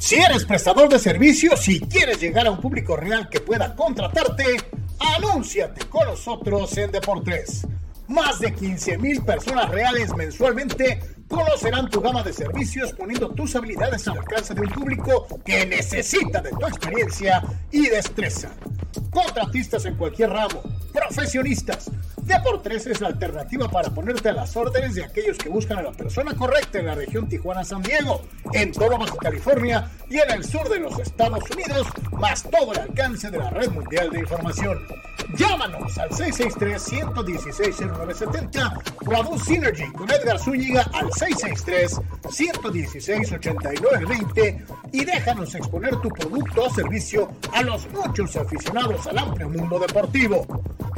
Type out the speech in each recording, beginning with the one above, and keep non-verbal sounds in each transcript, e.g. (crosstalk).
Si eres prestador de servicios y quieres llegar a un público real que pueda contratarte, anúnciate con nosotros en Deportes. Más de 15 mil personas reales mensualmente conocerán tu gama de servicios poniendo tus habilidades al alcance de un público que necesita de tu experiencia y destreza. Contratistas en cualquier ramo, profesionistas. Deportes es la alternativa para ponerte a las órdenes de aquellos que buscan a la persona correcta en la región Tijuana-San Diego, en todo Baja California y en el sur de los Estados Unidos, más todo el alcance de la red mundial de información. Llámanos al 663-116-0970 o a Synergy con Edgar Zúñiga al 663-116-8920 y déjanos exponer tu producto o servicio a los muchos aficionados al amplio mundo deportivo.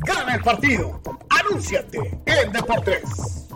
Gana el partido. Anúnciate en Deportes.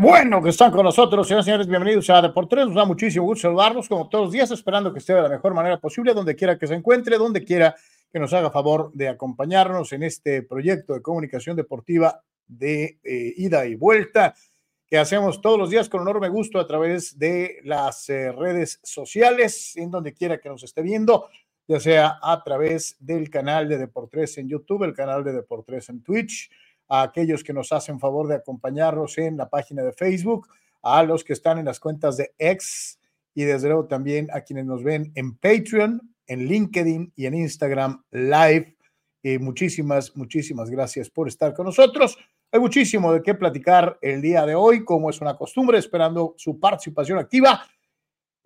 Bueno que están con nosotros, señoras y señores. Bienvenidos a Deportes. Nos da muchísimo gusto saludarlos, como todos los días, esperando que esté de la mejor manera posible, donde quiera que se encuentre, donde quiera que nos haga favor de acompañarnos en este proyecto de comunicación deportiva de eh, ida y vuelta que hacemos todos los días con enorme gusto a través de las eh, redes sociales, en donde quiera que nos esté viendo, ya sea a través del canal de Deportes en YouTube, el canal de Deportes en Twitch a aquellos que nos hacen favor de acompañarnos en la página de Facebook, a los que están en las cuentas de X y desde luego también a quienes nos ven en Patreon, en LinkedIn y en Instagram Live. Muchísimas, muchísimas gracias por estar con nosotros. Hay muchísimo de qué platicar el día de hoy, como es una costumbre, esperando su participación activa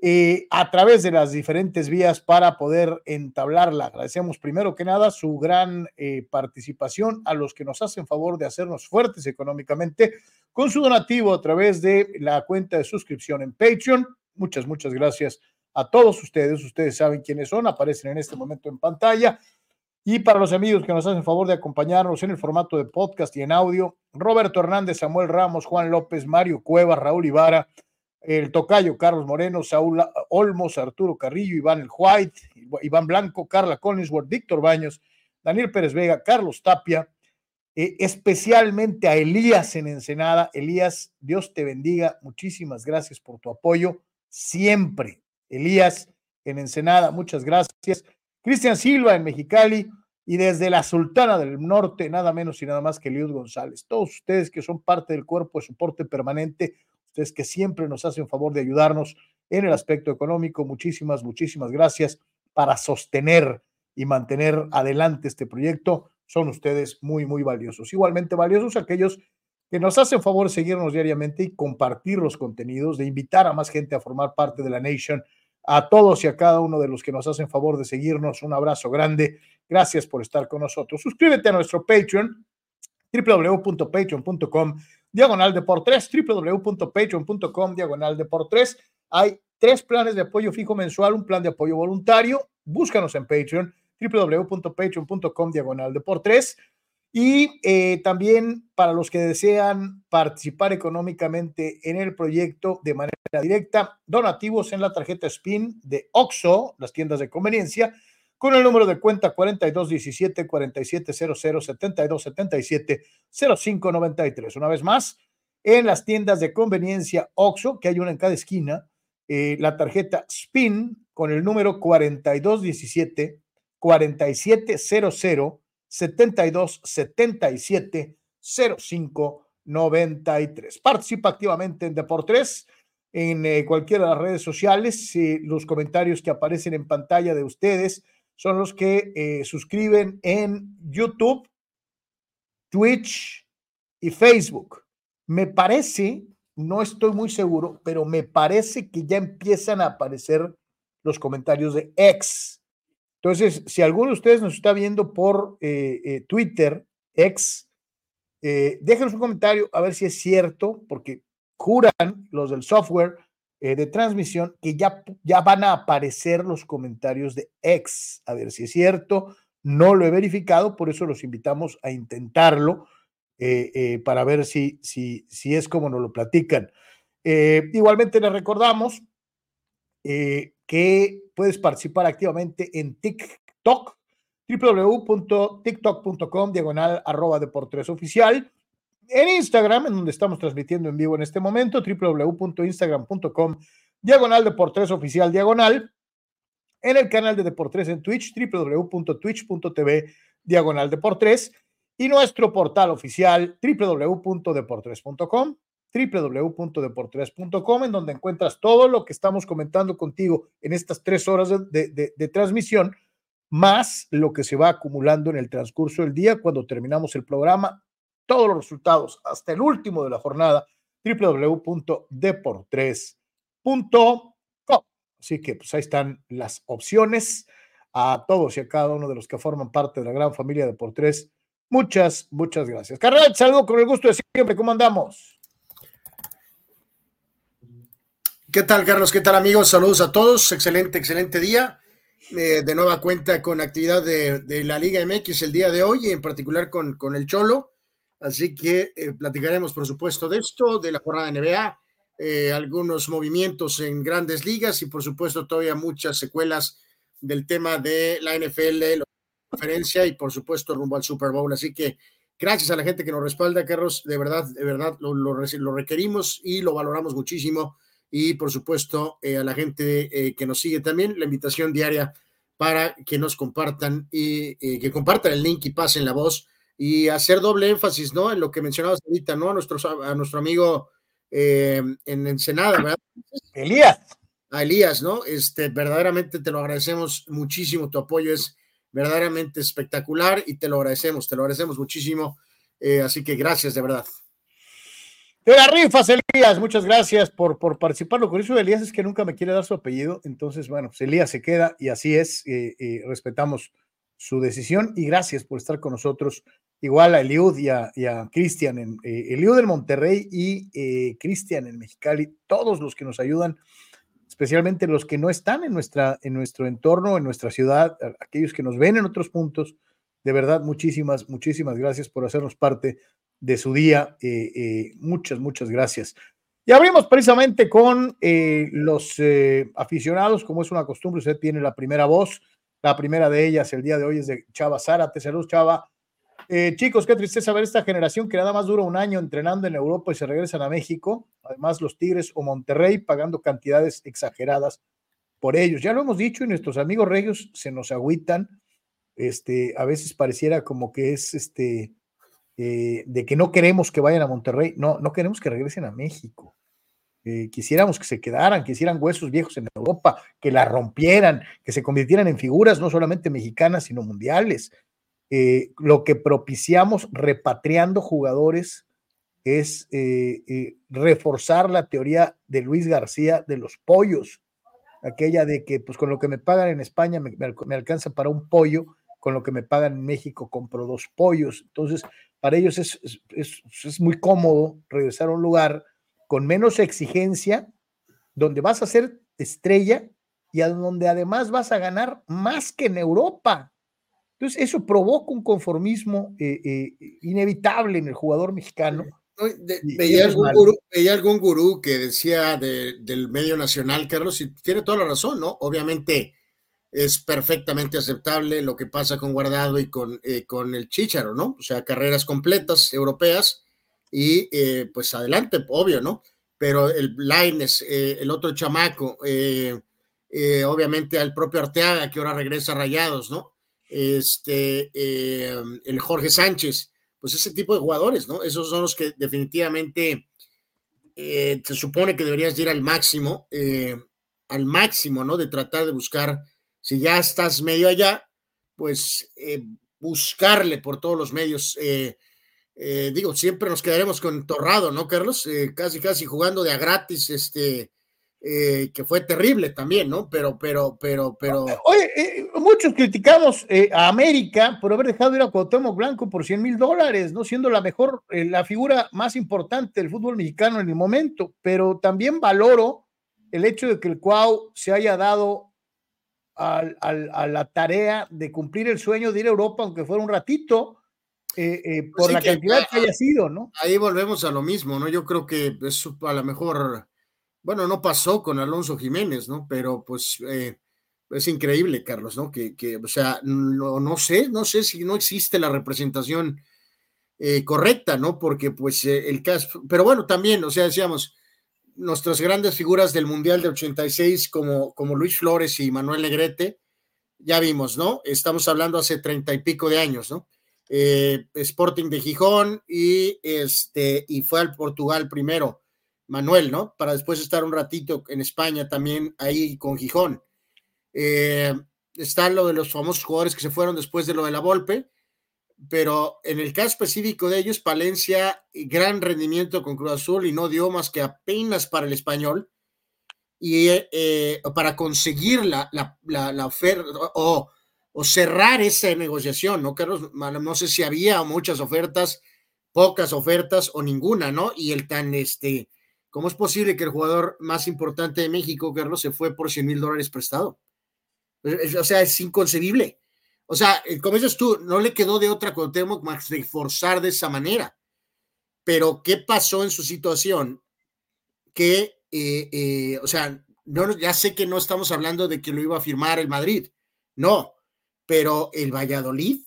eh, a través de las diferentes vías para poder entablarla. Agradecemos primero que nada su gran eh, participación a los que nos hacen favor de hacernos fuertes económicamente con su donativo a través de la cuenta de suscripción en Patreon. Muchas, muchas gracias a todos ustedes. Ustedes saben quiénes son, aparecen en este momento en pantalla. Y para los amigos que nos hacen favor de acompañarnos en el formato de podcast y en audio, Roberto Hernández, Samuel Ramos, Juan López, Mario Cueva, Raúl Ibarra, el tocayo Carlos Moreno, Saúl Olmos, Arturo Carrillo, Iván El White, Iván Blanco, Carla Collinsworth, Víctor Baños, Daniel Pérez Vega, Carlos Tapia, eh, especialmente a Elías en Ensenada. Elías, Dios te bendiga, muchísimas gracias por tu apoyo siempre. Elías en Ensenada, muchas gracias. Cristian Silva en Mexicali y desde la Sultana del Norte, nada menos y nada más que Eliud González. Todos ustedes que son parte del cuerpo de soporte permanente ustedes que siempre nos hacen favor de ayudarnos en el aspecto económico. Muchísimas, muchísimas gracias para sostener y mantener adelante este proyecto. Son ustedes muy, muy valiosos. Igualmente valiosos aquellos que nos hacen favor de seguirnos diariamente y compartir los contenidos, de invitar a más gente a formar parte de la Nation. A todos y a cada uno de los que nos hacen favor de seguirnos, un abrazo grande. Gracias por estar con nosotros. Suscríbete a nuestro Patreon, www.patreon.com, diagonal de por tres, www.patreon.com, diagonal de. Hay tres planes de apoyo fijo mensual, un plan de apoyo voluntario. Búscanos en Patreon, www.patreon.com, diagonal de por tres. Y eh, también para los que desean participar económicamente en el proyecto de manera directa, donativos en la tarjeta SPIN de OXO, las tiendas de conveniencia, con el número de cuenta 4217 4700 7277 0593. Una vez más, en las tiendas de conveniencia OXO, que hay una en cada esquina, eh, la tarjeta SPIN con el número 4217 4700 72 77 05 93. Participa activamente en Deportes en eh, cualquiera de las redes sociales. los comentarios que aparecen en pantalla de ustedes son los que eh, suscriben en YouTube, Twitch y Facebook. Me parece, no estoy muy seguro, pero me parece que ya empiezan a aparecer los comentarios de X entonces, si alguno de ustedes nos está viendo por eh, eh, Twitter, eh, déjenos un comentario a ver si es cierto, porque juran los del software de transmisión que ya, ya van a aparecer los comentarios de ex. A ver si es cierto. No lo he verificado, por eso los invitamos a intentarlo para ver si, si, si es como nos lo platican. igualmente les recordamos que puedes participar activamente en TikTok, www.tiktok.com, diagonal arroba deportes oficial. En Instagram, en donde estamos transmitiendo en vivo en este momento, www.instagram.com, diagonal deportes oficial, diagonal. En el canal de Deportes en Twitch, www.twitch.tv, diagonal deportes. Y nuestro portal oficial, www.deportes.com, www.deportres.com, en donde encuentras todo lo que estamos comentando contigo en estas tres horas de, transmisión, más lo que se va acumulando en el transcurso del día cuando terminamos el programa, todos los resultados hasta el último de la jornada, www.deportres.com. Así que pues ahí están las opciones a todos y a cada uno de los que forman parte de la gran familia de Deportres. Muchas, muchas gracias. Carnal, saludo con el gusto de siempre. ¿Cómo andamos? ¿Qué tal, Carlos? ¿Qué tal, amigos? Saludos a todos. Excelente, excelente día. Eh, de nueva cuenta con actividad de, la Liga MX el día de hoy, en particular con, con el Cholo. Así que eh, platicaremos, por supuesto, de esto, de la jornada de NBA, eh, algunos movimientos en grandes ligas y, por supuesto, todavía muchas secuelas del tema de la NFL, la conferencia y, por supuesto, rumbo al Super Bowl. Así que gracias a la gente que nos respalda, Carlos. De verdad, de verdad, lo, lo requerimos y lo valoramos muchísimo y por supuesto eh, a la gente eh, que nos sigue también, la invitación diaria para que nos compartan y eh, que compartan el link y pasen la voz y hacer doble énfasis, ¿no? En lo que mencionabas ahorita, ¿no? A nuestro, a nuestro amigo en Ensenada, ¿verdad? Elías. A Elías, ¿no? Este, verdaderamente te lo agradecemos muchísimo, tu apoyo es verdaderamente espectacular y te lo agradecemos, te lo agradecemos muchísimo. así que gracias, de verdad. Te la rifas, Elías. Muchas gracias por, por participar. Lo curioso de Elías es que nunca me quiere dar su apellido. Entonces, bueno, pues Elías se queda y así es. Eh, eh, respetamos su decisión y gracias por estar con nosotros. Igual a Eliud y a, Cristian, en, eh, Eliud en Monterrey y Cristian en Mexicali, todos los que nos ayudan, especialmente los que no están en, nuestra, en nuestro entorno, en nuestra ciudad, aquellos que nos ven en otros puntos. De verdad, muchísimas, muchísimas gracias por hacernos parte de su día. Eh, eh, muchas, muchas gracias. Y abrimos precisamente con eh, los aficionados, como es una costumbre, usted tiene la primera voz. La primera de ellas el día de hoy es de Chava Zárate. Saludos, Chava. Chicos, qué tristeza ver esta generación que nada más dura un año entrenando en Europa y se regresan a México. Además, los Tigres o Monterrey pagando cantidades exageradas por ellos. Ya lo hemos dicho y nuestros amigos regios se nos agüitan. Este, a veces pareciera como que es este, eh, de que no queremos que vayan a Monterrey, no, no queremos que regresen a México. Eh, quisiéramos que se quedaran, que hicieran huesos viejos en Europa, que la rompieran, que se convirtieran en figuras no solamente mexicanas, sino mundiales. Eh, lo que propiciamos repatriando jugadores es eh, reforzar la teoría de Luis García de los pollos, aquella de que pues con lo que me pagan en España me, me alcanza para un pollo, con lo que me pagan en México compro dos pollos. Entonces, para ellos es, es, es muy cómodo regresar a un lugar con menos exigencia, donde vas a ser estrella y a donde además vas a ganar más que en Europa. Entonces, eso provoca un conformismo eh, eh, inevitable en el jugador mexicano. veía, algún gurú, que decía del medio nacional, Carlos, y tiene toda la razón, ¿no? Obviamente es perfectamente aceptable lo que pasa con Guardado y con, eh, con el Chicharo, ¿no? O sea, carreras completas europeas y eh, pues adelante, obvio, ¿no? Pero el Laines, eh, el otro chamaco, eh, obviamente al propio Arteaga, que ahora regresa a Rayados, ¿no? Este, el Jorge Sánchez, pues ese tipo de jugadores, ¿no? Esos son los que definitivamente se supone que deberías ir al máximo, al máximo, ¿no? De tratar de buscar, si ya estás medio allá, pues buscarle por todos los medios eh, digo, siempre nos quedaremos con Torrado, ¿no, Carlos? Eh, casi, casi jugando de a gratis, este, eh, que fue terrible también, ¿no? Pero, pero, pero, pero. Oye, muchos criticamos a América por haber dejado ir a Cuauhtémoc Blanco por 100 mil dólares, ¿no? Siendo la mejor, la figura más importante del fútbol mexicano en el momento, pero también valoro el hecho de que el Cuau se haya dado a la tarea de cumplir el sueño de ir a Europa, aunque fuera un ratito eh, eh, pues por la cantidad que haya sido, ¿no? Ahí volvemos a lo mismo, ¿no? Yo creo que eso a lo mejor, bueno, no pasó con Alonso Jiménez, ¿no? Pero pues eh, es increíble, Carlos, ¿no? Que, que o sea, no, no, sé, no sé si no existe la representación correcta, ¿no? Porque pues el caso, pero bueno, también, o sea, decíamos, nuestras grandes figuras del Mundial de 86 como, como Luis Flores y Manuel Negrete, ya vimos, ¿no? Estamos hablando hace treinta y pico de años, ¿no? Eh, Sporting de Gijón y, este, y fue al Portugal primero, Manuel, ¿no? Para después estar un ratito en España también ahí con Gijón. Eh, está lo de los famosos jugadores que se fueron después de lo de la Volpe, pero en el caso específico de ellos, Palencia, gran rendimiento con Cruz Azul y no dio más que apenas para el español. Y eh, para conseguir la, la, la, oferta, o o cerrar esa negociación, ¿no, Carlos? No sé si había muchas ofertas, pocas ofertas o ninguna, ¿no? Y el tan, este, ¿cómo es posible que el jugador más importante de México, Carlos, se fue por 100 mil dólares prestado? O sea, es inconcebible. O sea, eh, como dices tú, no le quedó de otra Cuauhtémoc más de de esa manera. Pero, ¿qué pasó en su situación? Que, eh, eh, o sea, no, ya sé que no estamos hablando de que lo iba a firmar el Madrid. No, pero el Valladolid,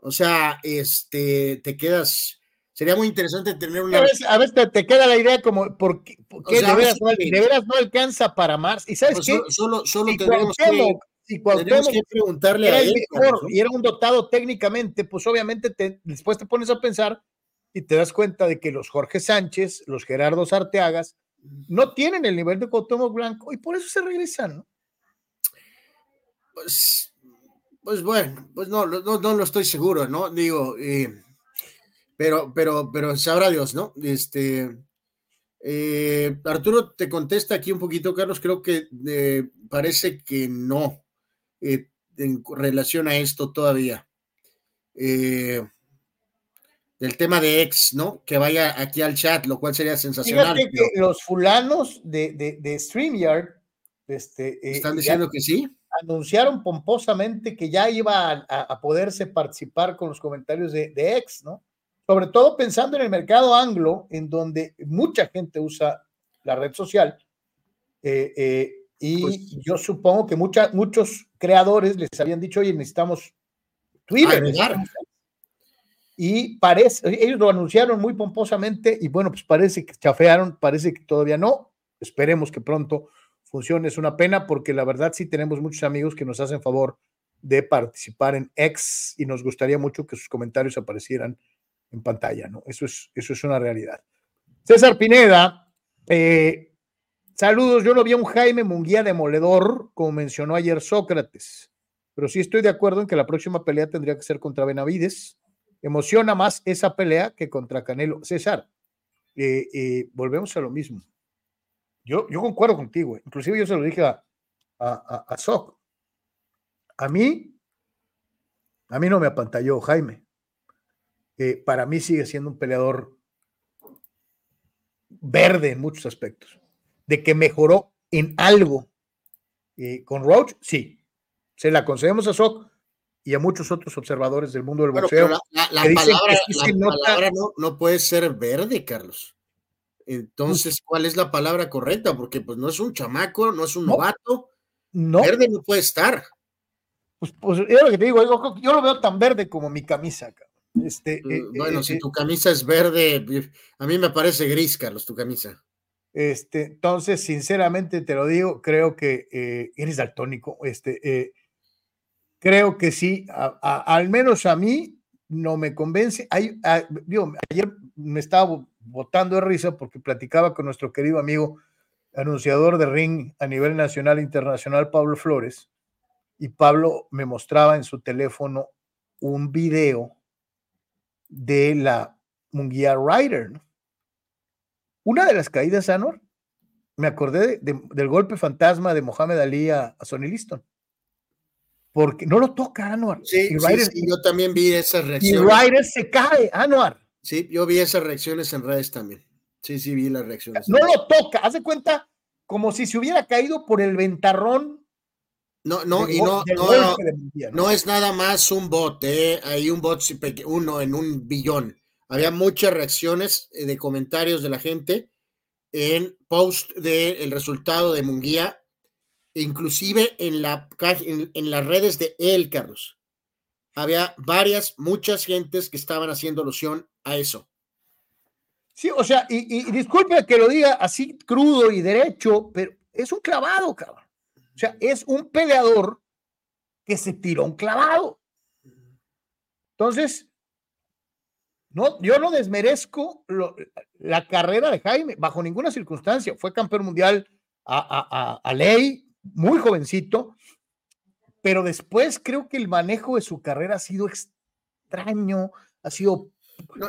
o sea, este, te quedas, sería muy interesante tener una... A veces, te, queda la idea como, ¿por qué, de, veras, no, alcanza para más? Y sabes pues qué? Solo, solo, tenemos, que, preguntarle a él. y era un dotado técnicamente, pues obviamente te, después te pones a pensar y te das cuenta de que los Jorge Sánchez, los Gerardo Arteagas, no tienen el nivel de Cuauhtémoc Blanco y por eso se regresan, ¿no? Pues pues bueno, pues no, no, no lo estoy seguro, ¿no? Digo, eh, pero, pero, pero sabrá Dios, ¿no? Este, eh, Arturo te contesta aquí un poquito, Carlos, creo que eh, parece que no en relación a esto todavía. el tema de ex, ¿no? Que vaya aquí al chat, lo cual sería sensacional. los fulanos de, de, de StreamYard este, están diciendo que sí anunciaron pomposamente que ya iba a, poderse participar con los comentarios de, de, ex, ¿no? Sobre todo pensando en el mercado anglo, en donde mucha gente usa la red social. Eh, eh, y pues yo supongo que muchos creadores les habían dicho, oye, necesitamos Twitter. y parece, ellos lo anunciaron muy pomposamente y bueno, pues parece que chafearon, parece que todavía no. Esperemos que pronto funcione. Es una pena porque la verdad sí tenemos muchos amigos que nos hacen favor de participar en X y nos gustaría mucho que sus comentarios aparecieran en pantalla, ¿no? Eso es, eso es una realidad. César Pineda Eh, saludos, yo no vi a un Jaime Munguía demoledor, como mencionó ayer Sócrates, pero sí estoy de acuerdo en que la próxima pelea tendría que ser contra Benavides. Emociona más esa pelea que contra Canelo. César, eh, eh, volvemos a lo mismo. Yo, yo concuerdo contigo, inclusive yo se lo dije a, a, a, Soc. A mí, a mí no me apantalló Jaime. Para mí sigue siendo un peleador verde en muchos aspectos. De que mejoró en algo con Roach, sí. Se la concedemos a Soc y a muchos otros observadores del mundo del boxeo. la, palabra, no, no, puede ser verde, Carlos. Entonces, ¿cuál es la palabra correcta? Porque pues no es un chamaco, no es un novato. No. Verde no puede estar. Pues, pues yo lo que te digo, yo, lo veo tan verde como mi camisa. Este, eh, mm, bueno, eh, si eh, tu camisa es verde, a mí me parece gris, Carlos, tu camisa. Este, entonces, sinceramente te lo digo, creo que eres daltónico. Este, creo que sí, al menos a mí no me convence. Hay, ayer me estaba botando de risa porque platicaba con nuestro querido amigo anunciador de ring a nivel nacional e internacional, Pablo Flores, y Pablo me mostraba en su teléfono un video de la Munguía Rider. Una de las caídas, Anor, me acordé del golpe fantasma de Mohamed Ali a, Sonny Liston. Porque no lo toca Anuar. Sí, yo también vi esas reacciones. Y Ryder se cae, Anuar. Sí, yo vi esas reacciones en redes también. Sí, sí, vi las reacciones. No lo toca, hace cuenta como si se hubiera caído por el ventarrón. No, no, y no, no, no, es nada más un bot, ¿eh? hay un bot uno en un billón. Había muchas reacciones eh, de comentarios de la gente en post del resultado de Munguía, inclusive en, la, en, en las redes de él, Carlos había varias, muchas gentes que estaban haciendo alusión a eso. Sí, o sea, y, disculpe que lo diga así crudo y derecho, pero es un clavado, cabrón. O sea, es un peleador que se tiró un clavado. Entonces, no, yo no desmerezco la carrera de Jaime bajo ninguna circunstancia. Fue campeón mundial a, a ley, muy jovencito, pero después creo que el manejo de su carrera ha sido extraño, ha sido...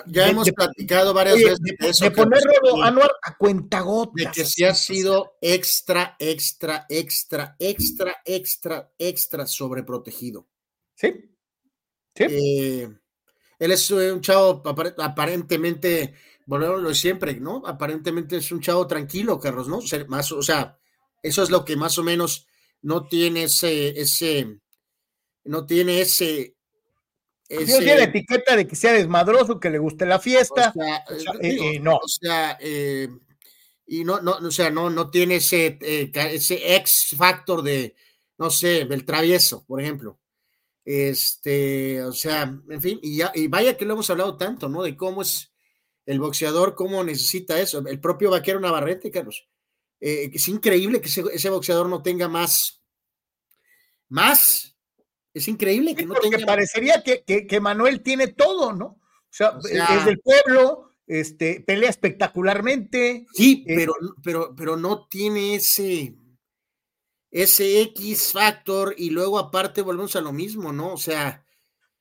ya hemos platicado varias veces de, eso. De ponerlo Anuar a cuentagotas. De que sí ha sido extra, extra, extra, extra, extra, extra sobreprotegido. Sí. Sí. Eh, él es un chavo aparentemente, volvemos lo de siempre, ¿no? Aparentemente es un chavo tranquilo, Carlos, ¿no? Más, o sea, eso es lo que más o menos no tiene ese, ese, no tiene ese, ese... No tiene la etiqueta de que sea desmadroso, que le guste la fiesta. Eh, eh, no. O sea, eh, y no, no, o sea, no, no tiene ese, ese X factor de, no sé, del travieso, por ejemplo. Este, o sea, en fin, y, ya, y vaya que lo hemos hablado tanto, ¿no? De cómo es el boxeador, cómo necesita eso. El propio vaquero Navarrete, Carlos. Es increíble que ese, boxeador no tenga más. Más. Es increíble que no tenga. Parecería que, que, Manuel tiene todo, ¿no? O sea, es del pueblo, este, pelea espectacularmente. Sí, eh, pero, pero, pero no tiene ese, ese X factor y luego aparte volvemos a lo mismo, ¿no? O sea.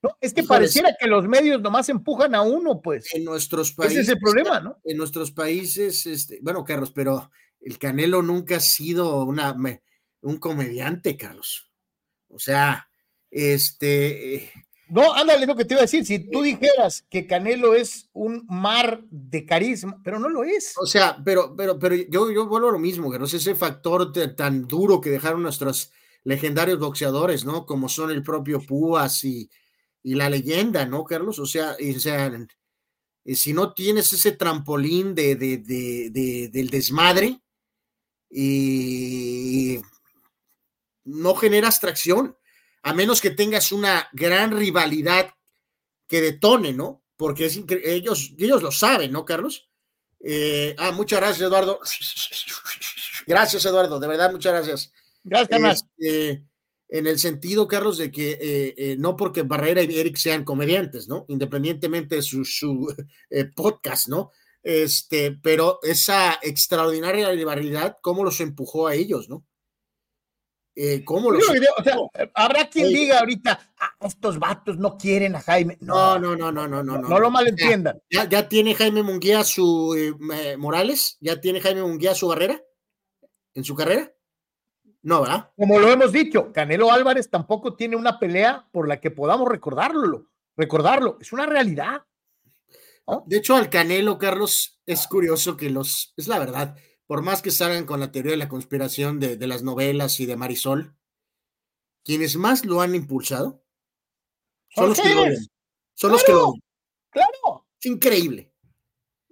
No, es que pareciera que los medios nomás empujan a uno, pues. En nuestros países. Ese es el problema, ¿no? En nuestros países, este, bueno, Carlos, pero el Canelo nunca ha sido una, un comediante, Carlos. O sea, este... No, ándale, lo que te iba a decir. Si tú dijeras que Canelo es un mar de carisma, pero no lo es. O sea, pero, pero, pero yo, yo vuelvo a lo mismo, que no sé ese factor tan duro que dejaron nuestros legendarios boxeadores, ¿no? Como son el propio Púas y, y la leyenda, ¿no, Carlos? O sea, o sea si no tienes ese trampolín de, de, de, del desmadre, y no generas tracción, a menos que tengas una gran rivalidad que detone, ¿no? Porque es ellos, ellos lo saben, ¿no, Carlos? Eh, ah, muchas gracias, Eduardo. Gracias, Eduardo, de verdad, muchas gracias. Gracias, este, en el sentido, Carlos, de que eh, eh, no porque Barrera y Eric sean comediantes, ¿no? Independientemente de su, su podcast, ¿no? Este, pero esa extraordinaria rivalidad, ¿cómo los empujó a ellos, no? Eh, ¿Cómo los o sea, habrá quien diga ahorita, ah, estos vatos no quieren a Jaime. No, no, no, no, no, no. No, no lo malentiendan. Ya, ya, tiene Jaime Munguía su eh, Morales, ya tiene Jaime Munguía su barrera en su carrera. No, ¿verdad? Como lo hemos dicho, Canelo Álvarez tampoco tiene una pelea por la que podamos recordarlo. Recordarlo, es una realidad. De hecho, al Canelo, Carlos, es curioso que los, es la verdad, por más que salgan con la teoría de la conspiración de, las novelas y de Marisol, quienes más lo han impulsado son los que lo Son los que lo Claro. Es increíble.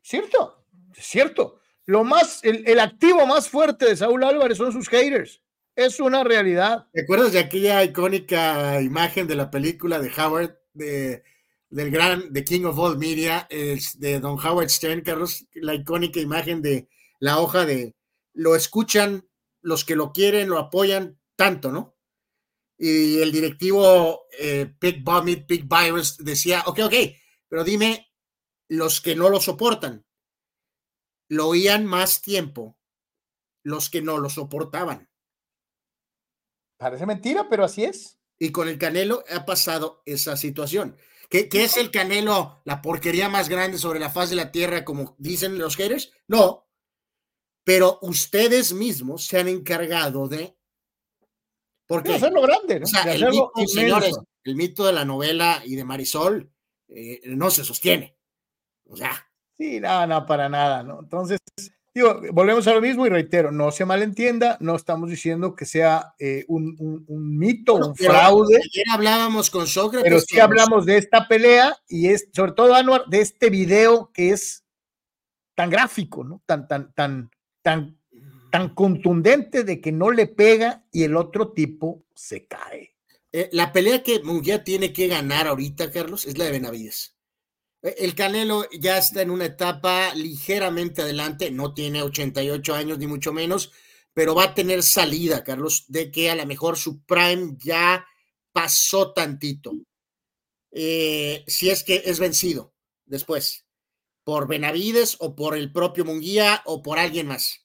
Cierto, cierto. Lo más, el, el, activo más fuerte de Saúl Álvarez son sus haters. Es una realidad. ¿Te acuerdas de aquella icónica imagen de la película de Howard, de, del gran, The King of All Media, de Don Howard Stern, Carlos? La icónica imagen de la hoja de lo escuchan los que lo quieren, lo apoyan tanto, ¿no? Y el directivo eh, Big Vomit, Big Virus decía, ok, ok, pero dime los que no lo soportan. Lo oían más tiempo los que no lo soportaban. Parece mentira, pero así es. Y con el Canelo ha pasado esa situación. ¿Qué, es el Canelo la porquería más grande sobre la faz de la tierra, como dicen los haters? No. Pero ustedes mismos se han encargado de. Porque, hacerlo grande, ¿no? el, mito, señores, el mito de la novela y de Marisol eh, no se sostiene. O sea. Sí, nada, no, para nada, ¿no? Entonces, Digo, volvemos a lo mismo y reitero, no se malentienda, no estamos diciendo que sea eh, un, mito, un fraude. Ayer hablábamos con Sócrates. Pero sí hablamos de esta pelea y es, sobre todo, Anuar, de este video que es tan gráfico, ¿no? Tan, tan, tan, tan, tan contundente de que no le pega y el otro tipo se cae. Eh, la pelea que Munguía tiene que ganar ahorita, Carlos, es la de Benavides. Eh, el Canelo ya está en una etapa ligeramente adelante, no tiene 88 años ni mucho menos, pero va a tener salida, Carlos, de que a lo mejor su prime ya pasó tantito. Eh, si es que es vencido después, por Benavides o por el propio Munguía o por alguien más.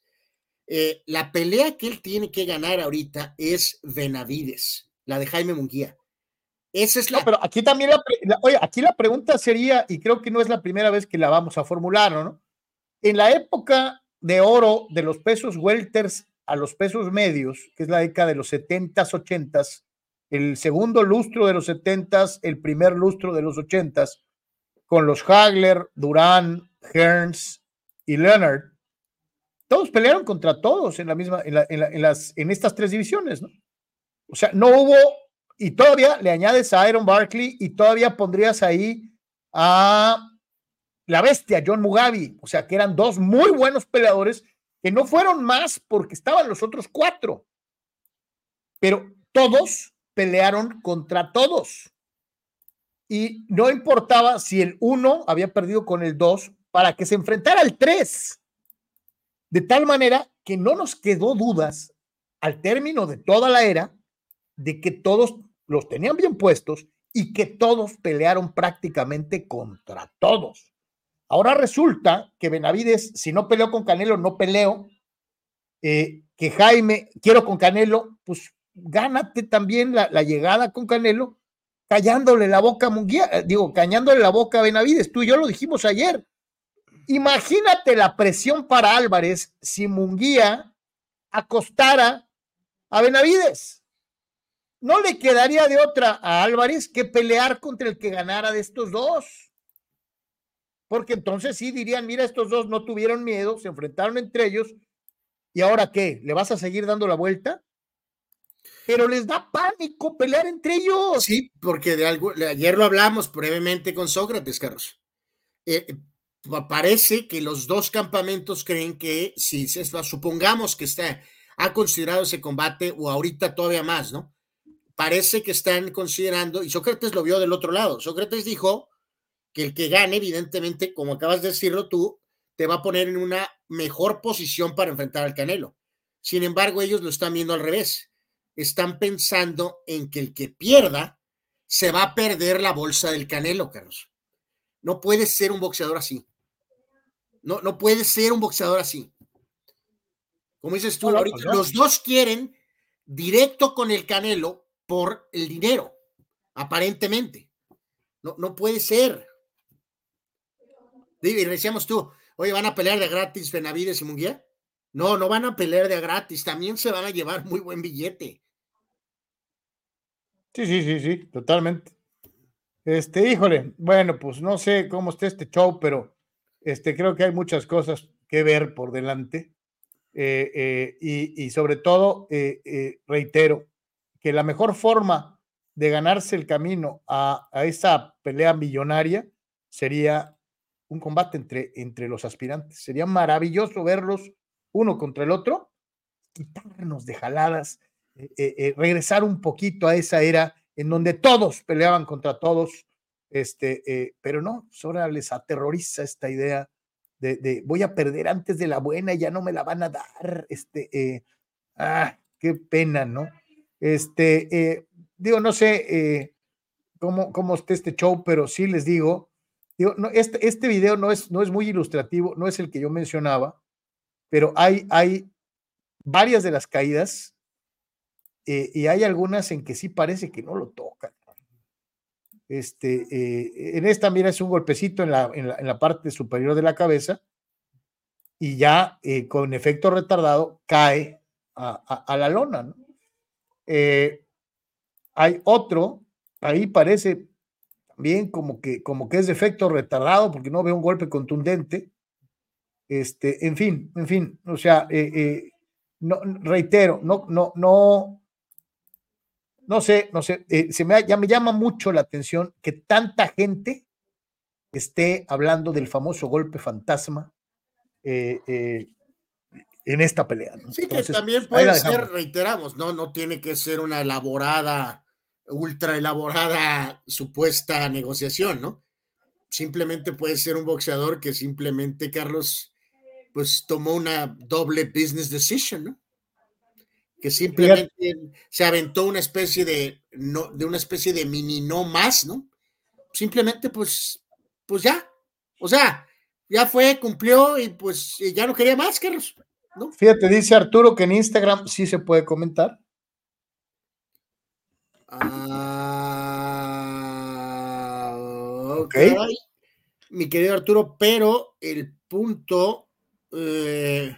Eh, la pelea que él tiene que ganar ahorita es Benavides, la de Jaime Munguía. Esa es la. pero aquí también la, oye, aquí la pregunta sería, y creo que no es la primera vez que la vamos a formular, ¿no? En la época de oro de los pesos welters a los pesos medios, que es la década de los 70s, 80s, el segundo lustro de los 70s, el primer lustro de los 80s, con los Hagler, Durán, Hearns y Leonard, todos pelearon contra todos en la misma, en, en, las, en estas tres divisiones, ¿no? O sea, no hubo y todavía le añades a Aaron Barkley y todavía pondrías ahí a la bestia, John Mugabe. O sea, que eran dos muy buenos peleadores que no fueron más porque estaban los otros cuatro. Pero todos pelearon contra todos. Y no importaba si el uno había perdido con el dos para que se enfrentara al tres. De tal manera que no nos quedó dudas al término de toda la era de que todos los tenían bien puestos y que todos pelearon prácticamente contra todos. Ahora resulta que Benavides, si no peleó con Canelo, no peleo. Eh, que Jaime, quiero con Canelo, pues gánate también la, llegada con Canelo, callándole la boca a eh, digo, cañándole la boca a Benavides. Tú y yo lo dijimos ayer. Imagínate la presión para Álvarez si Munguía acostara a Benavides no le quedaría de otra a Álvarez que pelear contra el que ganara de estos dos. Porque entonces sí dirían, mira, estos dos no tuvieron miedo, se enfrentaron entre ellos, y ahora qué, ¿le vas a seguir dando la vuelta? Pero les da pánico pelear entre ellos. Sí, porque de algo, ayer lo hablamos brevemente con Sócrates, Carlos. Eh, eh, parece que los dos campamentos creen que si supongamos que está, ha considerado ese combate, o ahorita todavía más, ¿no? parece que están considerando, y Sócrates lo vio del otro lado, Sócrates dijo que el que gane, evidentemente, como acabas de decirlo tú, te va a poner en una mejor posición para enfrentar al Canelo. Sin embargo, ellos lo están viendo al revés. Están pensando en que el que pierda se va a perder la bolsa del Canelo, Carlos. No puede ser un boxeador así. No, no puede ser un boxeador así. Como dices tú, ahorita pues los dos quieren directo con el Canelo por el dinero, aparentemente. No, no puede ser. Y decíamos tú, oye, ¿van a pelear de gratis Benavides y Munguía? No, no van a pelear de gratis, también se van a llevar muy buen billete. Sí, sí, sí, sí, totalmente. Este, híjole, bueno, pues no sé cómo está este show, pero este, creo que hay muchas cosas que ver por delante. Eh, eh, y, sobre todo, eh, reitero, que la mejor forma de ganarse el camino a, esa pelea millonaria sería un combate entre, entre los aspirantes. Sería maravilloso verlos uno contra el otro, quitarnos de jaladas, regresar un poquito a esa era en donde todos peleaban contra todos, este, pero no, pues ahora les aterroriza esta idea de, voy a perder antes de la buena ya no me la van a dar. Este, eh, ah, qué pena, ¿no? Este, eh, digo, no sé eh, cómo, cómo esté este show, pero sí les digo, digo, no, este, este video no es, no es muy ilustrativo, no es el que yo mencionaba, pero hay, hay varias de las caídas y hay algunas en que sí parece que no lo tocan. Este, eh, en esta, mira, es un golpecito en la, en la, parte superior de la cabeza y ya eh, con efecto retardado cae a, la lona. Eh, hay otro, ahí parece también como que, como que es de efecto retardado porque no veo un golpe contundente. Este, en fin, en fin, o sea, reitero, no, no, no sé, no sé, eh, se me, ya me llama mucho la atención que tanta gente esté hablando del famoso golpe fantasma eh, eh, en esta pelea. Sí, que también puede ser, reiteramos, ¿no? No tiene que ser una elaborada, ultra elaborada supuesta negociación, ¿no? Simplemente puede ser un boxeador que simplemente, Carlos, pues tomó una doble business decision, ¿no? Que simplemente se aventó una especie de, no, de una especie de mini no más, ¿no? Simplemente, pues, pues ya, o sea, ya fue, cumplió y pues ya no quería más, Carlos, ¿no? Fíjate, dice Arturo que en Instagram sí se puede comentar. Ah, ok. Mi querido Arturo, pero el punto eh,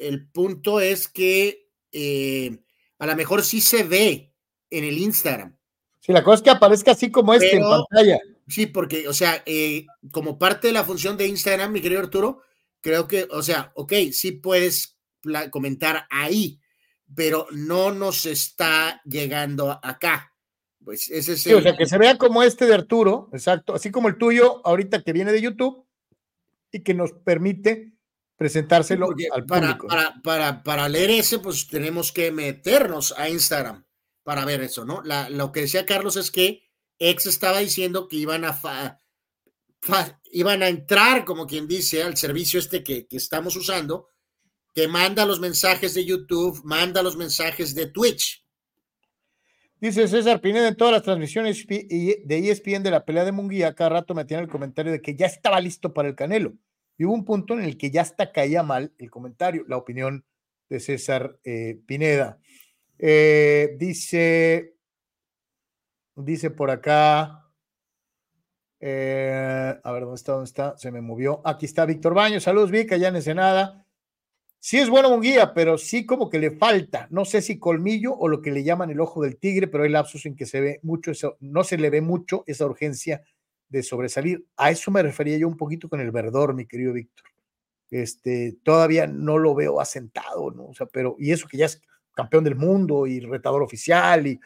el punto es que eh, a lo mejor sí se ve en el Instagram. Sí, la cosa es que aparezca así como este en pantalla. Sí, porque, o sea, eh, como parte de la función de Instagram, mi querido Arturo, creo que, o sea, ok, sí puedes comentar ahí, pero no nos está llegando acá. Pues ese es sí, O sea, que se vea como este de Arturo, exacto, así como el tuyo ahorita que viene de YouTube y que nos permite presentárselo al público. Para, para, para, leer ese, pues tenemos que meternos a Instagram para ver eso, ¿no? lo que decía Carlos es que ex estaba diciendo que iban a, iban a entrar, como quien dice, al servicio este que, que estamos usando, que manda los mensajes de YouTube, manda los mensajes de Twitch. Dice César Pineda en todas las transmisiones de ESPN de la pelea de Munguía, cada rato metían el comentario de que ya estaba listo para el Canelo. Y hubo un punto en el que ya hasta caía mal el comentario, la opinión de César eh, Pineda. Eh, dice, dice por acá, eh, a ver, ¿dónde está? ¿Dónde está? Se me movió. Aquí está Víctor Baños. Saludos, Vic, allá en Ensenada. Sí es bueno un guía, pero sí como que le falta, no sé si colmillo o lo que le llaman el ojo del tigre, pero hay lapsos en que se ve mucho eso, no se le ve mucho esa urgencia de sobresalir. A eso me refería yo un poquito con el verdor, mi querido Víctor. Este, todavía no lo veo asentado, ¿no? O sea, pero, y eso que ya es campeón del mundo y retador oficial, y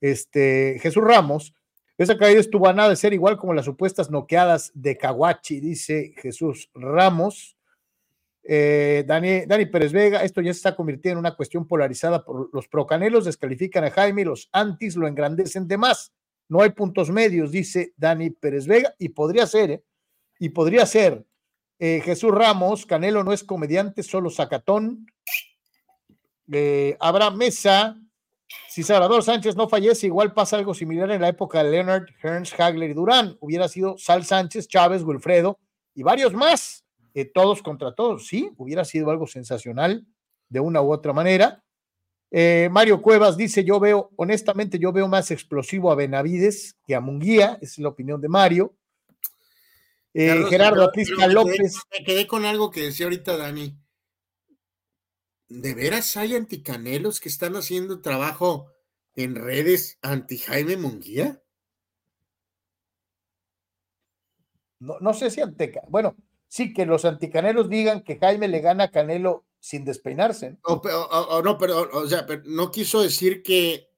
este, Jesús Ramos, esa caída estuvo a nada de ser igual como las supuestas noqueadas de Caguachi, dice Jesús Ramos. Eh, Dani, Dani, Pérez Vega, esto ya se está convirtiendo en una cuestión polarizada por los procanelos, descalifican a Jaime y los antis lo engrandecen de más. No hay puntos medios, dice Dani Pérez Vega, y podría ser, ¿eh? Y podría ser. Eh, Jesús Ramos, Canelo no es comediante, solo sacatón. Eh, Abraham Mesa, si Salvador Sánchez no fallece, igual pasa algo similar en la época de Leonard, Hearns, Hagler y Durán. Hubiera sido Sal Sánchez, Chávez, Wilfredo y varios más, eh, todos contra todos. Sí, hubiera sido algo sensacional de una u otra manera. Eh, Mario Cuevas dice, yo veo, honestamente, yo veo más explosivo a Benavides que a Munguía, es la opinión de Mario. Eh, Gerardo Atlisca López. Me quedé con algo que decía ahorita Dani. ¿De veras hay anticanelos que están haciendo trabajo en redes anti Jaime Munguía? No, no sé si ante, bueno, sí que los anticanelos digan que Jaime le gana a Canelo sin despeinarse. O, no, pero, o sea, pero no quiso decir que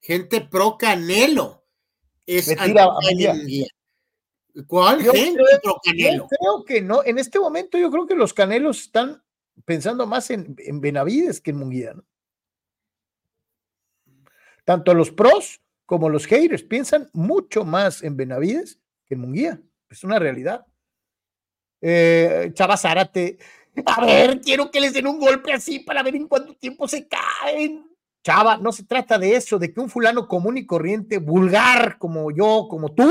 gente pro Canelo es ¿Cuál gente pro Canelo? Yo creo que no. En este momento yo creo que los Canelos están pensando más en, Benavides que en Munguía, ¿no? Tanto los pros como los haters piensan mucho más en Benavides que en Munguía. Es una realidad. Eh, Chava Zárate, a ver, quiero que les den un golpe así para ver en cuánto tiempo se caen. Chava, no se trata de eso, de que un fulano común y corriente, vulgar como yo, como tú.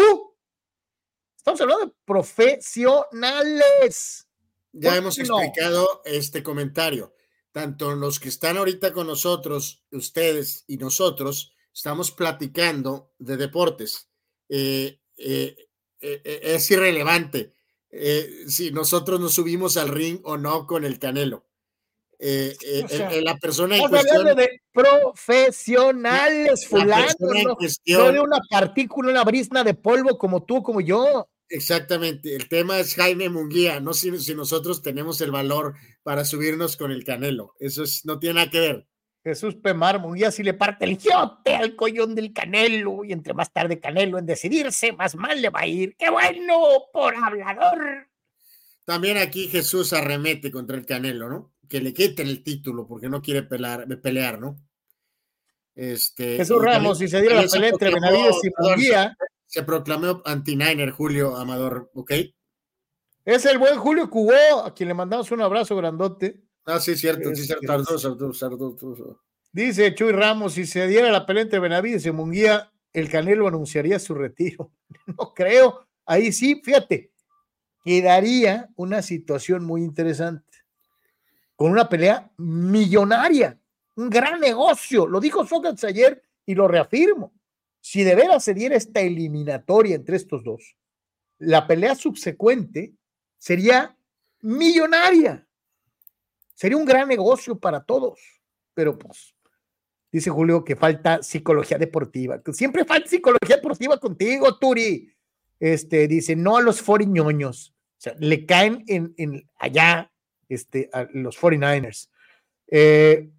Estamos hablando de profesionales. Ya hemos explicado este comentario. Tanto los que están ahorita con nosotros, ustedes y nosotros, estamos platicando de deportes. Eh, eh, eh, es irrelevante si nosotros nos subimos al ring o no con el Canelo. la persona en cuestión, de profesionales, fulano, no, no, de una partícula, una brisna de polvo como tú, como yo. Exactamente, el tema es Jaime Munguía, no si, si, nosotros tenemos el valor para subirnos con el Canelo, eso es, no tiene nada que ver. Jesús Pemar Munguía si le parte el giote al collón del Canelo y entre más tarde Canelo en decidirse, más mal le va a ir. ¡Qué bueno por hablador! También aquí Jesús arremete contra el Canelo, ¿no? Que le quiten el título porque no quiere pelear, pelear ¿no? Este, Jesús Ramos, si se diera la pelea entre Benavides y Munguía se proclamó anti-Niner Julio Amador, ¿ok? Es el buen Julio Cubó, a quien le mandamos un abrazo grandote. Ah, sí, cierto, sí, cierto. Dice Chuy Ramos, si se diera la pelea entre Benavides y Munguía, el Canelo anunciaría su retiro. (laughs) No creo. Ahí sí, fíjate, quedaría una situación muy interesante. Con una pelea millonaria, un gran negocio. Lo dijo Sócrates ayer y lo reafirmo. Si de veras se diera esta eliminatoria entre estos dos, la pelea subsecuente sería millonaria. Sería un gran negocio para todos. Pero pues, dice Julio que falta psicología deportiva. Siempre falta psicología deportiva contigo, Turi. Este, dice, no a los foriñoños. O sea, le caen en, en allá este, a los 49ers. Eh,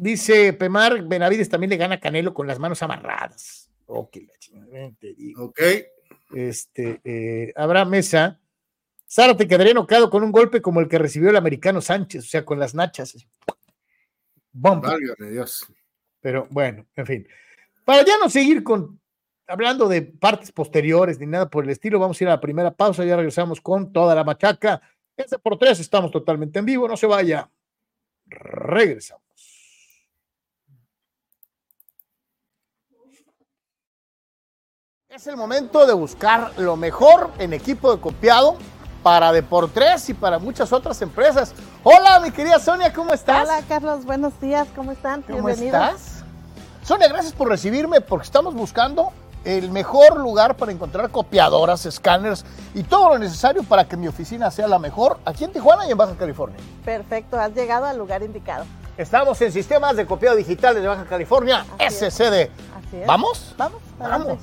Dice Pemar, Benavides también le gana a Canelo con las manos amarradas. Ok, la chingada, te digo. Ok. Este, eh, habrá mesa. Sara te quedaría enojado con un golpe como el que recibió el americano Sánchez, o sea, con las nachas. Dios. Pero bueno, en fin. Para ya no seguir con hablando de partes posteriores ni nada por el estilo, vamos a ir a la primera pausa. Ya regresamos con toda la machaca. Este por tres, estamos totalmente en vivo, no se vaya. Regresamos. Es el momento de buscar lo mejor en equipo de copiado para Deportes y para muchas otras empresas. Hola, mi querida Sonia, ¿cómo estás? Hola, Carlos, buenos días, ¿cómo están? ¿Cómo estás? Sonia, gracias por recibirme porque estamos buscando el mejor lugar para encontrar copiadoras, escáneres y todo lo necesario para que mi oficina sea la mejor aquí en Tijuana y en Baja California. Perfecto, has llegado al lugar indicado. Estamos en sistemas de copiado digital de Baja California, SCD. Así es. ¿Vamos? Vamos, vamos.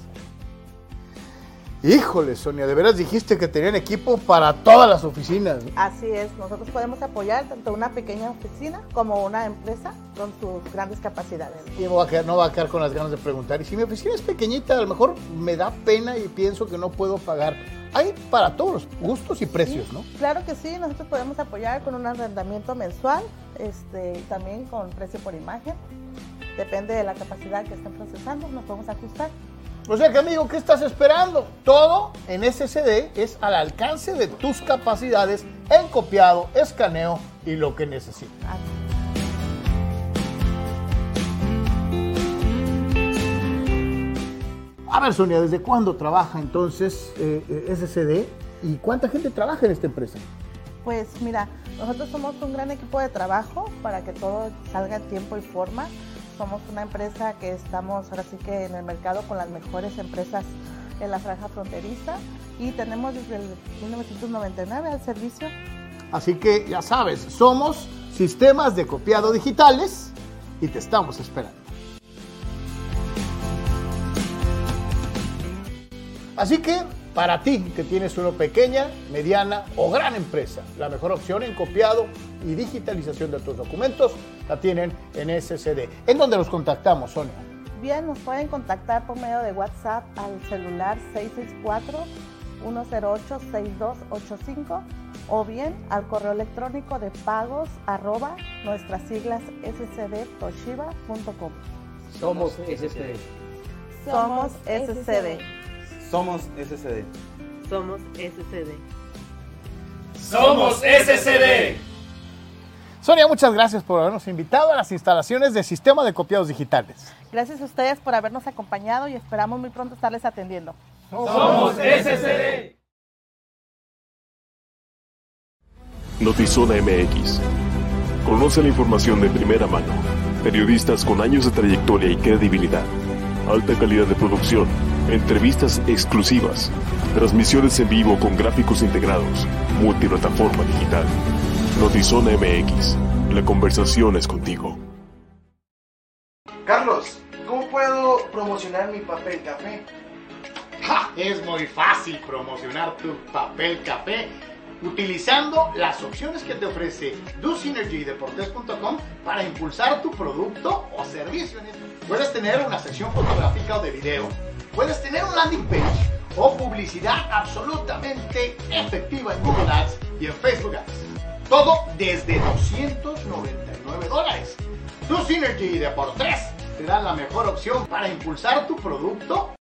Híjole, Sonia, de veras dijiste que tenían equipo para todas las oficinas. Así es, nosotros podemos apoyar tanto una pequeña oficina como una empresa con sus grandes capacidades. Y no va, a quedar, no va a quedar con las ganas de preguntar. Y si mi oficina es pequeñita, a lo mejor me da pena y pienso que no puedo pagar. Hay para todos los gustos y precios, ¿no? Claro que sí, nosotros podemos apoyar con un arrendamiento mensual, este, también con precio por imagen. Depende de la capacidad que estén procesando, nos podemos ajustar. O sea que amigo, ¿qué estás esperando? Todo en SSD es al alcance de tus capacidades en copiado, escaneo y lo que necesitas. A ver, Sonia, ¿desde cuándo trabaja entonces eh, eh SSD? ¿Y cuánta gente trabaja en esta empresa? Pues mira, nosotros somos un gran equipo de trabajo para que todo salga en tiempo y forma. Somos una empresa que estamos ahora sí que en el mercado con las mejores empresas en la franja fronteriza y tenemos desde el 1999 al servicio. Así que ya sabes, somos sistemas de copiado digitales y te estamos esperando. Así que para ti que tienes una pequeña, mediana o gran empresa, la mejor opción en copiado y digitalización de tus documentos la tienen en SCD. ¿En dónde los contactamos, Sonia? Bien, nos pueden contactar por medio de WhatsApp al celular 664-108-6285 o bien al correo electrónico de pagos arroba nuestras siglas scdtoshiba.com. Somos SCD. Somos SCD. Somos SCD. Somos SCD. Somos SCD. Sonia, muchas gracias por habernos invitado a las instalaciones del Sistema de Copiados Digitales. Gracias a ustedes por habernos acompañado y esperamos muy pronto estarles atendiendo. Somos SCD. Notizona MX. Conoce la información de primera mano. Periodistas con años de trayectoria y credibilidad. Alta calidad de producción. Entrevistas exclusivas. Transmisiones en vivo con gráficos integrados. Multiplataforma digital. Notizona MX. La conversación es contigo. Carlos, ¿cómo puedo promocionar mi papel café? ¡Ja! Es muy fácil promocionar tu papel café utilizando las opciones que te ofrece DoSynergyDeportes.com para impulsar tu producto o servicio. Puedes tener una sección fotográfica o de video, puedes tener un landing page o publicidad absolutamente efectiva en Google Ads y en Facebook Ads. Todo desde 299 dólares. DoSynergy Deportes te da la mejor opción para impulsar tu producto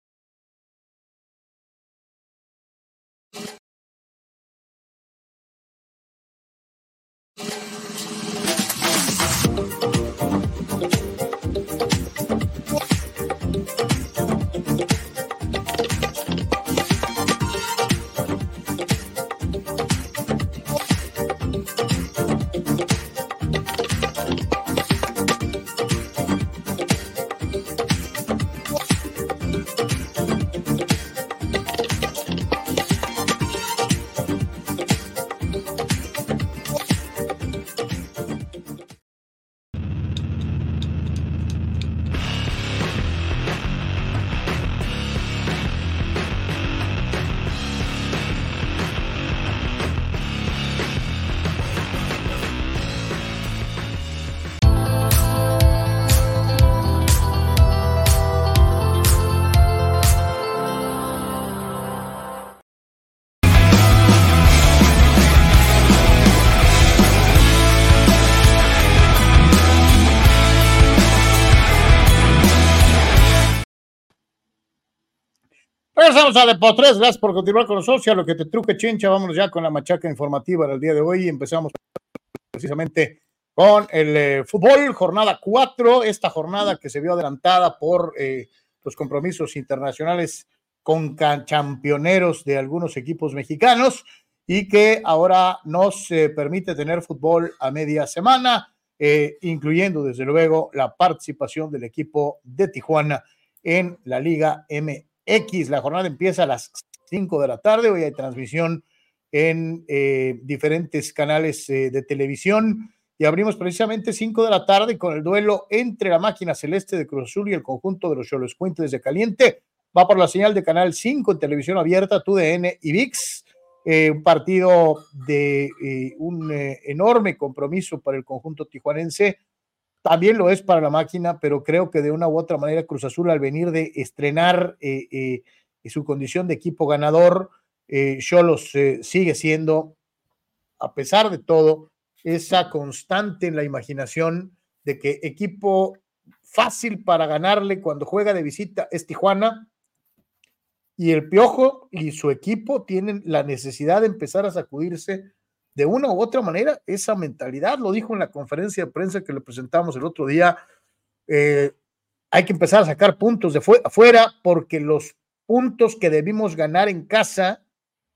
Regresamos a Deportes, gracias por continuar con nosotros. A lo que te truque, chincha, vámonos ya con la machaca informativa del día de hoy. Empezamos precisamente con el eh, fútbol, jornada 4, esta jornada que se vio adelantada por eh, los compromisos internacionales con championeros de algunos equipos mexicanos y que ahora nos eh, permite tener fútbol a media semana, incluyendo desde luego la participación del equipo de Tijuana en la Liga M X. La jornada empieza a las 5 de la tarde. Hoy hay transmisión en eh, diferentes canales eh, de televisión y abrimos precisamente 5 de la tarde con el duelo entre la máquina celeste de Cruz Azul y el conjunto de los Cholos Puentes de Caliente. Va por la señal de Canal 5 en televisión abierta, TUDN y VIX. Eh, un partido de un enorme compromiso para el conjunto tijuanense también lo es para la máquina, pero creo que de una u otra manera Cruz Azul al venir de estrenar eh, eh, su condición de equipo ganador, eh, Cholos sigue siendo, a pesar de todo, esa constante en la imaginación de que equipo fácil para ganarle cuando juega de visita es Tijuana, y el Piojo y su equipo tienen la necesidad de empezar a sacudirse de una u otra manera esa mentalidad. Lo dijo en la conferencia de prensa que le presentamos el otro día. Eh, hay que empezar a sacar puntos de afuera porque los puntos que debimos ganar en casa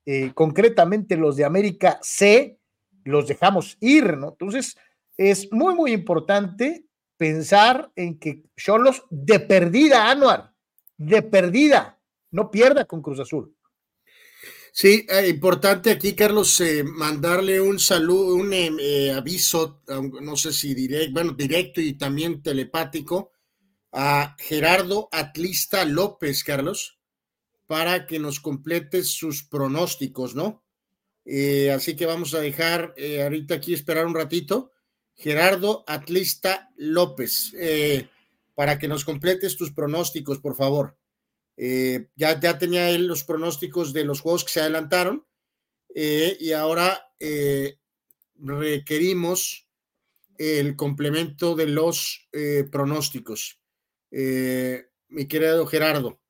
eh, concretamente los de América C, los dejamos ir, ¿no? Entonces, es muy, muy importante pensar en que Cholos de perdida, Anuar, de perdida, no pierda con Cruz Azul. Sí, eh, importante aquí, Carlos, eh, mandarle un saludo, un eh, aviso, no sé si directo, bueno, directo y también telepático a Gerardo Atlista López, Carlos, para que nos complete sus pronósticos, ¿no? así que vamos a dejar ahorita aquí esperar un ratito. Gerardo Atlista López, para que nos completes tus pronósticos, por favor. Eh, ya, ya tenía él los pronósticos de los juegos que se adelantaron eh, y ahora eh, requerimos el complemento de los pronósticos. mi querido Gerardo.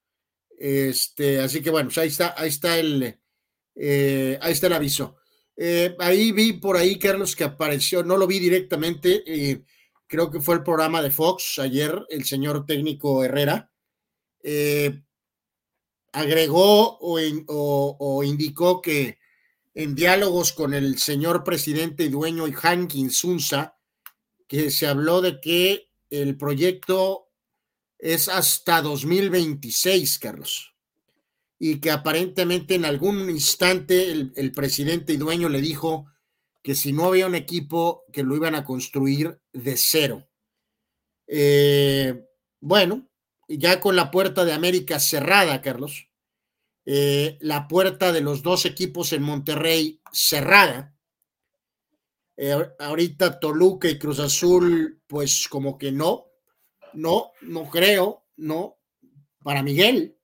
Este, así que bueno, pues ahí está, ahí está el, ahí está el aviso. ahí vi por ahí, Carlos, que apareció, no lo vi directamente, creo que fue el programa de Fox ayer, el señor técnico Herrera. Agregó o, indicó que en diálogos con el señor presidente y dueño Hankin Sunza, que se habló de que el proyecto es hasta 2026, Carlos, y que aparentemente en algún instante el, presidente y dueño le dijo que si no había un equipo, que lo iban a construir de cero. Eh, bueno, ya con la puerta de América cerrada, Carlos, eh, la puerta de los dos equipos en Monterrey cerrada. Eh, ahorita Toluca y Cruz Azul, pues como que no, no, no creo, no. Para Miguel,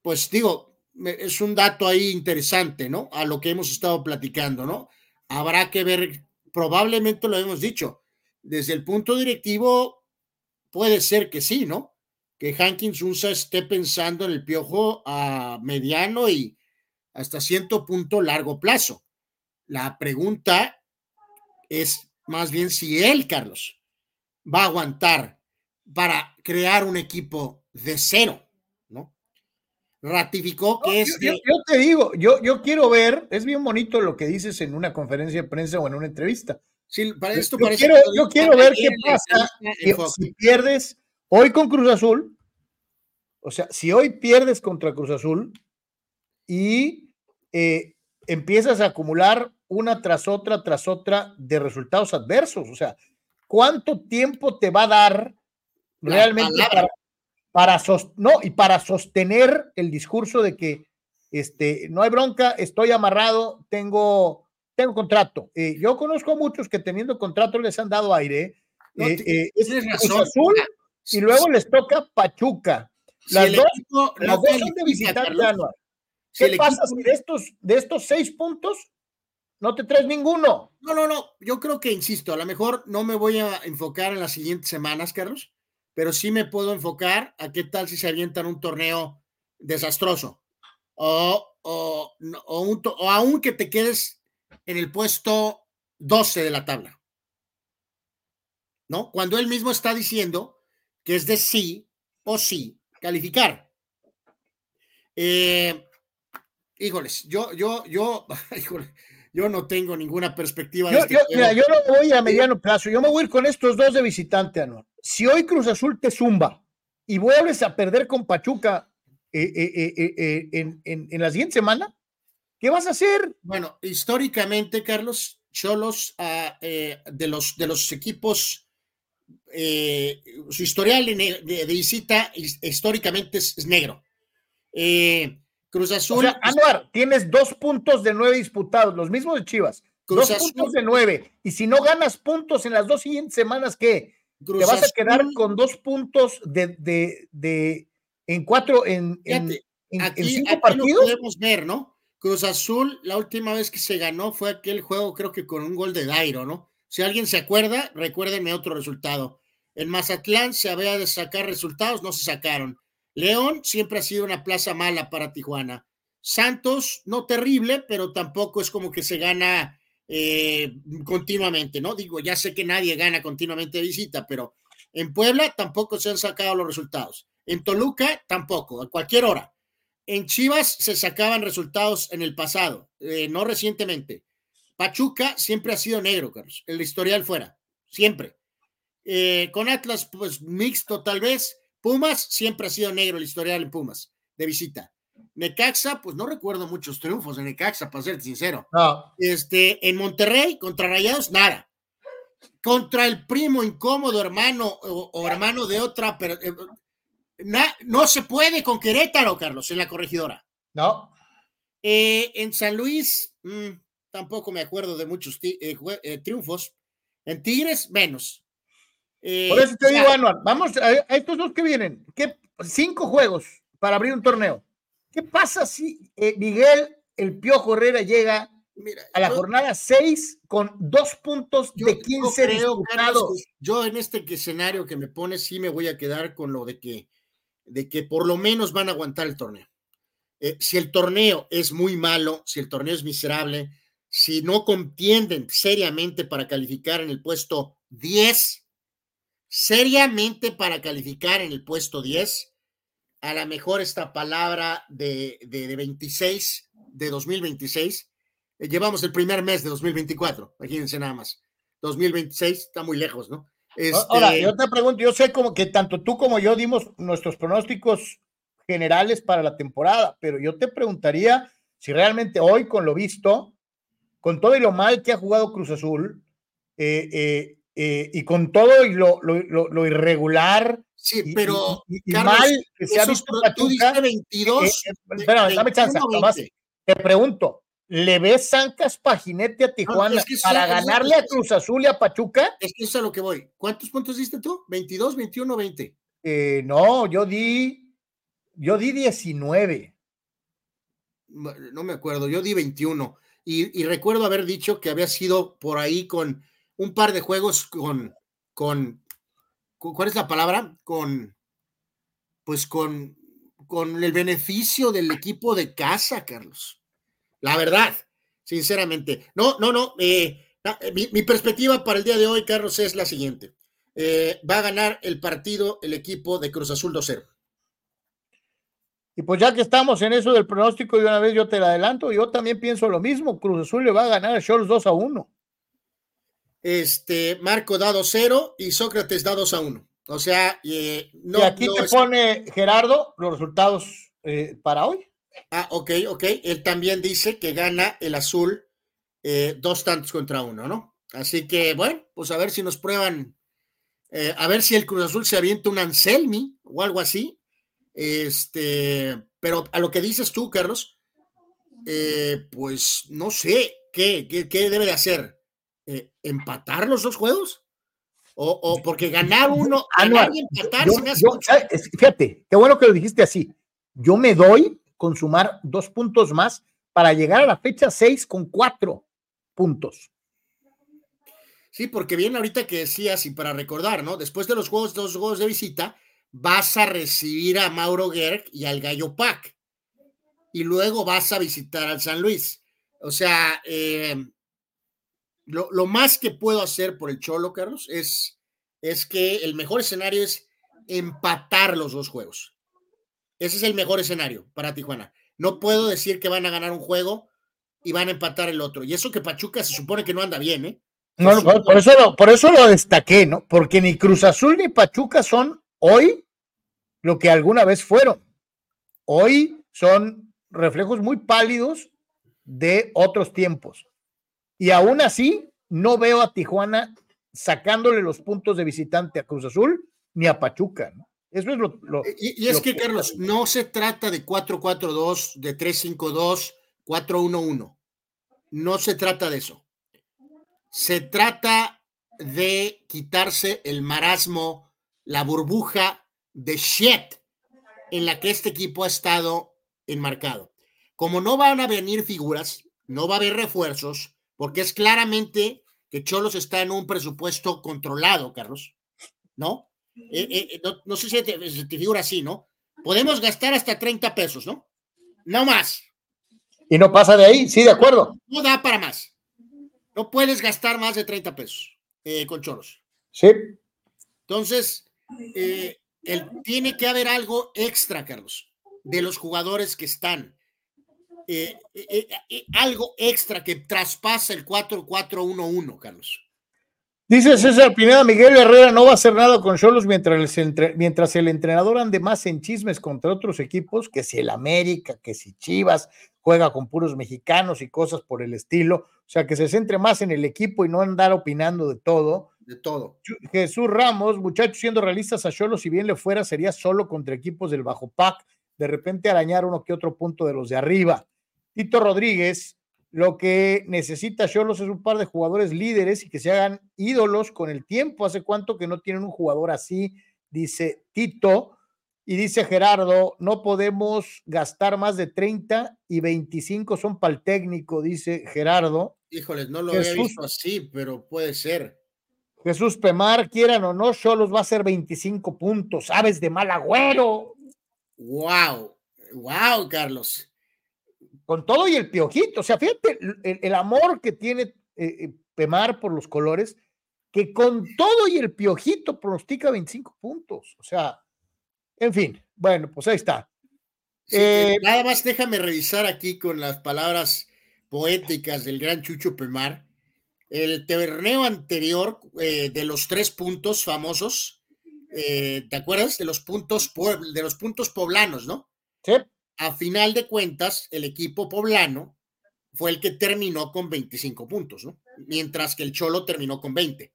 pues digo, es un dato ahí interesante, ¿no? A lo que hemos estado platicando, ¿no? Habrá que ver, probablemente lo hemos dicho, desde el punto directivo, puede ser que sí, ¿no? Que Hankins Unsa esté pensando en el piojo a mediano y hasta cierto punto largo plazo. La pregunta es más bien si él, Carlos, va a aguantar para crear un equipo de cero, ¿no? Ratificó que es. Yo, te digo, yo, yo quiero ver, es bien bonito lo que dices en una conferencia de prensa o en una entrevista. Sí, para esto yo, quiero, yo quiero ver qué pasa si pierdes Hoy con Cruz Azul, o sea, si hoy pierdes contra Cruz Azul y eh, empiezas a acumular una tras otra, tras otra de resultados adversos, o sea, ¿cuánto tiempo te va a dar realmente para, no, y para sostener el discurso de que este, no hay bronca, estoy amarrado, tengo, tengo contrato? Eh, yo conozco a muchos que teniendo contrato les han dado aire. Eh, es Cruz Azul, y luego les toca Pachuca. Las dos, las dos son de visitante ¿Qué pasa si de estos, de estos seis puntos no te traes ninguno? No, no, no. Yo creo que, insisto, a lo mejor no me voy a enfocar en las siguientes semanas, Carlos, pero sí me puedo enfocar a qué tal si se avientan un torneo desastroso. O, o, o, un, o aún que te quedes en el puesto 12 de la tabla. ¿No? Cuando él mismo está diciendo que es de sí o sí calificar. Eh, híjoles, yo, yo, yo, (laughs) yo no tengo ninguna perspectiva. Yo, este mira, yo no voy a mediano plazo, yo me voy a ir con estos dos de visitante, Anual. Si hoy Cruz Azul te zumba y vuelves a perder con Pachuca eh, eh, en, en, la siguiente semana, ¿qué vas a hacer? Bueno, históricamente, Carlos, Cholos, uh, de, los, de los equipos eh, su historial de, visita históricamente es, negro. Eh, Cruz Azul. Anuar, tienes dos puntos de nueve disputados, los mismos de Chivas. dos puntos de nueve. Y si no ganas puntos en las dos siguientes semanas, ¿qué? Te vas a quedar con dos puntos de, de, en cuatro, en, en, cinco partidos. podemos ver, ¿no? Cruz Azul, la última vez que se ganó fue aquel juego, creo que con un gol de Dairo, ¿no? Si alguien se acuerda, recuérdenme otro resultado. En Mazatlán se había de sacar resultados, no se sacaron. León siempre ha sido una plaza mala para Tijuana. Santos, no terrible, pero tampoco es como que se gana eh, continuamente, ¿no? Digo, ya sé que nadie gana continuamente visita, pero en Puebla tampoco se han sacado los resultados. En Toluca tampoco, a cualquier hora. en Chivas se sacaban resultados en el pasado, eh, no recientemente. Pachuca siempre ha sido negro, Carlos. El historial fuera, siempre. Eh, con Atlas, pues mixto tal vez. Pumas siempre ha sido negro el historial en Pumas, de visita. Necaxa, pues no recuerdo muchos triunfos en Necaxa, para ser sincero. No. Este, en Monterrey, contra Rayados, nada. Contra el primo incómodo hermano o, o hermano de otra, pero eh, na- no se puede con Querétaro, Carlos, en la corregidora. No. Eh, en San Luis, mm, tampoco me acuerdo de muchos eh, eh, triunfos. En Tigres, menos. Eh, Por eso te digo, Anuar, vamos a, a estos dos que vienen. ¿qué, cinco juegos para abrir un torneo. ¿Qué pasa si eh, Miguel, el Piojo Herrera, llega mira, a la yo- jornada 6 con dos puntos yo- de yo 15 creo, Carlos, yo en este escenario que me pone, sí me voy a quedar con lo de que, de que por lo menos van a aguantar el torneo. Eh, si el torneo es muy malo, si el torneo es miserable, si no contienden seriamente para calificar en el puesto 10, seriamente para calificar en el puesto 10, a lo mejor esta palabra de, de, de 26, de 2026, eh, llevamos el primer mes de 2024, imagínense nada más. 2026 está muy lejos, ¿no? Ahora, Este, yo te pregunto, yo sé como que tanto tú como yo dimos nuestros pronósticos generales para la temporada, pero yo te preguntaría si realmente hoy, con lo visto, con todo y lo mal que ha jugado Cruz Azul, eh, eh, eh, y con todo y lo, lo- lo- lo irregular sí, pero y- y- y Carlos, mal que se ha visto tú diste 22. eh, eh, espérame, dame chance, 21, nomás 20. te pregunto, ¿le ves zancas paginete a Tijuana es que para es- ganarle a Cruz Azul y a Pachuca? Es que eso es a lo que voy. ¿Cuántos puntos diste tú? ¿22, 21, 20? Eh, no, yo di, yo di 19. No me acuerdo, yo di 21. Y, recuerdo haber dicho que había sido por ahí con un par de juegos con, con, ¿cuál es la palabra? Con, pues con, con el beneficio del equipo de casa, Carlos. La verdad, sinceramente. No, no, no. eh, na- eh, mi, mi perspectiva para el día de hoy, Carlos, es la siguiente. Eh, va a ganar el partido el equipo de Cruz Azul 2-0. Y pues ya que estamos en eso del pronóstico, de una vez yo te lo adelanto, yo también pienso lo mismo. Cruz Azul le va a ganar a Cholos 2 a 1. Este, Marco da 2-0 y Sócrates da 2-1. O sea, eh, no. y aquí no te es- pone Gerardo los resultados eh, para hoy. Ah, ok, ok. Él también dice que gana el azul eh, dos tantos contra uno, ¿no? Así que, bueno, pues a ver si nos prueban, a ver si el Cruz Azul se avienta un Anselmi o algo así. Este, pero a lo que dices tú, Carlos, eh, pues no sé, ¿qué, qué, qué debe de hacer? Eh, ¿Empatar los dos juegos? O, o porque ganar uno, Anuar, ganar y empatar Yo- se me fíjate, qué bueno que lo dijiste así. Yo me doy con sumar dos puntos más para llegar a la fecha 6 con cuatro puntos. Sí, porque bien ahorita que decías, y para recordar, ¿no? Después de los juegos, dos juegos de visita, vas a recibir a Mauro Gerg y al Gallo Pac. Y luego vas a visitar al San Luis. O sea, eh, lo, lo más que puedo hacer por el Cholo, Carlos, es, es que el mejor escenario es empatar los dos juegos. Ese es el mejor escenario para Tijuana. No puedo decir que van a ganar un juego y van a empatar el otro. Y eso que Pachuca se supone que no anda bien, ¿eh? No, por, eso por eso lo destaqué, ¿no? Porque ni Cruz Azul ni Pachuca son hoy lo que alguna vez fueron. Hoy son reflejos muy pálidos de otros tiempos. Y aún así, no veo a Tijuana sacándole los puntos de visitante a Cruz Azul ni a Pachuca, ¿no? Eso es lo. lo- Y, y es lo que, Carlos, no se trata de 4-4-2, de 3-5-2, 4-1-1. No se trata de eso. Se trata de quitarse el marasmo, la burbuja de shit en la que este equipo ha estado enmarcado. Como no van a venir figuras, no va a haber refuerzos, porque es claramente que Cholos está en un presupuesto controlado, Carlos, ¿no? Eh, eh, no, no, sé si te, si te, figura así, ¿no? Podemos gastar hasta 30 pesos, ¿no? No más. Y no pasa de ahí, sí, de acuerdo. No da para más. No puedes gastar más de 30 pesos eh, con choros. Sí. Entonces, eh, el, tiene que haber algo extra, Carlos. de los jugadores que están. Eh, eh, algo extra que traspasa el 4-4-1-1, Carlos. Dice César Pineda, Miguel Herrera no va a hacer nada con Cholos mientras, mientras el entrenador ande más en chismes contra otros equipos, que si el América, que si Chivas juega con puros mexicanos y cosas por el estilo. O sea, que se centre más en el equipo y no andar opinando de todo. De todo. Jesús Ramos, muchachos, siendo realistas a Cholos, si bien le fuera, sería solo contra equipos del Bajo Pac. De repente arañar uno que otro punto de los de arriba. Tito Rodríguez, lo que necesita Cholos es un par de jugadores líderes y que se hagan ídolos con el tiempo. ¿Hace cuánto que no tienen un jugador así? Dice Tito. Y dice Gerardo, no podemos gastar más de 30 y 25 son para el técnico, dice Gerardo. Híjoles, no lo había visto así, pero puede ser. Jesús Pemar, quieran o no, Cholos va a ser 25 puntos, sabes de mal agüero. Wow, wow, Carlos con todo y el piojito. O sea, fíjate el, amor que tiene eh, eh, Pemar por los colores, que con todo y el piojito pronostica 25 puntos. O sea, en fin, bueno, pues ahí está. Eh, nada más déjame revisar aquí con las palabras poéticas del gran Chucho Pemar. El torneo anterior de los tres puntos famosos, ¿te acuerdas? De los puntos, de los puntos poblanos, ¿no? Sí a final de cuentas, el equipo poblano fue el que terminó con 25 puntos, ¿no? Mientras que el Cholo terminó con 20.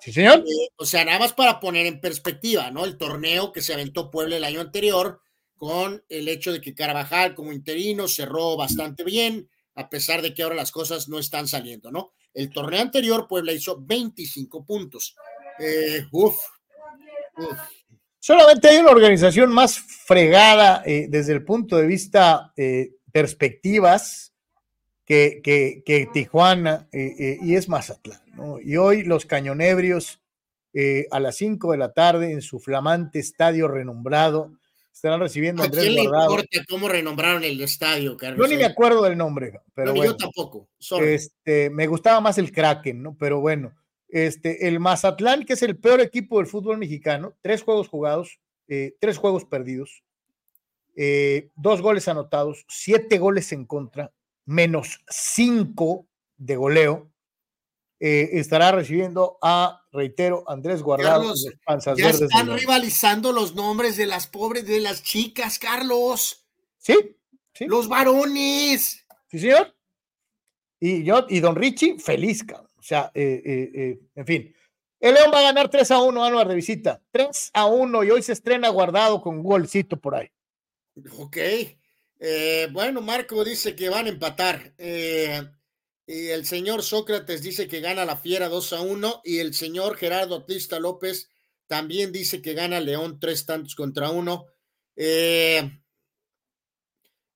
Sí, señor. Eh, o sea, nada más para poner en perspectiva, ¿no? El torneo que se aventó Puebla el año anterior, con el hecho de que Carvajal como interino cerró bastante bien, a pesar de que ahora las cosas no están saliendo, ¿no? El torneo anterior, Puebla hizo 25 puntos. Eh, uf, uf. Solamente hay una organización más fregada eh, desde el punto de vista eh, perspectivas que, Tijuana eh, y es Mazatlán. Y hoy los cañonebrios a las 5 de la tarde en su flamante estadio renombrado estarán recibiendo a Andrés quién le importa cómo renombraron el estadio, Carlos? Yo ni me acuerdo del nombre, pero bueno, yo tampoco. Este, me gustaba más el Kraken, ¿no? Pero bueno, este, el Mazatlán, que es el peor equipo del fútbol mexicano, tres juegos jugados, eh, tres juegos perdidos, eh, dos goles anotados, siete goles en contra, menos cinco de goleo. Eh, estará recibiendo a, reitero, Andrés Guardado. ya están rivalizando los nombres de las pobres, de las chicas, Carlos. Sí, sí. Los varones. Sí, señor. Y yo, y don Richie, feliz, cabrón. O sea, eh, eh, eh, en fin. El León va a ganar 3 a 1, Anuar de visita. 3 a 1 y hoy se estrena guardado con un golcito por ahí. Ok. bueno, Marco dice que van a empatar. Y el señor Sócrates dice que gana la Fiera 2 a 1. Y el señor Gerardo Atlista López también dice que gana León 3 tantos contra 1.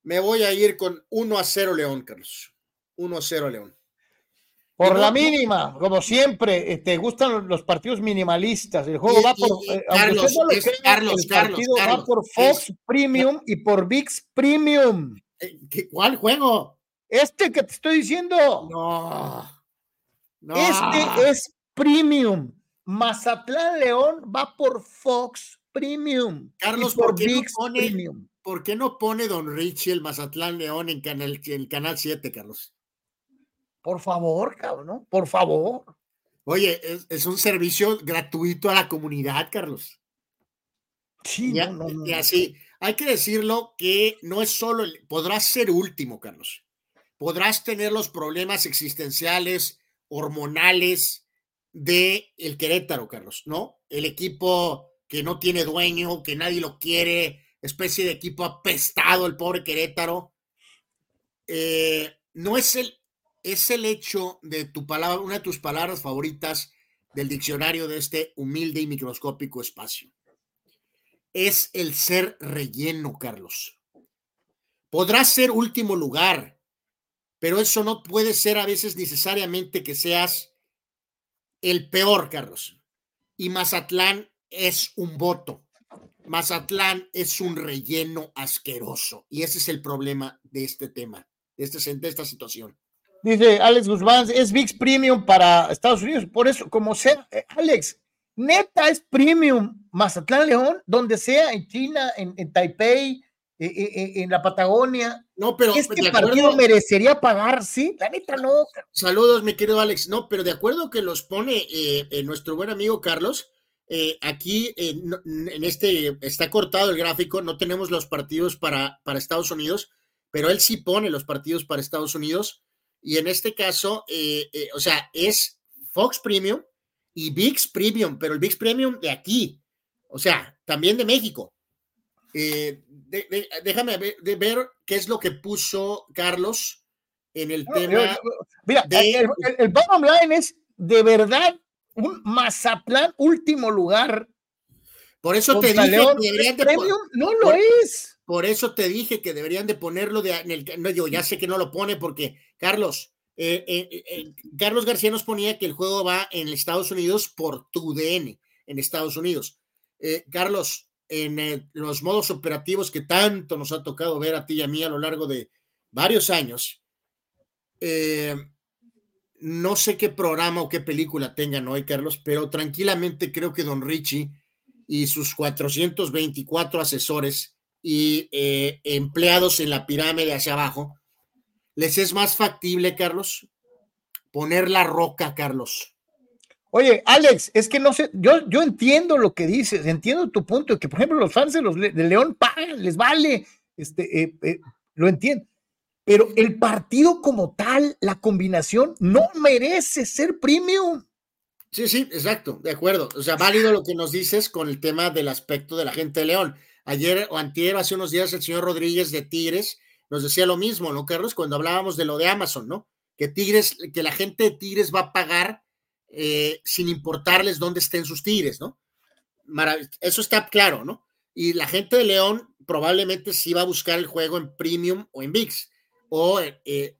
me voy a ir con 1 a 0 León, Carlos. 1 a 0 León. Por la mínima, como siempre, te este, gustan los partidos minimalistas. El juego va por. Eh, Carlos, Carlos, el partido va por Fox Premium y por VIX Premium. Eh, ¿Cuál juego? Este que te estoy diciendo. No. no. Este es Premium. Mazatlán León va por Fox Premium. Carlos, por, qué VIX no pone, Premium. ¿por qué no pone Don Richie el Mazatlán León en, canal, en el canal 7, Carlos? Por favor, cabrón, por favor. Oye, es, un servicio gratuito a la comunidad, Carlos. Sí, y así, hay que decirlo que no es solo, podrás ser último, Carlos. Podrás tener los problemas existenciales, hormonales de el Querétaro, Carlos, ¿no? El equipo que no tiene dueño, que nadie lo quiere, especie de equipo apestado, el pobre Querétaro. Eh, no es el, es el hecho de tu palabra, una de tus palabras favoritas del diccionario de este humilde y microscópico espacio. Es el ser relleno, Carlos. Podrás ser último lugar, pero eso no puede ser a veces necesariamente que seas el peor, Carlos. Y Mazatlán es un voto. Mazatlán es un relleno asqueroso. Y ese es el problema de este tema, de, este, de esta situación. Dice Alex Guzmán, es VIX Premium para Estados Unidos. Por eso, como sea, eh, Alex, neta es Premium. Mazatlán León, donde sea, en China, en, Taipei, eh, eh, en la Patagonia. No, pero este partido merecería pagarse. La neta no. Saludos, mi querido Alex. No, pero de acuerdo que los pone nuestro buen amigo Carlos. aquí en este está cortado el gráfico, no tenemos los partidos para, para Estados Unidos, pero él sí pone los partidos para Estados Unidos. Y en este caso, o sea, es Fox Premium y VIX Premium, pero el VIX Premium de aquí, o sea, también de México. Eh, déjame ver, ver, qué es lo que puso Carlos en el tema. Mira, el, bottom line es de verdad un Mazatlán último lugar. Por eso te dije que deberían de premium, no lo es. Por eso te dije que deberían de ponerlo de, en el, no, yo ya sé que no lo pone porque Carlos, eh, eh, eh, Carlos García nos ponía que el juego va en Estados Unidos por tu DN, en Estados Unidos. Carlos, en los modos operativos que tanto nos ha tocado ver a ti y a mí a lo largo de varios años, no sé qué programa o qué película tengan hoy, Carlos, pero tranquilamente creo que Don Richie y sus 424 asesores y empleados en la pirámide hacia abajo, ¿Les es más factible, Carlos, poner la roca, Carlos? Oye, Alex, es que no sé, yo, yo entiendo lo que dices, entiendo tu punto, que por ejemplo los fans de, los, de León pagan, les vale, este, eh, eh, lo entiendo, pero el partido como tal, la combinación, no merece ser premium. Sí, sí, exacto, de acuerdo. O sea, válido lo que nos dices con el tema del aspecto de la gente de León. Ayer o antier, hace unos días, el señor Rodríguez de Tigres nos decía lo mismo, ¿no, Carlos? Cuando hablábamos de lo de Amazon, ¿no? Que Tigres, que la gente de Tigres va a pagar eh, sin importarles dónde estén sus Tigres, ¿no? Eso está claro, ¿no? Y la gente de León probablemente sí va a buscar el juego en Premium o en VIX. O eh,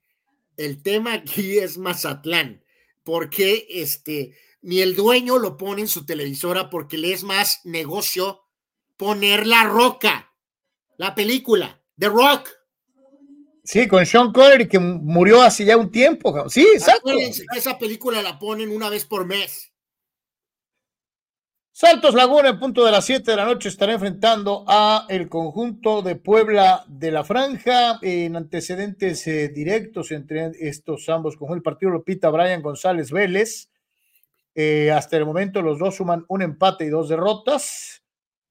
el tema aquí (laughs) es Mazatlán, porque este, ni el dueño lo pone en su televisora porque le es más negocio poner la roca, la película, The Rock. Sí, con Sean Connery que murió hace ya un tiempo. Sí, exacto. esa película la ponen una vez por mes. Santos Laguna, en punto de las 7 de la noche, estará enfrentando a el conjunto de Puebla de la Franja en antecedentes eh, directos entre estos ambos. Con el partido lo pita Brian González Vélez. Eh, hasta el momento los dos suman un empate y dos derrotas.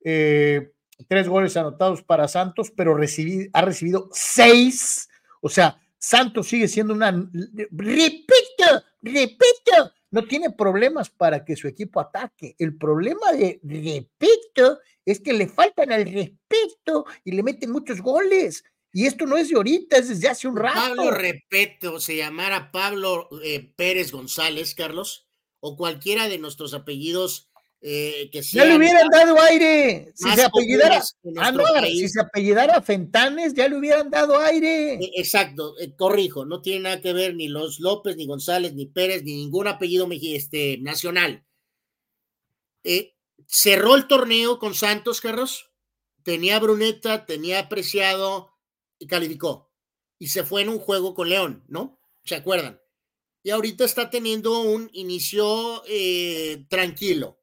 Eh, tres goles anotados para Santos, pero ha recibido seis. O sea, Santos sigue siendo una. Repito, repito, no tiene problemas para que su equipo ataque. El problema de repito es que le faltan al respeto y le meten muchos goles. Y esto no es de ahorita, es desde hace un rato. Pablo Repeto se llamara Pablo eh, Pérez González, Carlos, o cualquiera de nuestros apellidos eh, que ya le hubieran dado aire. Si se, apellidara, ah, si se apellidara Fentanes, ya le hubieran dado aire. E, exacto, eh, corrijo, no tiene nada que ver ni los López, ni González, ni Pérez, ni ningún apellido este, nacional. Eh, cerró el torneo con Santos, Carlos. Tenía Bruneta, tenía apreciado y calificó. Y se fue en un juego con León, ¿no? ¿Se acuerdan? Y ahorita está teniendo un inicio tranquilo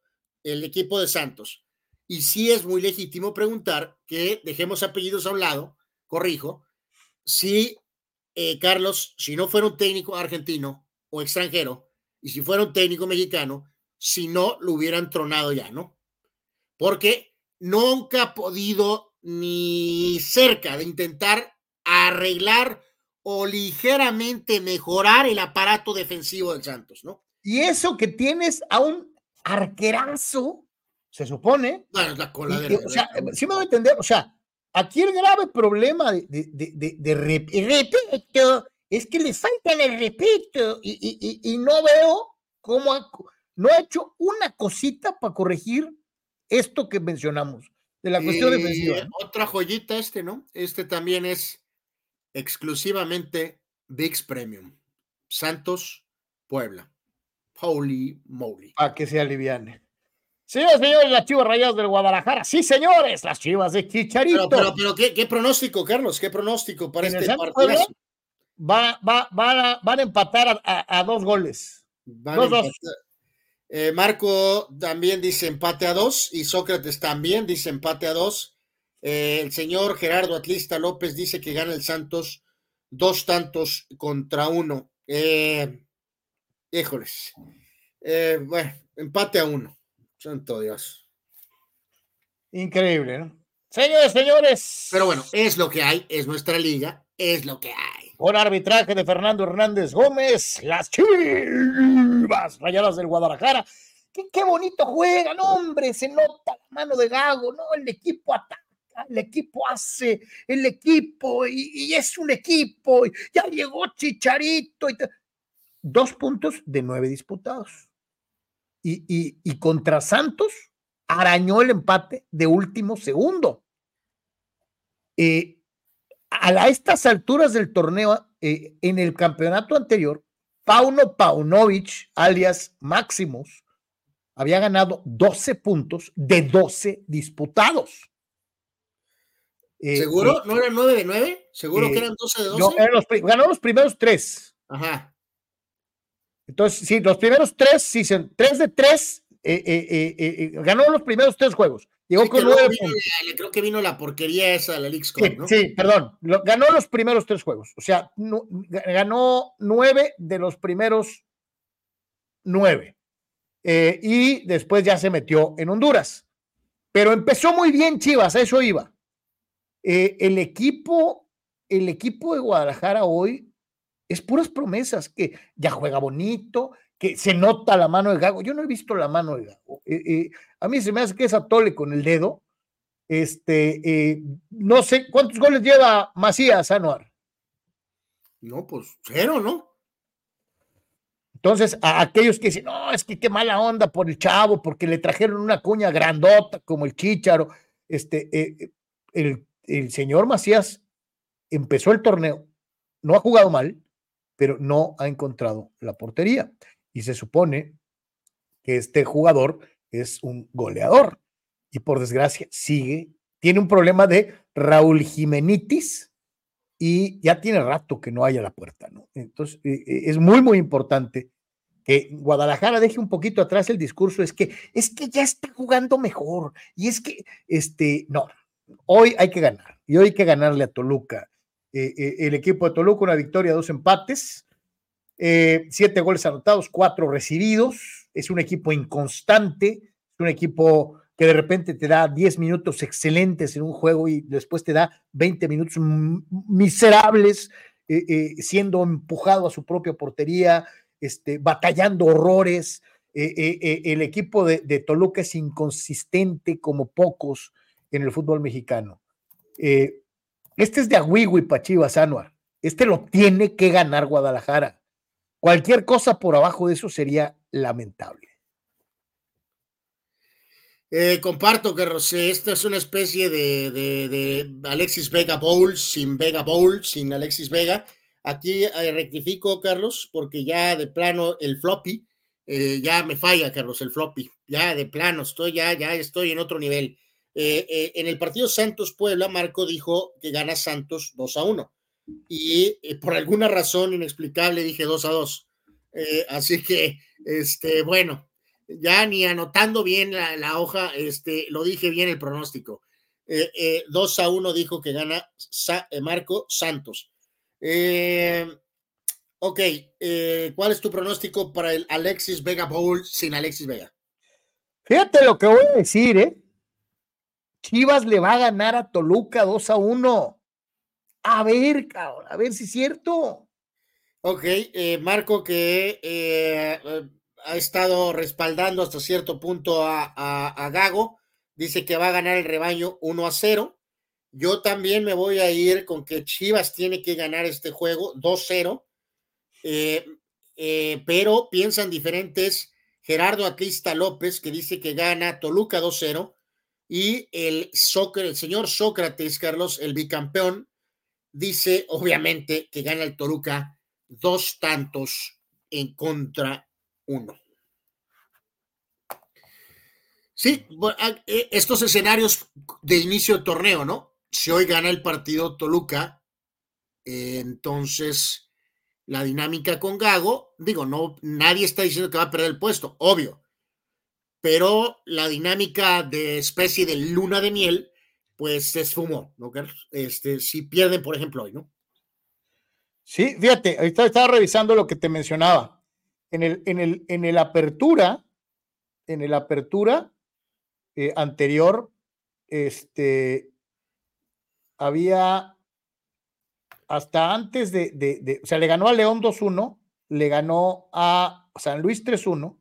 el equipo de Santos. Y sí es muy legítimo preguntar que dejemos apellidos a un lado, corrijo, si eh, Carlos, si no fuera un técnico argentino o extranjero, y si fuera un técnico mexicano, si no lo hubieran tronado ya, ¿no? Porque nunca ha podido ni cerca de intentar arreglar o ligeramente mejorar el aparato defensivo del Santos, ¿no? Y eso que tienes a un arquerazo, se supone. Bueno, la cola de O sea, sí me voy a entender, o sea, aquí el grave problema de, de, de, respeto es que le faltan el respeto y, y, no veo cómo no ha hecho una cosita para corregir esto que mencionamos de la cuestión defensiva. Otra joyita este, ¿no? Este también es exclusivamente VIX Premium. Santos, Puebla. Holy moly. A que se aliviane. Señores, señores, las chivas rayadas del Guadalajara. Sí, señores, las chivas de Chicharito. Pero, pero, ¿qué, pronóstico, Carlos? ¿Qué pronóstico para este partido? Va, va, va, van a empatar a, dos goles. dos, dos. Eh, Marco también dice empate a dos y Sócrates también dice empate a dos. Eh, el señor Gerardo Atlista López dice que gana el Santos dos tantos contra uno. Eh, híjoles. Eh, bueno, empate a uno. Santo Dios. Increíble, ¿no? Señores, señores. Pero bueno, es lo que hay, es nuestra liga, es lo que hay. Con arbitraje de Fernando Hernández Gómez, las chivas rayadas del Guadalajara. Qué, qué bonito juegan, hombre, se nota la mano de Gago, ¿no? El equipo ataca el equipo hace, el equipo, y, y es un equipo, y ya llegó Chicharito. Y Dos puntos de nueve disputados. Y, y, y, contra Santos arañó el empate de último segundo. Eh, a, estas alturas del torneo, eh, en el campeonato anterior, Pauno Paunovic, alias Máximos, había ganado 12 puntos de 12 disputados. Eh, ¿Seguro? ¿No eran 9 de 9? ¿Seguro que eran 12 de 12? No, eran los, ganó los primeros tres. Ajá. Entonces, sí, los primeros tres, sí, tres de tres, eh, eh, eh, ganó los primeros tres juegos. Llegó sí, con nueve vino, creo que vino la porquería esa, la League sí, ¿no? sí, perdón. Lo, ganó los primeros tres juegos. O sea, no, ganó nueve de los primeros nueve. y después ya se metió en Honduras. Pero empezó muy bien Chivas, a eso iba. el equipo, el equipo de Guadalajara hoy es puras promesas, que ya juega bonito, que se nota la mano de Gago. Yo no he visto la mano de Gago. Eh, eh, a mí se me hace que es atole con el dedo. Este, eh, no sé, ¿cuántos goles lleva Macías, Anuar? No, pues cero, ¿no? Entonces, a aquellos que dicen, no, es que qué mala onda por el chavo, porque le trajeron una cuña grandota como el Chícharo. Este, el, el señor Macías empezó el torneo, no ha jugado mal, pero no ha encontrado la portería. Y se supone que este jugador es un goleador y por desgracia sigue, tiene un problema de Raúl Jimenitis y ya tiene rato que no haya la puerta, ¿no? Entonces, es muy, muy importante que Guadalajara deje un poquito atrás el discurso, es que, es que ya está jugando mejor y es que, este, no, hoy hay que ganar y hoy hay que ganarle a Toluca eh, eh, el equipo de Toluca, una victoria, dos empates, eh, siete goles anotados, cuatro recibidos. Es un equipo inconstante, es un equipo que de repente te da 10 minutos excelentes en un juego y después te da 20 minutos miserables, siendo empujado a su propia portería, este, batallando horrores. el equipo de, Toluca es inconsistente como pocos en el fútbol mexicano. Este es de Agüigui para Chivas Anuar. Este lo tiene que ganar Guadalajara. Cualquier cosa por abajo de eso sería lamentable. Eh, comparto que esta es una especie de, Alexis Vega Bowl sin Vega Bowl, sin Alexis Vega. Aquí eh, rectifico, Carlos, porque ya de plano el floppy, eh, ya me falla, Carlos, el floppy. Ya de plano, estoy ya, ya estoy en otro nivel. Eh, eh, en el partido Santos Puebla, Marco dijo que gana Santos 2 a 1. Y eh, por alguna razón inexplicable dije 2 a 2. así que, este, bueno, ya ni anotando bien la, la hoja, este, lo dije bien el pronóstico. 2 a 1 dijo que gana Sa Marco Santos. ok, ¿cuál es tu pronóstico para el Alexis Vega Bowl sin Alexis Vega? Fíjate lo que voy a decir, ¿eh? Chivas le va a ganar a Toluca 2 a 1. A ver, cabrón, a ver si es cierto. Ok, eh, Marco que eh, ha estado respaldando hasta cierto punto a, a, a, Gago, dice que va a ganar el rebaño 1 a 0. Yo también me voy a ir con que Chivas tiene que ganar este juego 2-0, eh, pero piensan diferentes. Gerardo Atlista López, que dice que gana Toluca 2-0 y el, el señor Sócrates, Carlos, el bicampeón, dice obviamente que gana el Toruca dos tantos en contra uno. Sí, e, estos escenarios de inicio de torneo, ¿no? Si hoy gana el partido Toluca, entonces la dinámica con Gago, digo, no, nadie está diciendo que va a perder el puesto, obvio, pero la dinámica de especie de luna de miel pues se esfumó, ¿no? Este, si pierden, por ejemplo, hoy, ¿no? Sí, fíjate, ahorita estaba revisando lo que te mencionaba. En el, en el, en el apertura, en el apertura eh, anterior, este, había hasta antes de, de, de, o sea, le ganó a León 2-1, le ganó a San Luis 3-1,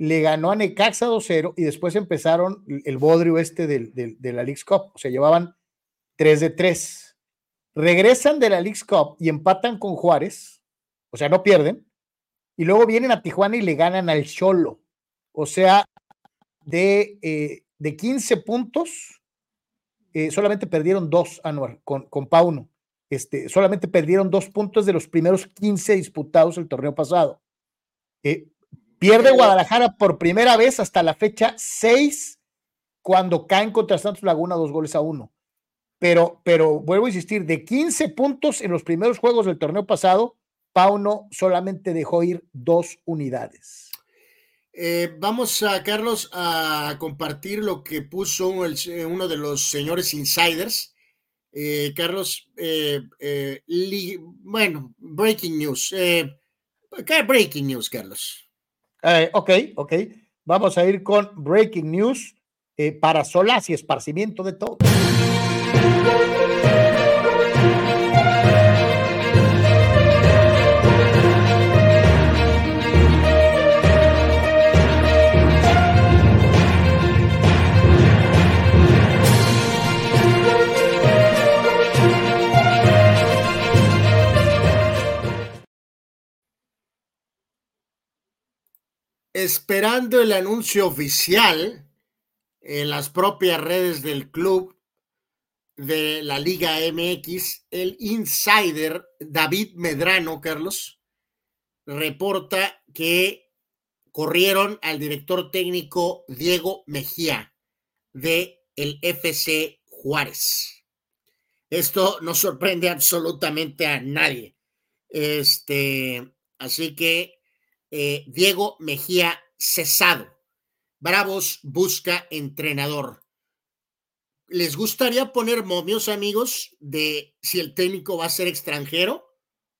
le ganó a Necaxa 2-0 y después empezaron el bodrio este del, del, de la League's Cup, o sea, llevaban 3 de 3. Regresan de la League's Cup y empatan con Juárez, o sea, no pierden, y luego vienen a Tijuana y le ganan al Cholo, o sea, de, eh, de 15 puntos, eh, solamente perdieron dos, Anuar, con, con Pauno. Este, solamente perdieron dos puntos de los primeros 15 disputados el torneo pasado. Eh, pierde Guadalajara por primera vez hasta la fecha 6, cuando caen contra Santos Laguna dos goles a uno. Pero, pero vuelvo a insistir, de 15 puntos en los primeros juegos del torneo pasado, Pauno solamente dejó ir dos unidades. Eh, vamos a, Carlos, a compartir lo que puso el, uno de los señores insiders. Eh, Carlos, eh, eh, bueno, breaking news. Eh, ¿Qué breaking news, Carlos? Ok, ok. Vamos a ir con breaking news para solas y esparcimiento de todo. Esperando el anuncio oficial en las propias redes del club de la Liga MX, el insider David Medrano, Carlos, reporta que corrieron al director técnico Diego Mejía de el FC Juárez. Esto no sorprende absolutamente a nadie. Este, así que eh, Diego Mejía cesado. Bravos busca entrenador. ¿Les gustaría poner momios, amigos, de si el técnico va a ser extranjero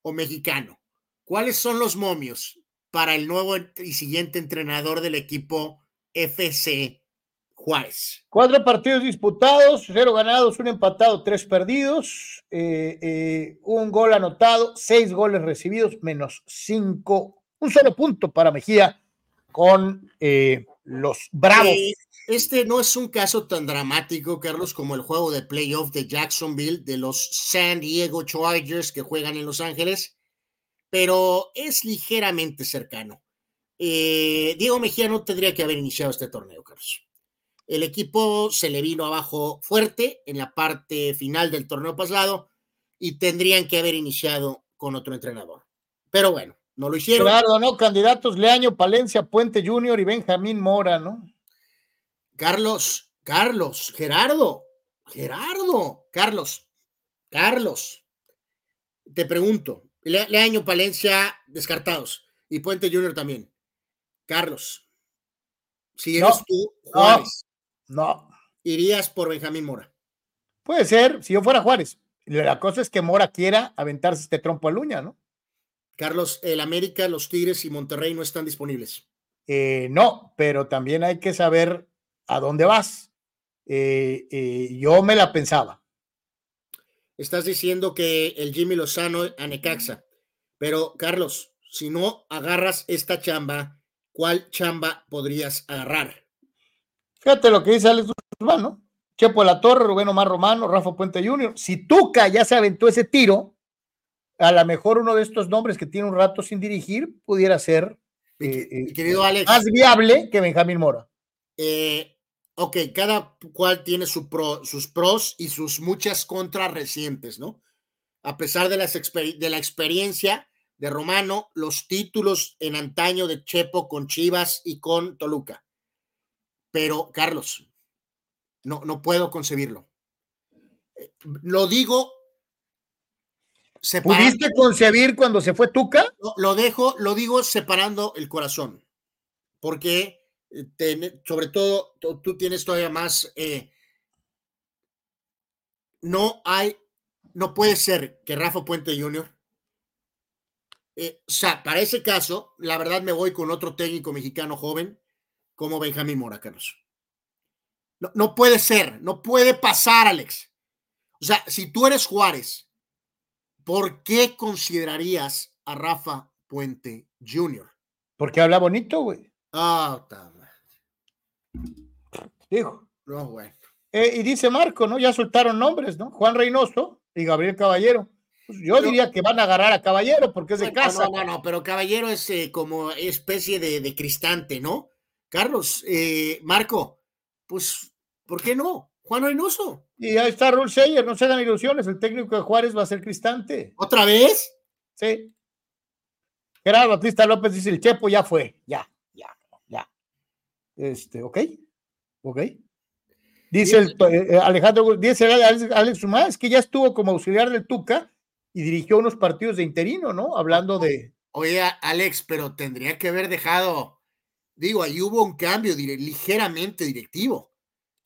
o mexicano? ¿Cuáles son los momios para el nuevo y siguiente entrenador del equipo FC Juárez? Cuatro partidos disputados, cero ganados, un empatado, tres perdidos, eh, eh, un gol anotado, seis goles recibidos, menos cinco un solo punto para Mejía con eh, los Bravos. Eh, este no es un caso tan dramático, Carlos, como el juego de playoff de Jacksonville de los San Diego Chargers que juegan en Los Ángeles, pero es ligeramente cercano. Eh, Diego Mejía no tendría que haber iniciado este torneo, Carlos. El equipo se le vino abajo fuerte en la parte final del torneo pasado y tendrían que haber iniciado con otro entrenador. Pero bueno, no lo hicieron. Claro, ¿no? Candidatos Leaño, Palencia, Puente Junior y Benjamín Mora, ¿no? Carlos, Carlos, Gerardo, Gerardo, Carlos, Carlos. Te pregunto, Leaño, Palencia, descartados. Y Puente Junior también. Carlos, si eres tú, Juárez. No, Irías por Benjamín Mora. Puede ser, si yo fuera Juárez. La cosa es que Mora quiera aventarse este trompo a luña, ¿no? Carlos, el América, los Tigres y Monterrey no están disponibles. Eh, no, pero también hay que saber a dónde vas. Eh, eh, yo me la pensaba. Estás diciendo que el Jimmy Lozano a Necaxa, pero Carlos, si no agarras esta chamba, ¿cuál chamba podrías agarrar? Fíjate lo que dice Alex Guzmán, ¿no? Chepo La Torre, Rubén Omar Romano, Rafa Puente Jr. Si Tuca ya se aventó ese tiro, a lo mejor uno de estos nombres que tiene un rato sin dirigir pudiera ser eh, mi querido Alex, más viable que Benjamín Mora. Eh, ok, cada cual tiene su pro, sus pros y sus muchas contras recientes, ¿no? A pesar de, las de la experiencia de Romano, los títulos en antaño de Chepo con Chivas y con Toluca. Pero, Carlos, no, no puedo concebirlo. Eh, lo digo ¿Pudiste concebir cuando se fue Tuca? Lo, lo, dejo, lo digo separando el corazón, porque eh, te, sobre todo tú tienes todavía más eh, no hay, no puede ser que Rafa Puente Jr. Eh, o sea, para ese caso, la verdad me voy con otro técnico mexicano joven como Benjamín Mora, Carlos. No, no puede ser, no puede pasar, Alex. O sea, si tú eres Juárez, ¿por qué considerarías a Rafa Puente Jr.? Porque habla bonito, güey. Ah, está Dijo. No, güey. Eh, y dice Marco, ¿no? Ya soltaron nombres, ¿no? Juan Reynoso y Gabriel Caballero. Pues yo Pero- diría que van a agarrar a Caballero porque es de casa. No, no, no, pero Caballero es eh, como especie de, de cristante, ¿no? Carlos, eh, Marco, pues, ¿por qué no? Juan Reynoso, Y ahí está Rul Seyer, no se hagan ilusiones, el técnico de Juárez va a ser Cristante. ¿otra vez? Sí. Gerardo Batista López dice, el Chepo ya fue, ya, ya, ya. Este, ¿ok? ¿Ok? Dice el, eh, Alejandro, dice Alex, Alex Sumá, es que ya estuvo como auxiliar del Tuca y dirigió unos partidos de interino, ¿no? Hablando de... Oye, Alex, pero tendría que haber dejado, digo, ahí hubo un cambio dire- ligeramente directivo.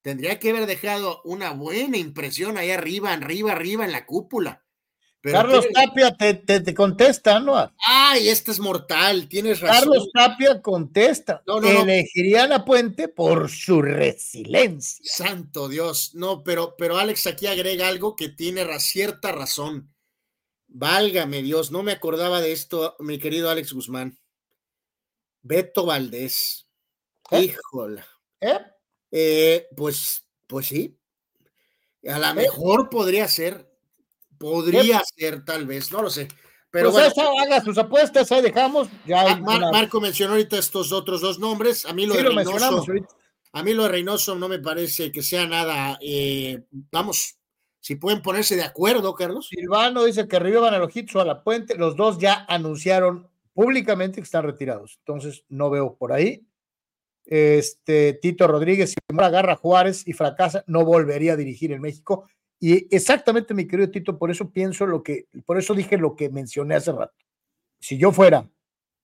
Tendría que haber dejado una buena impresión ahí arriba, arriba, arriba en la cúpula. Pero Carlos tiene- Tapia te, te, te contesta, ¿no? Ay, este es mortal, tienes razón. Carlos Tapia contesta. No, no, no. Elegirían a Puente por su resiliencia. Santo Dios, no, pero, pero Alex aquí agrega algo que tiene cierta razón. Válgame Dios, no me acordaba de esto, mi querido Alex Guzmán. Beto Valdés. ¿Eh? Híjole. ¿Eh? Eh, pues, pues sí. A lo mejor podría ser. Podría ser, tal vez, no lo sé. Pero pues bueno, esa, haga sus apuestas, ahí dejamos. Ya Ah, Mar- una- Marco mencionó ahorita estos otros dos nombres. A mí lo sí de lo Reynoso- a mí lo de Reynoso no me parece que sea nada. eh, vamos, si pueden ponerse de acuerdo, Carlos. Silvano dice que revivan a Ojitos o a la Puente. Los dos ya anunciaron públicamente que están retirados. Entonces no veo por ahí. Este Tito Rodríguez, si Mora agarra Juárez y fracasa, no volvería a dirigir en México. Y exactamente, mi querido Tito, por eso pienso lo que, por eso dije lo que mencioné hace rato. Si yo fuera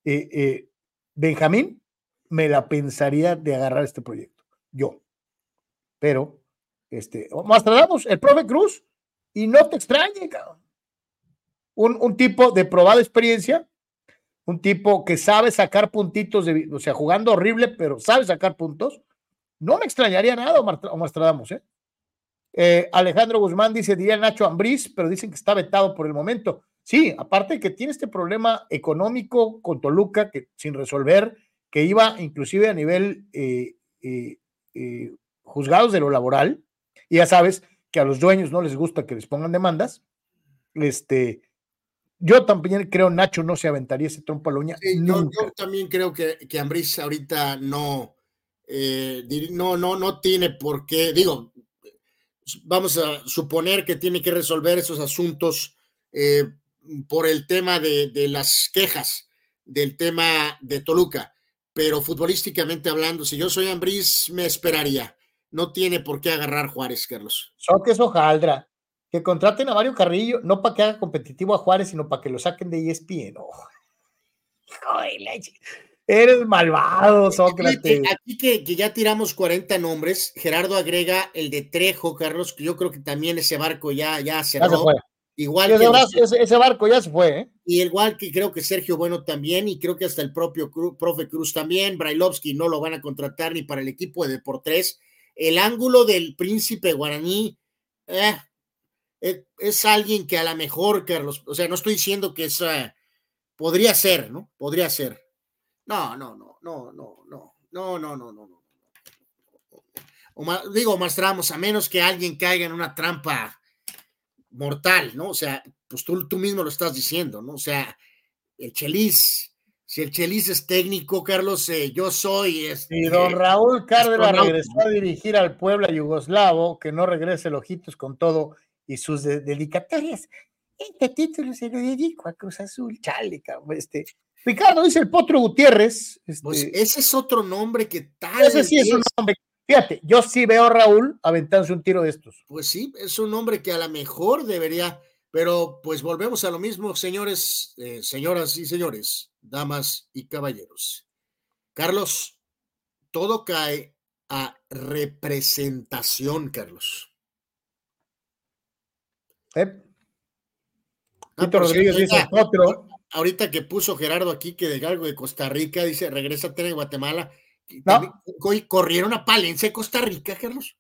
eh, eh, Benjamín, me la pensaría de agarrar este proyecto. Yo. Pero, este, mostramos el profe Cruz y no te extrañe, cabrón. Un, un tipo de probada experiencia, un tipo que sabe sacar puntitos, de, o sea, jugando horrible, pero sabe sacar puntos. No me extrañaría nada, Omar, Omar Stradamus, ¿eh? Eh, Alejandro Guzmán dice, diría Nacho Ambriz, pero dicen que está vetado por el momento. Sí, aparte que tiene este problema económico con Toluca que sin resolver, que iba inclusive a nivel eh, eh, juzgados de lo laboral, y ya sabes que a los dueños no les gusta que les pongan demandas. Este, yo también creo Nacho no se aventaría ese trompo a la uña. Sí, yo, también creo que, que Ambriz ahorita no, eh, no, no, no tiene por qué, digo, vamos a suponer que tiene que resolver esos asuntos eh, por el tema de, de las quejas del tema de Toluca, pero futbolísticamente hablando, si yo soy Ambriz, me esperaría. No tiene por qué agarrar Juárez, Carlos. Soques hojaldra. Que contraten a Mario Carrillo, no para que haga competitivo a Juárez, sino para que lo saquen de ESPN. Oh. Leche. Eres malvado, Sócrates. aquí que, que ya tiramos 40 nombres, Gerardo agrega el de Trejo, Carlos, que yo creo que también ese barco ya, ya Ya se fue. Igual Ese, que, brazo- ese- ese barco ya se fue, ¿eh? y igual que creo que Sergio Bueno también, y creo que hasta el propio Cru- profe Cruz también, Brailovsky no lo van a contratar ni para el equipo de Deportes. El ángulo del príncipe guaraní eh, eh, es alguien que a lo mejor, Carlos, o sea, no estoy diciendo que es, podría ser, ¿no? Podría ser. No, no, no, no, no, no, no, no, no, no, no. Digo, Mastramos, a menos que alguien caiga en una trampa mortal, ¿no? O sea, pues tú, tú mismo lo estás diciendo, ¿no? O sea, el Chelis, si el Chelis es técnico, Carlos, eh, yo soy. Este, Y don Raúl Cárdenas astronauta. regresó a dirigir al Puebla Yugoslavo, que no regrese el ojitos con todo y sus de- dedicatorias. Este título se lo dedico a Cruz Azul, chale, cabrón, este. Ricardo dice el Potro Gutiérrez. este, Pues ese es otro nombre que tal ese sí es un nombre. Fíjate, yo sí veo a Raúl aventándose un tiro de estos. Pues sí, es un nombre que a lo mejor debería, pero pues volvemos a lo mismo, señores, eh, señoras y señores, damas y caballeros. Carlos, todo cae a representación, Carlos. ¿Eh? Ah, Rodríguez cierto, dice ahorita- otro. Ahorita que puso Gerardo aquí que de algo de Costa Rica, dice, regresa a de Guatemala. No. corrieron a Palencia, Costa Rica, Carlos.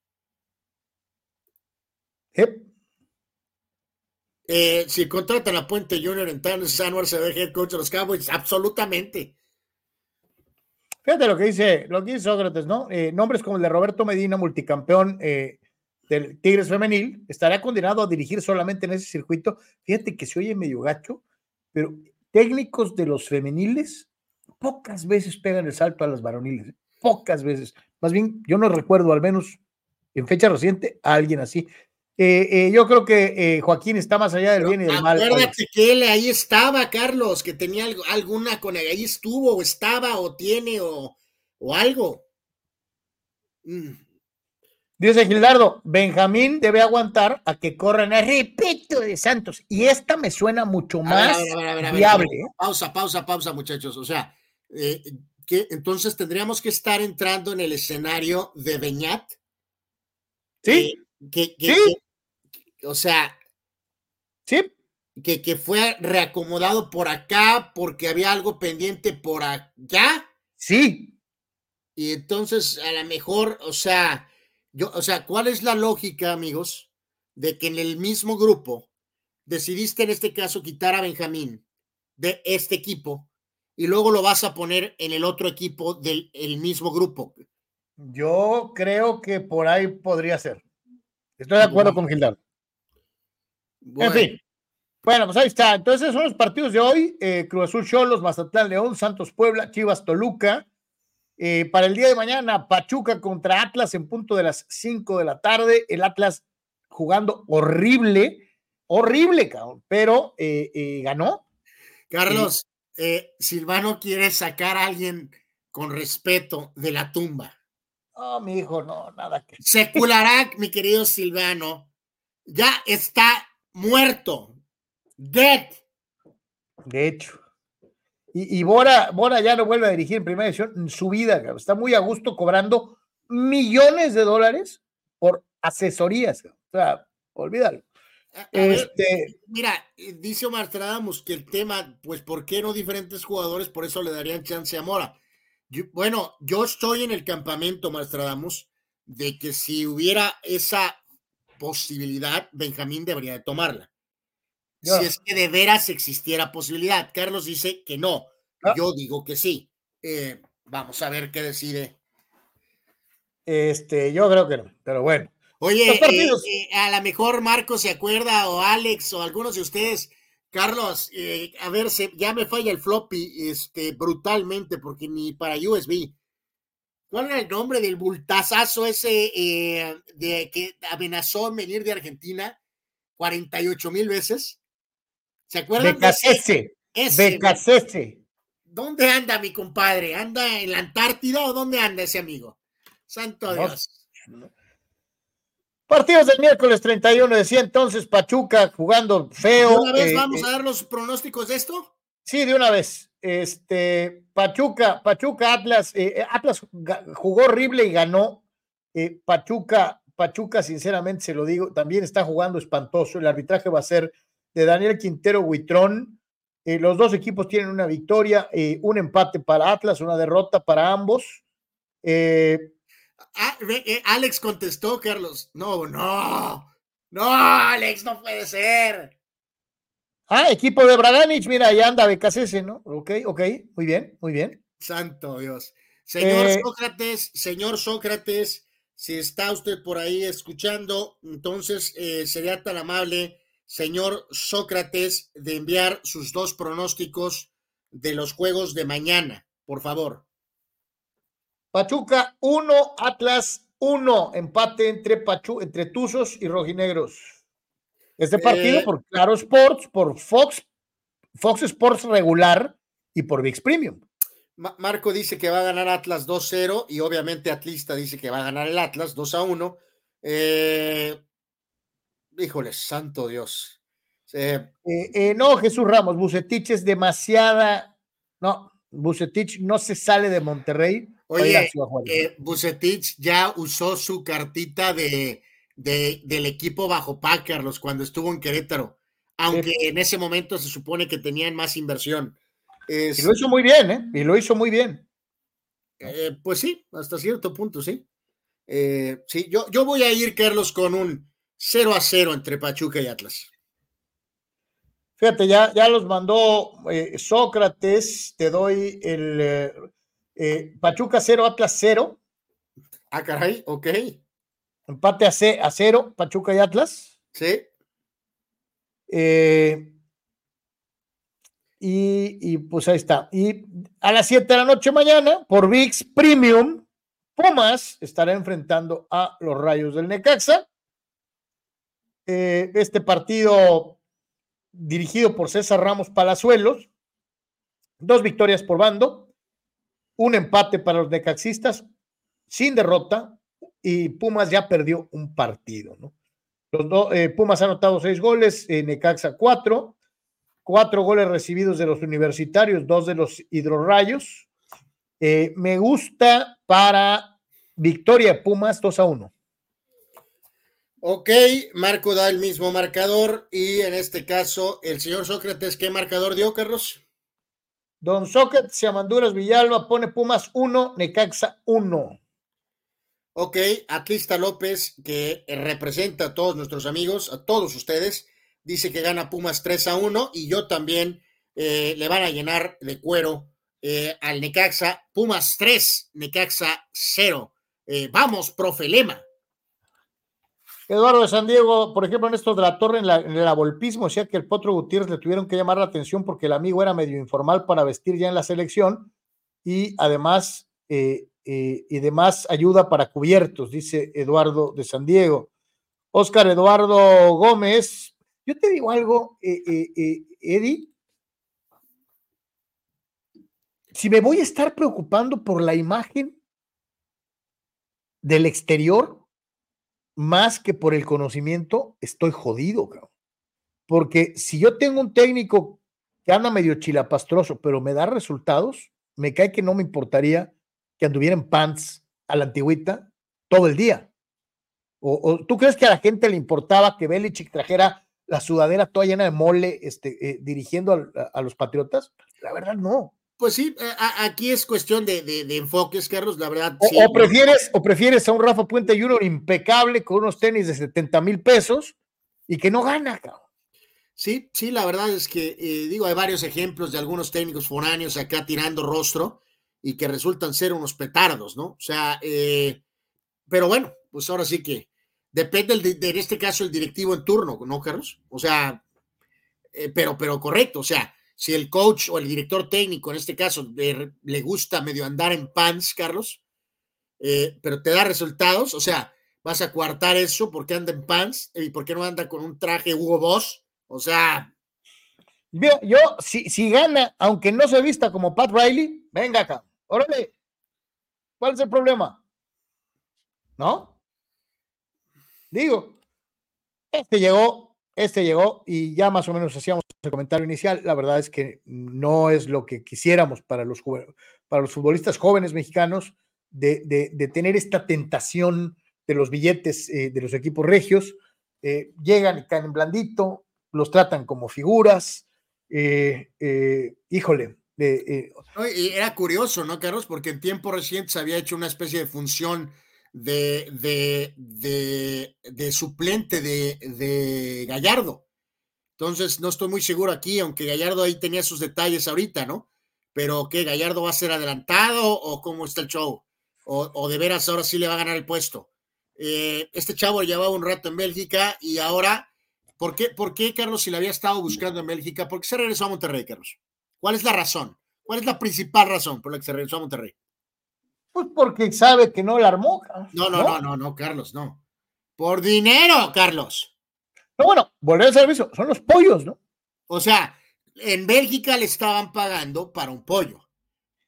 ¿eh? Eh, si contratan a Puente Junior, entonces Anwar se ve head coach de los Cowboys. Absolutamente. Fíjate lo que dice, lo que dice Sócrates, ¿no? Eh, nombres como el de Roberto Medina, multicampeón eh, del Tigres Femenil, estará condenado a dirigir solamente en ese circuito. Fíjate que se oye medio gacho, pero técnicos de los femeniles pocas veces pegan el salto a las varoniles, ¿eh? pocas veces. Más bien, yo no recuerdo, al menos en fecha reciente, a alguien así. Eh, eh, yo creo que eh, Joaquín está más allá del bien y del mal. Acuérdate que él ahí estaba, Carlos, que tenía algo- alguna con ahí estuvo, o estaba, o tiene, o, o algo. Mm. Dice Gildardo, Benjamín debe aguantar a que corran a repito de Santos. Y esta me suena mucho más ver, a ver, a ver, a ver, viable. Pausa, pausa, pausa, muchachos. O sea, eh, que entonces tendríamos que estar entrando en el escenario de Beñat. Sí, eh, que, que- Sí. que- o sea, sí, que, que fue reacomodado por acá porque había algo pendiente por allá. sí. Y entonces, a lo mejor, o sea, yo, o sea, ¿cuál es la lógica, amigos, de que en el mismo grupo decidiste en este caso quitar a Benjamín de este equipo y luego lo vas a poner en el otro equipo del el mismo grupo? Yo creo que por ahí podría ser. Estoy de acuerdo con Gildardo. Bueno, En fin. Bueno, pues ahí está. Entonces son los partidos de hoy. eh, Cruz Azul Cholos, Mazatlán León, Santos Puebla, Chivas Toluca. Eh, para el día de mañana, Pachuca contra Atlas en punto de las 5 de la tarde. El Atlas jugando horrible, horrible, cabrón, pero eh, eh, ganó. Carlos, Silvano quiere sacar a alguien con respeto de la tumba. Oh, mi hijo, no, nada que. Secularak, mi querido Silvano, ya está muerto. Dead. De hecho. Y, y Bora, Bora ya no vuelve a dirigir en primera división en su vida, cabrón. está muy a gusto cobrando millones de dólares por asesorías. cabrón. O sea, olvídalo. A- a ver, Este, mira, eh, dice Omar Stradamus que el tema, pues, ¿por qué no diferentes jugadores? Por eso le darían chance a Mora. Yo- bueno, yo estoy en el campamento, Omar Stradamus, de que si hubiera esa posibilidad, Benjamín debería de tomarla. Yo- Si es que de veras existiera posibilidad. Carlos dice que no. Ah. Yo digo que sí. Eh, vamos a ver qué decide. este, yo creo que no, pero bueno. Oye, eh, eh, a lo mejor Marco se acuerda, o Alex, o algunos de ustedes. Carlos, a ver, se- ya me falla el floppy este, brutalmente porque ni para USB. ¿Cuál era el nombre del bultazazo ese de que amenazó en venir de Argentina 48 mil veces? ¿Se acuerdan? de ese? Becasese, Ese, Becasese. ¿Dónde anda mi compadre? ¿Anda en la Antártida o dónde anda ese amigo? Santo No Dios. Partidos del miércoles 31, decía entonces Pachuca jugando ¿De feo. una vez eh, vamos eh, a dar los pronósticos de esto? Sí, de una vez. Este, Pachuca, Pachuca, Atlas, eh, eh, Atlas jugó horrible y ganó. Eh, Pachuca, Pachuca, sinceramente se lo digo, también está jugando espantoso. El arbitraje va a ser de Daniel Quintero Huitrón. Eh, los dos equipos tienen una victoria, eh, un empate para Atlas, una derrota para ambos. Eh, Ah, eh, Alex contestó, Carlos. No, no. No, Alex, no puede ser. ah, equipo de Braganich, mira, ahí anda Becasese, ¿no? Ok, ok, muy bien, muy bien. Santo Dios. Señor Sócrates, señor Sócrates, si está usted por ahí escuchando, entonces sería tan amable, señor Sócrates, de enviar sus dos pronósticos de los juegos de mañana, por favor. Pachuca 1, Atlas 1, empate entre, Pachu, entre Tuzos y Rojinegros. Este partido Eh, por Claro Sports, por Fox, Fox Sports regular y por VIX Premium. Ma- Marco dice que va a ganar Atlas 2-0 y obviamente Atlista dice que va a ganar el Atlas 2-1. Eh, híjole, santo Dios. Eh, Eh, no, Jesús Ramos, Bucetich es demasiada. No, Bucetich no se sale de Monterrey. Oye, eh, Bucetich ya usó su cartita de, de, del equipo bajo Pac, Carlos, cuando estuvo en Querétaro, aunque en ese momento se supone que tenían más inversión. Es, y lo hizo muy bien, ¿eh? Y lo hizo muy bien. Eh, pues sí, hasta cierto punto, sí. Eh, sí, yo, yo voy a ir, Carlos, con un 0 a 0 entre Pachuca y Atlas. Fíjate, ya, ya los mandó eh, Sócrates, te doy el eh, eh, Pachuca 0, Atlas 0. Ah, caray, ok. Empate a, C, a 0, Pachuca y Atlas. Sí. Y, y, pues ahí está. Y a las 7 de la noche mañana, por VIX Premium, Pumas estará enfrentando a los Rayos del Necaxa. Este partido dirigido por César Ramos Palazuelos, dos victorias por bando, un empate para los necaxistas, sin derrota, y Pumas ya perdió un partido. Los eh, Pumas ha anotado seis goles, eh, Necaxa cuatro, cuatro goles recibidos de los universitarios, dos de los hidrorrayos. Eh, me gusta para victoria Pumas 2 a 1. Ok, Marco da el mismo marcador y en este caso el señor Sócrates, ¿qué marcador dio, Carlos? Don Sócrates Amanduras Villalba pone Pumas 1, Necaxa 1. Ok, Atlista López, que representa a todos nuestros amigos, a todos ustedes, dice que gana Pumas 3 a 1 y yo también eh, le van a llenar de cuero eh, al Necaxa. Pumas 3, Necaxa 0. Eh, vamos, profe Lema. Eduardo de San Diego, por ejemplo, en esto de la torre, en, el abolpismo, decía que el Potro Gutiérrez le tuvieron que llamar la atención porque el amigo era medio informal para vestir ya en la selección y además, eh, eh, y demás ayuda para cubiertos, dice Eduardo de San Diego. Oscar Eduardo Gómez, yo te digo algo, eh, Eddie, si me voy a estar preocupando por la imagen del exterior, más que por el conocimiento, estoy jodido, cabrón. Porque si yo tengo un técnico que anda medio chilapastroso, pero me da resultados, me cae que no me importaría que anduviera en pants a la antigüita todo el día. O, tú crees que a la gente le importaba que Belichick trajera la sudadera toda llena de mole este, eh, dirigiendo a, los patriotas? La verdad, no. Pues sí, aquí es cuestión de, enfoques, Carlos, la verdad. O, prefieres, o prefieres a un Rafa Puente Junior impecable con unos tenis de 70 mil pesos y que no gana, cabrón. Sí, sí, la verdad es que, eh, digo, hay varios ejemplos de algunos técnicos foráneos acá tirando rostro y que resultan ser unos petardos, ¿no? O sea, eh, pero bueno, pues ahora sí que depende de, en este caso el directivo en turno, ¿no, Carlos? O sea, eh, pero, pero correcto, o sea, si el coach o el director técnico, en este caso, le, gusta medio andar en pants, Carlos, eh, pero te da resultados, o sea, vas a coartar eso porque anda en pants y por qué no anda con un traje Hugo Boss, o sea. Yo, yo si, si gana, aunque no se vista como Pat Riley, venga acá, órale, ¿cuál es el problema? ¿No? Digo, este llegó este llegó y ya más o menos hacíamos el comentario inicial. La verdad es que no es lo que quisiéramos para los, para los futbolistas jóvenes mexicanos de, tener esta tentación de los billetes eh, de los equipos regios. Eh, llegan y caen en blandito, los tratan como figuras. Eh, híjole. era curioso, ¿no, Carlos? Porque en tiempo reciente se había hecho una especie de función de, de, suplente de, Gallardo. Entonces, no estoy muy seguro aquí, aunque Gallardo ahí tenía sus detalles ahorita, ¿no? Pero ¿qué? ¿Gallardo va a ser adelantado o cómo está el show? O, de veras ahora sí le va a ganar el puesto. Eh, este chavo llevaba un rato en Bélgica y ahora, ¿por qué, ¿por qué, Carlos, si le había estado buscando en Bélgica, por qué se regresó a Monterrey, Carlos? ¿Cuál es la razón? ¿Cuál es la principal razón por la que se regresó a Monterrey? Pues porque sabe que no la armó. No, no, no, no, no, Carlos, no. Por dinero, Carlos. No, bueno, volver al servicio, son los pollos, ¿no? O sea, en Bélgica le estaban pagando para un pollo.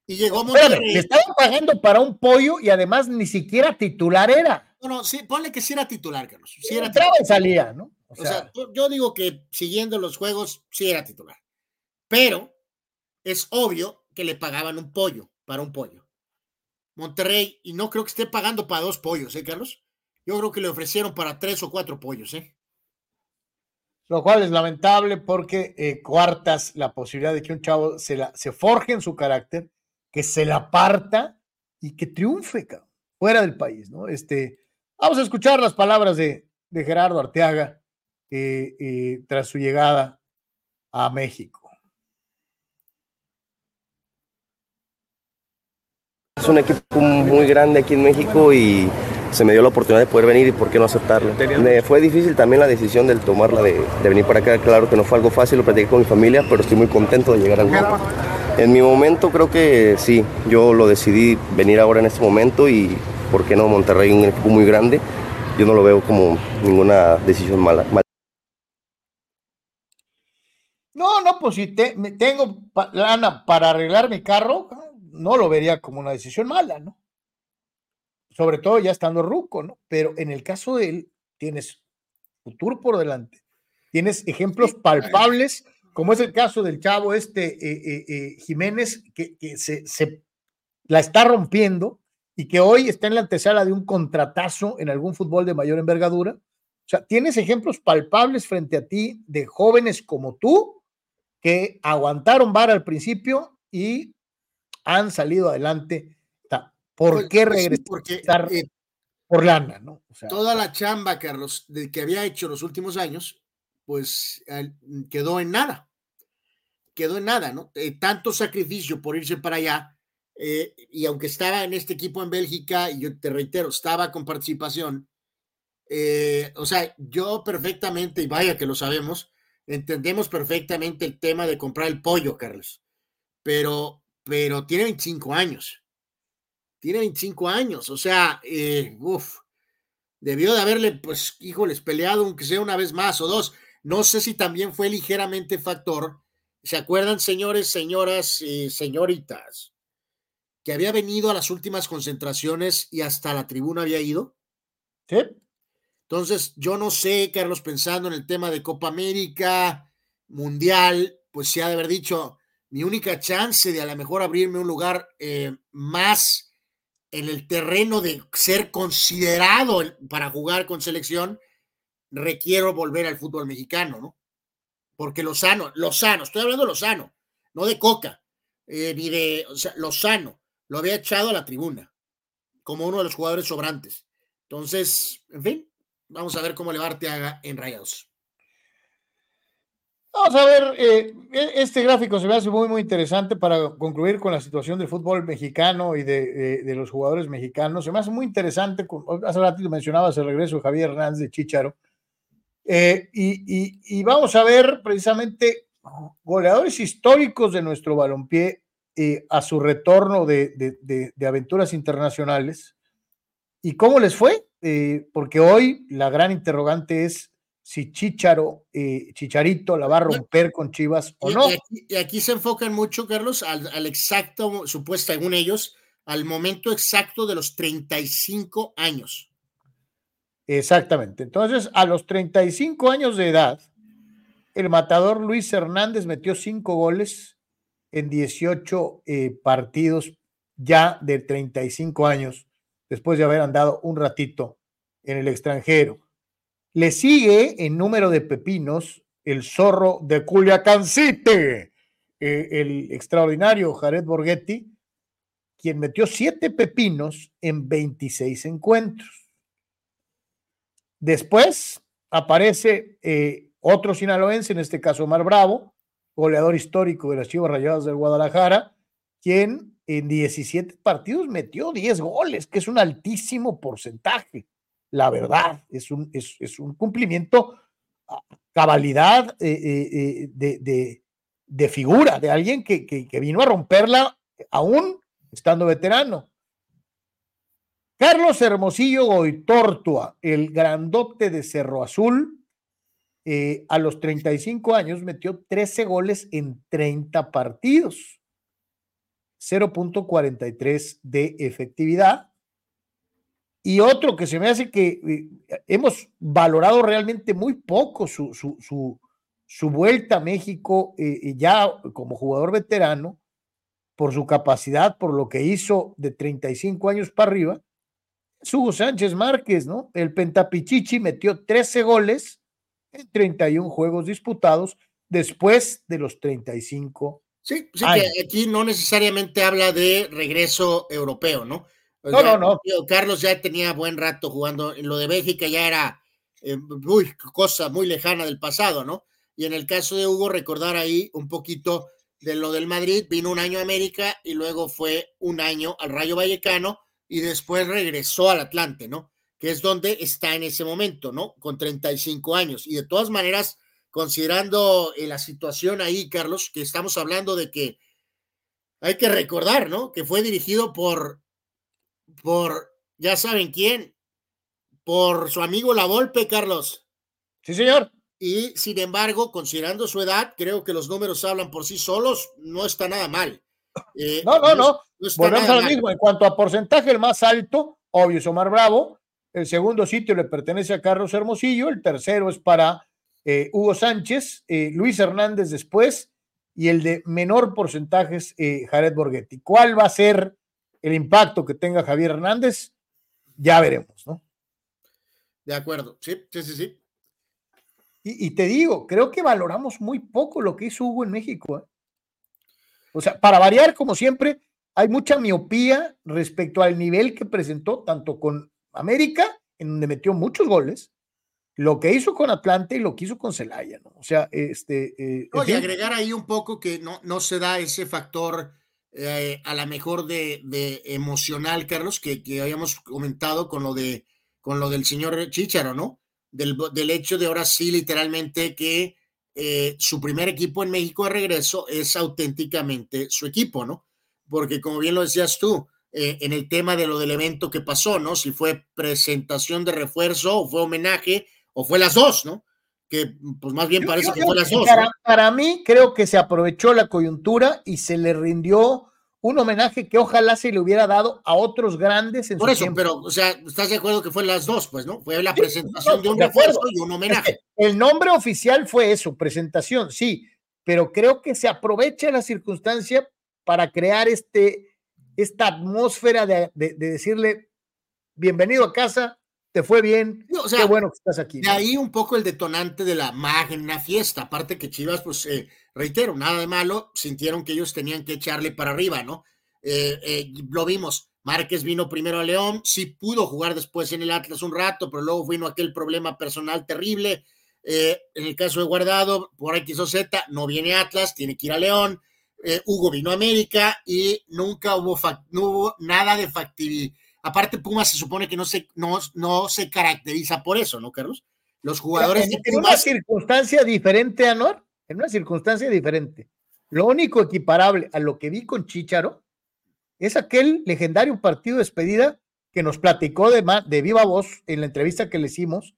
Y llegó Monterrey. le estaban pagando para un pollo y además ni siquiera titular era. No, no, sí, ponle que sí era titular, Carlos. Sí era titular. y salía, ¿no? O sea, yo digo que siguiendo los juegos sí era titular. Pero es obvio que le pagaban un pollo para un pollo. Monterrey, y no creo que esté pagando para dos pollos, ¿eh, Carlos? Yo creo que le ofrecieron para tres o cuatro pollos, ¿eh? Lo cual es lamentable porque eh, cuartas la posibilidad de que un chavo se, se forje en su carácter, que se la parta y que triunfe fuera del país, ¿no? Este, vamos a escuchar las palabras de, de Gerardo Arteaga eh, tras su llegada a México. Es un equipo muy grande aquí en México y se me dio la oportunidad de poder venir y por qué no aceptarlo. Me fue difícil también la decisión de tomarla de, de, venir para acá. Claro que no fue algo fácil, lo platiqué con mi familia, pero estoy muy contento de llegar al grupo. En mi momento creo que sí, yo lo decidí venir ahora en este momento y por qué no Monterrey, un equipo muy grande, yo no lo veo como ninguna decisión mala. No, no, pues si te, tengo lana para arreglar mi carro, no lo vería como una decisión mala, ¿no? Sobre todo ya estando ruco, ¿no? Pero en el caso de él, tienes futuro por delante. Tienes ejemplos palpables, como es el caso del chavo este eh, eh, eh, Jiménez, que, que se, se, la está rompiendo y que hoy está en la antesala de un contratazo en algún fútbol de mayor envergadura. O sea, tienes ejemplos palpables frente a ti de jóvenes como tú que aguantaron vara al principio y han salido adelante. ¿Por Pues- qué pues regresar porque, eh, por lana, no? O sea, toda la chamba, Carlos, de que había hecho los últimos años, pues quedó en nada. Quedó en nada, ¿no? Eh, tanto sacrificio por irse para allá, eh, y aunque estaba en este equipo en Bélgica, y yo te reitero, estaba con participación, eh, o sea, yo perfectamente, y vaya que lo sabemos, entendemos perfectamente el tema de comprar el pollo, Carlos, pero, pero tiene 25 años. Tiene 25 años, o sea, eh, uff, debió de haberle, pues, híjoles, peleado aunque sea una vez más o dos. No sé si también fue ligeramente factor. ¿Se acuerdan, señores, señoras y señoritas, que había venido a las últimas concentraciones y hasta la tribuna había ido? ¿sí? Entonces, yo no sé, Carlos, pensando en el tema de Copa América, Mundial, pues se ha de haber dicho, mi única chance de a lo mejor abrirme un lugar eh, más en el terreno de ser considerado para jugar con selección, requiero volver al fútbol mexicano, ¿no? Porque Lozano, Lozano, estoy hablando de Lozano, no de Coca, eh, ni de, o sea, Lozano, lo había echado a la tribuna como uno de los jugadores sobrantes. Entonces, en fin, vamos a ver cómo le va Arteaga en Rayados. Vamos a ver, eh, este gráfico se me hace muy, muy interesante para concluir con la situación del fútbol mexicano y de, de, de los jugadores mexicanos. Se me hace muy interesante, hace ratito mencionabas el regreso de Javier Hernández de Chicharo, eh, y, y, y, vamos a ver precisamente goleadores históricos de nuestro balompié eh, a su retorno de, de, de, aventuras internacionales. ¿Y cómo les fue? Eh, porque hoy la gran interrogante es si Chicharo, eh, Chicharito la va a romper con Chivas o y, no. Y aquí, y aquí, se enfocan mucho, Carlos, al, al exacto, supuesto, según ellos, al momento exacto de los 35 años. Exactamente. Entonces, a los 35 años de edad, el matador Luis Hernández metió cinco goles en 18 eh, partidos ya de 35 años, después de haber andado un ratito en el extranjero. Le sigue en número de pepinos el zorro de Culiacán City, eh, el extraordinario Jared Borghetti, quien metió siete pepinos en 26 encuentros. Después aparece eh, otro sinaloense, en este caso Omar Bravo, goleador histórico de las Chivas Rayadas del Guadalajara, quien en 17 partidos metió 10 goles, que es un altísimo porcentaje. La verdad, es un, es, es un cumplimiento a cabalidad eh, eh, de, de, de, figura, de alguien que, que, que vino a romperla aún estando veterano. Carlos Hermosillo Goitortua, el grandote de Cerro Azul, eh, a los 35 años metió 13 goles en 30 partidos, 0.43 de efectividad. Y otro que se me hace que eh, hemos valorado realmente muy poco su, su, su, su vuelta a México eh, ya como jugador veterano, por su capacidad, por lo que hizo de 35 años para arriba, Hugo Sánchez Márquez, ¿no? El Pentapichichi metió 13 goles en 31 juegos disputados después de los 35. Sí, sí que aquí no necesariamente habla de regreso europeo, ¿no? No, no, no. Carlos ya tenía buen rato jugando, en lo de Bélgica ya era eh, cosa muy lejana del pasado, ¿no? Y en el caso de Hugo, recordar ahí un poquito de lo del Madrid, vino un año a América y luego fue un año al Rayo Vallecano y después regresó al Atlante, ¿no? Que es donde está en ese momento, ¿no? Con 35 años. Y de todas maneras, considerando eh, la situación ahí, Carlos, que estamos hablando de que hay que recordar, ¿no? Que fue dirigido por, por, ya saben quién, por su amigo La Volpe, Carlos. Sí, señor. Y sin embargo, considerando su edad, creo que los números hablan por sí solos, no está nada mal. Eh, no, no, no. Volvemos al mismo. En cuanto a porcentaje, el más alto, obvio, es Omar Bravo. El segundo sitio le pertenece a Carlos Hermosillo. El tercero es para eh, Hugo Sánchez. Eh, Luis Hernández después. Y el de menor porcentaje es Jared Borghetti. ¿Cuál va a ser el impacto que tenga Javier Hernández? Ya veremos, ¿no? De acuerdo, sí, sí, sí, sí. Y, te digo, creo que valoramos muy poco lo que hizo Hugo en México. ¿eh? O sea, para variar, como siempre, hay mucha miopía respecto al nivel que presentó tanto con América, en donde metió muchos goles, lo que hizo con Atlante y lo que hizo con Celaya, ¿no? O sea, este... Eh, Oye, agregar ahí un poco que no, no se da ese factor eh, a la mejor de, emocional, Carlos, que, que habíamos comentado con lo de con lo del señor Chicharo, ¿no? Del, del hecho de ahora sí, literalmente, que eh, su primer equipo en México de regreso es auténticamente su equipo, ¿no? Porque como bien lo decías tú, eh, en el tema de lo del evento que pasó, ¿no? Si fue presentación de refuerzo o fue homenaje o fue las dos, ¿no? Que pues más bien parece que fue las dos. Para, para mí creo que se aprovechó la coyuntura y se le rindió un homenaje que ojalá se le hubiera dado a otros grandes en Por eso, pero, o sea, ¿estás de acuerdo que fue las dos, pues, no? Fue la presentación de un refuerzo y un homenaje. el nombre oficial fue eso, presentación, sí, pero creo que se aprovecha la circunstancia para crear este, esta atmósfera de, decirle, bienvenido a casa, te fue bien, o sea, qué bueno que estás aquí. De ahí un poco el detonante de la magna fiesta, aparte que Chivas, pues, eh, reitero, nada de malo, sintieron que ellos tenían que echarle para arriba, ¿no? Eh, eh, lo vimos, Márquez vino primero a León, sí pudo jugar después en el Atlas un rato, pero luego vino aquel problema personal terrible. En el caso de Guardado, por X o Z, no viene Atlas, tiene que ir a León. Hugo vino a América y nunca hubo, no hubo nada de factibilidad. Aparte, Pumas se supone que no se, no, no se caracteriza por eso, ¿no, Carlos? Los jugadores en, de una circunstancia diferente, Anor, en una circunstancia diferente. Lo único equiparable a lo que vi con Chicharo es aquel legendario partido de despedida que nos platicó de, de viva voz en la entrevista que le hicimos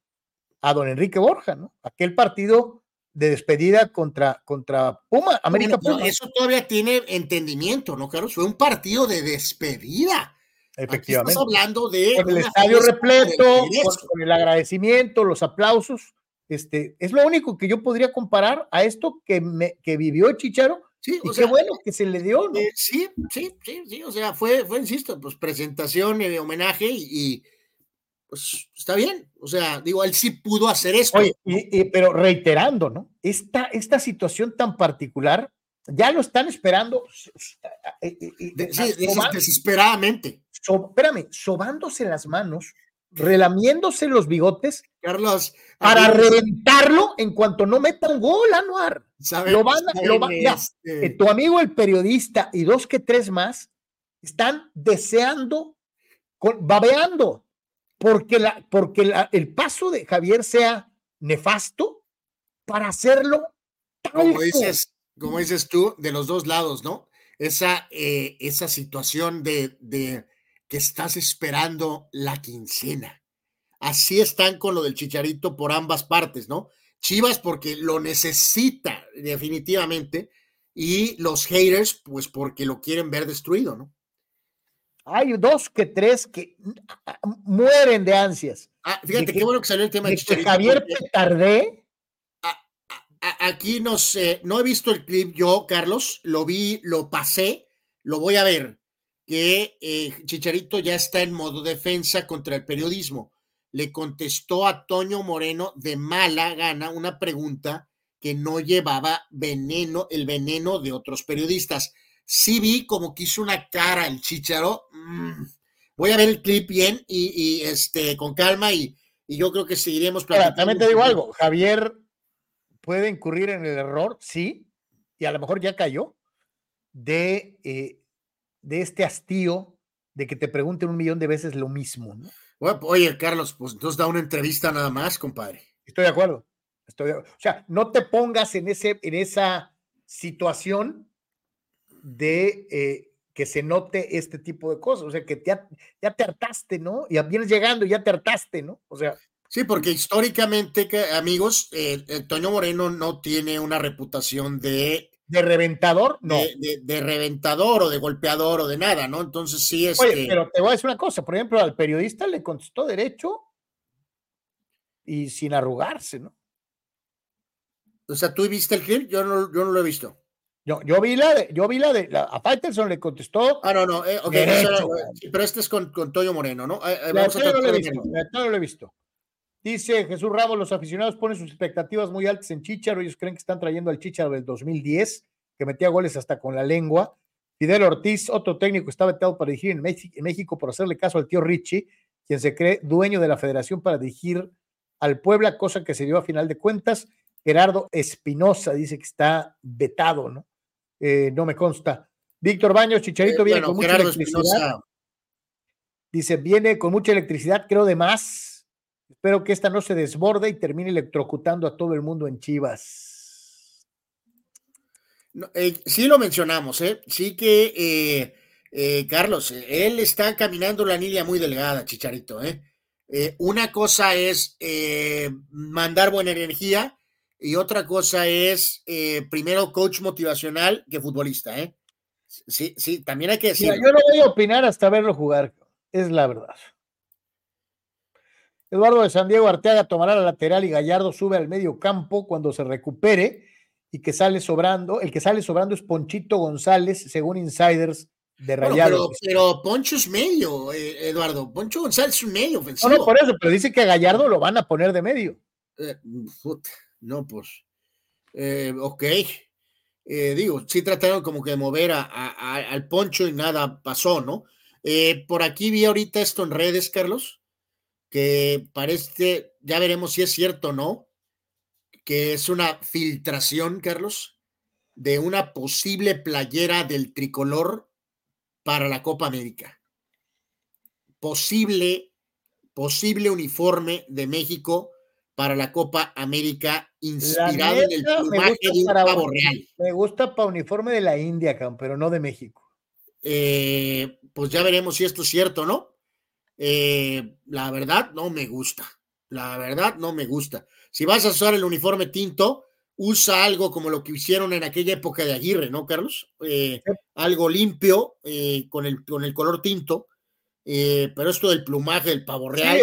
a don Enrique Borja, ¿no? Aquel partido de despedida contra, contra Puma, América Puma. Eso todavía tiene entendimiento, ¿no, Carlos? Fue un partido de despedida. Efectivamente. estamos hablando de. Con el estadio repleto, con, el agradecimiento, los aplausos. Este, es lo único que yo podría comparar a esto que, me, que vivió Chicharo. Sí, o sea, qué bueno que se le dio, ¿no? Eh, sí, sí, sí, sí, o sea, fue, fue, insisto, pues presentación de homenaje y, pues está bien, o sea, digo, él sí pudo hacer esto. Oye, pero reiterando, ¿no? Esta, esta situación tan particular, ya lo están esperando. Eh, eh, sí, desesperadamente. Espérame, sobándose las manos relamiéndose los bigotes Carlos, para reventarlo en cuanto no meta un gol, Anuar. Lo van, lo van, este tu amigo el periodista y dos que tres más están deseando, babeando, porque, la, porque el paso de Javier sea nefasto para hacerlo como dices, como dices tú, de los dos lados, ¿no? Esa, eh, esa situación de, de que estás esperando la quincena. Así están con lo del chicharito por ambas partes, ¿no? Chivas porque lo necesita definitivamente y los haters pues porque lo quieren ver destruido, ¿no? Hay dos que tres que mueren de ansias. Ah, fíjate, qué bueno que salió el tema de, Javier Petardé. aquí no sé, no he visto el clip yo, Carlos, lo vi, lo pasé, lo voy a ver que eh, Chicharito ya está en modo defensa contra el periodismo. Le contestó a Toño Moreno de mala gana una pregunta que no llevaba veneno, el veneno de otros periodistas. Sí vi como que hizo una cara el Chicharo. Mm, voy a ver el clip bien y, este, con calma y, yo creo que seguiremos platicando. también te digo algo, Javier puede incurrir en el error, sí, y a lo mejor ya cayó, de eh, de este hastío de que te pregunten un millón de veces lo mismo. ¿no? oye, Carlos, pues entonces da una entrevista nada más, compadre. Estoy de acuerdo. Estoy O sea, no te pongas en, ese, en esa situación de eh, que se note este tipo de cosas. O sea, que ya, ya te hartaste, ¿no? Ya vienes llegando y ya te hartaste, ¿no? O sea. Sí, porque históricamente, amigos, eh, Toño Moreno no tiene una reputación de de reventador, no. De, reventador o de golpeador o de nada, ¿no? Entonces sí es. Oye, pero te voy a decir una cosa, por ejemplo, al periodista le contestó derecho y sin arrugarse, ¿no? O sea, ¿tú viste el clip? Yo no, yo no lo he visto. Yo, yo vi la de, yo vi la de, a Faitelson le contestó. Ah, no, no, eh, pero este es con, con Toyo Moreno, ¿no? Eh, eh, vamos a no lo he visto, Dice Jesús Ramos, los aficionados ponen sus expectativas muy altas en Chicharo, ellos creen que están trayendo al Chicharo del 2010, que metía goles hasta con la lengua. Fidel Ortiz, otro técnico, está vetado para dirigir en México por hacerle caso al tío Richie, quien se cree dueño de la federación para dirigir al Puebla, cosa que se dio a final de cuentas. Gerardo Espinosa dice que está vetado, ¿no? Eh, no me consta. Víctor Baños, Chicharito eh, viene con mucha electricidad. Dice, viene con mucha electricidad, creo de más Espero que esta no se desborde y termine electrocutando a todo el mundo en Chivas. Eh, sí lo mencionamos, ¿eh? Sí que, eh, eh, Carlos, él está caminando la línea muy delgada, Chicharito, ¿eh? una cosa es mandar buena energía y otra cosa es primero coach motivacional que futbolista, ¿eh? Sí, sí, también hay que decir. yo no voy a opinar hasta verlo jugar, es la verdad. Eduardo de San Diego Arteaga tomará la lateral y Gallardo sube al medio campo cuando se recupere y que sale sobrando. El que sale sobrando es Ponchito González, según insiders de Rayados. pero, Poncho es medio, eh, Eduardo. Poncho González es un medio ofensivo. No, no, por eso, pero dice que a Gallardo lo van a poner de medio. Eh, no, pues. Eh, ok. digo, sí trataron como que de mover a, al Poncho y nada pasó, ¿no? por aquí vi ahorita esto en redes, Carlos que parece, ya veremos si es cierto o no, que es una filtración, Carlos, de una posible playera del tricolor para la Copa América. Posible, posible uniforme de México para la Copa América inspirado en el plumaje de un pavo real. Me gusta para uniforme de la India, pero no de México. Eh, pues ya veremos si esto es cierto o no. Eh, la verdad no me gusta. La verdad no me gusta. Si vas a usar el uniforme tinto, usa algo como lo que hicieron en aquella época de Aguirre, ¿no, Carlos? Eh, algo limpio eh, con, el, con el color tinto. pero esto del plumaje del pavo real.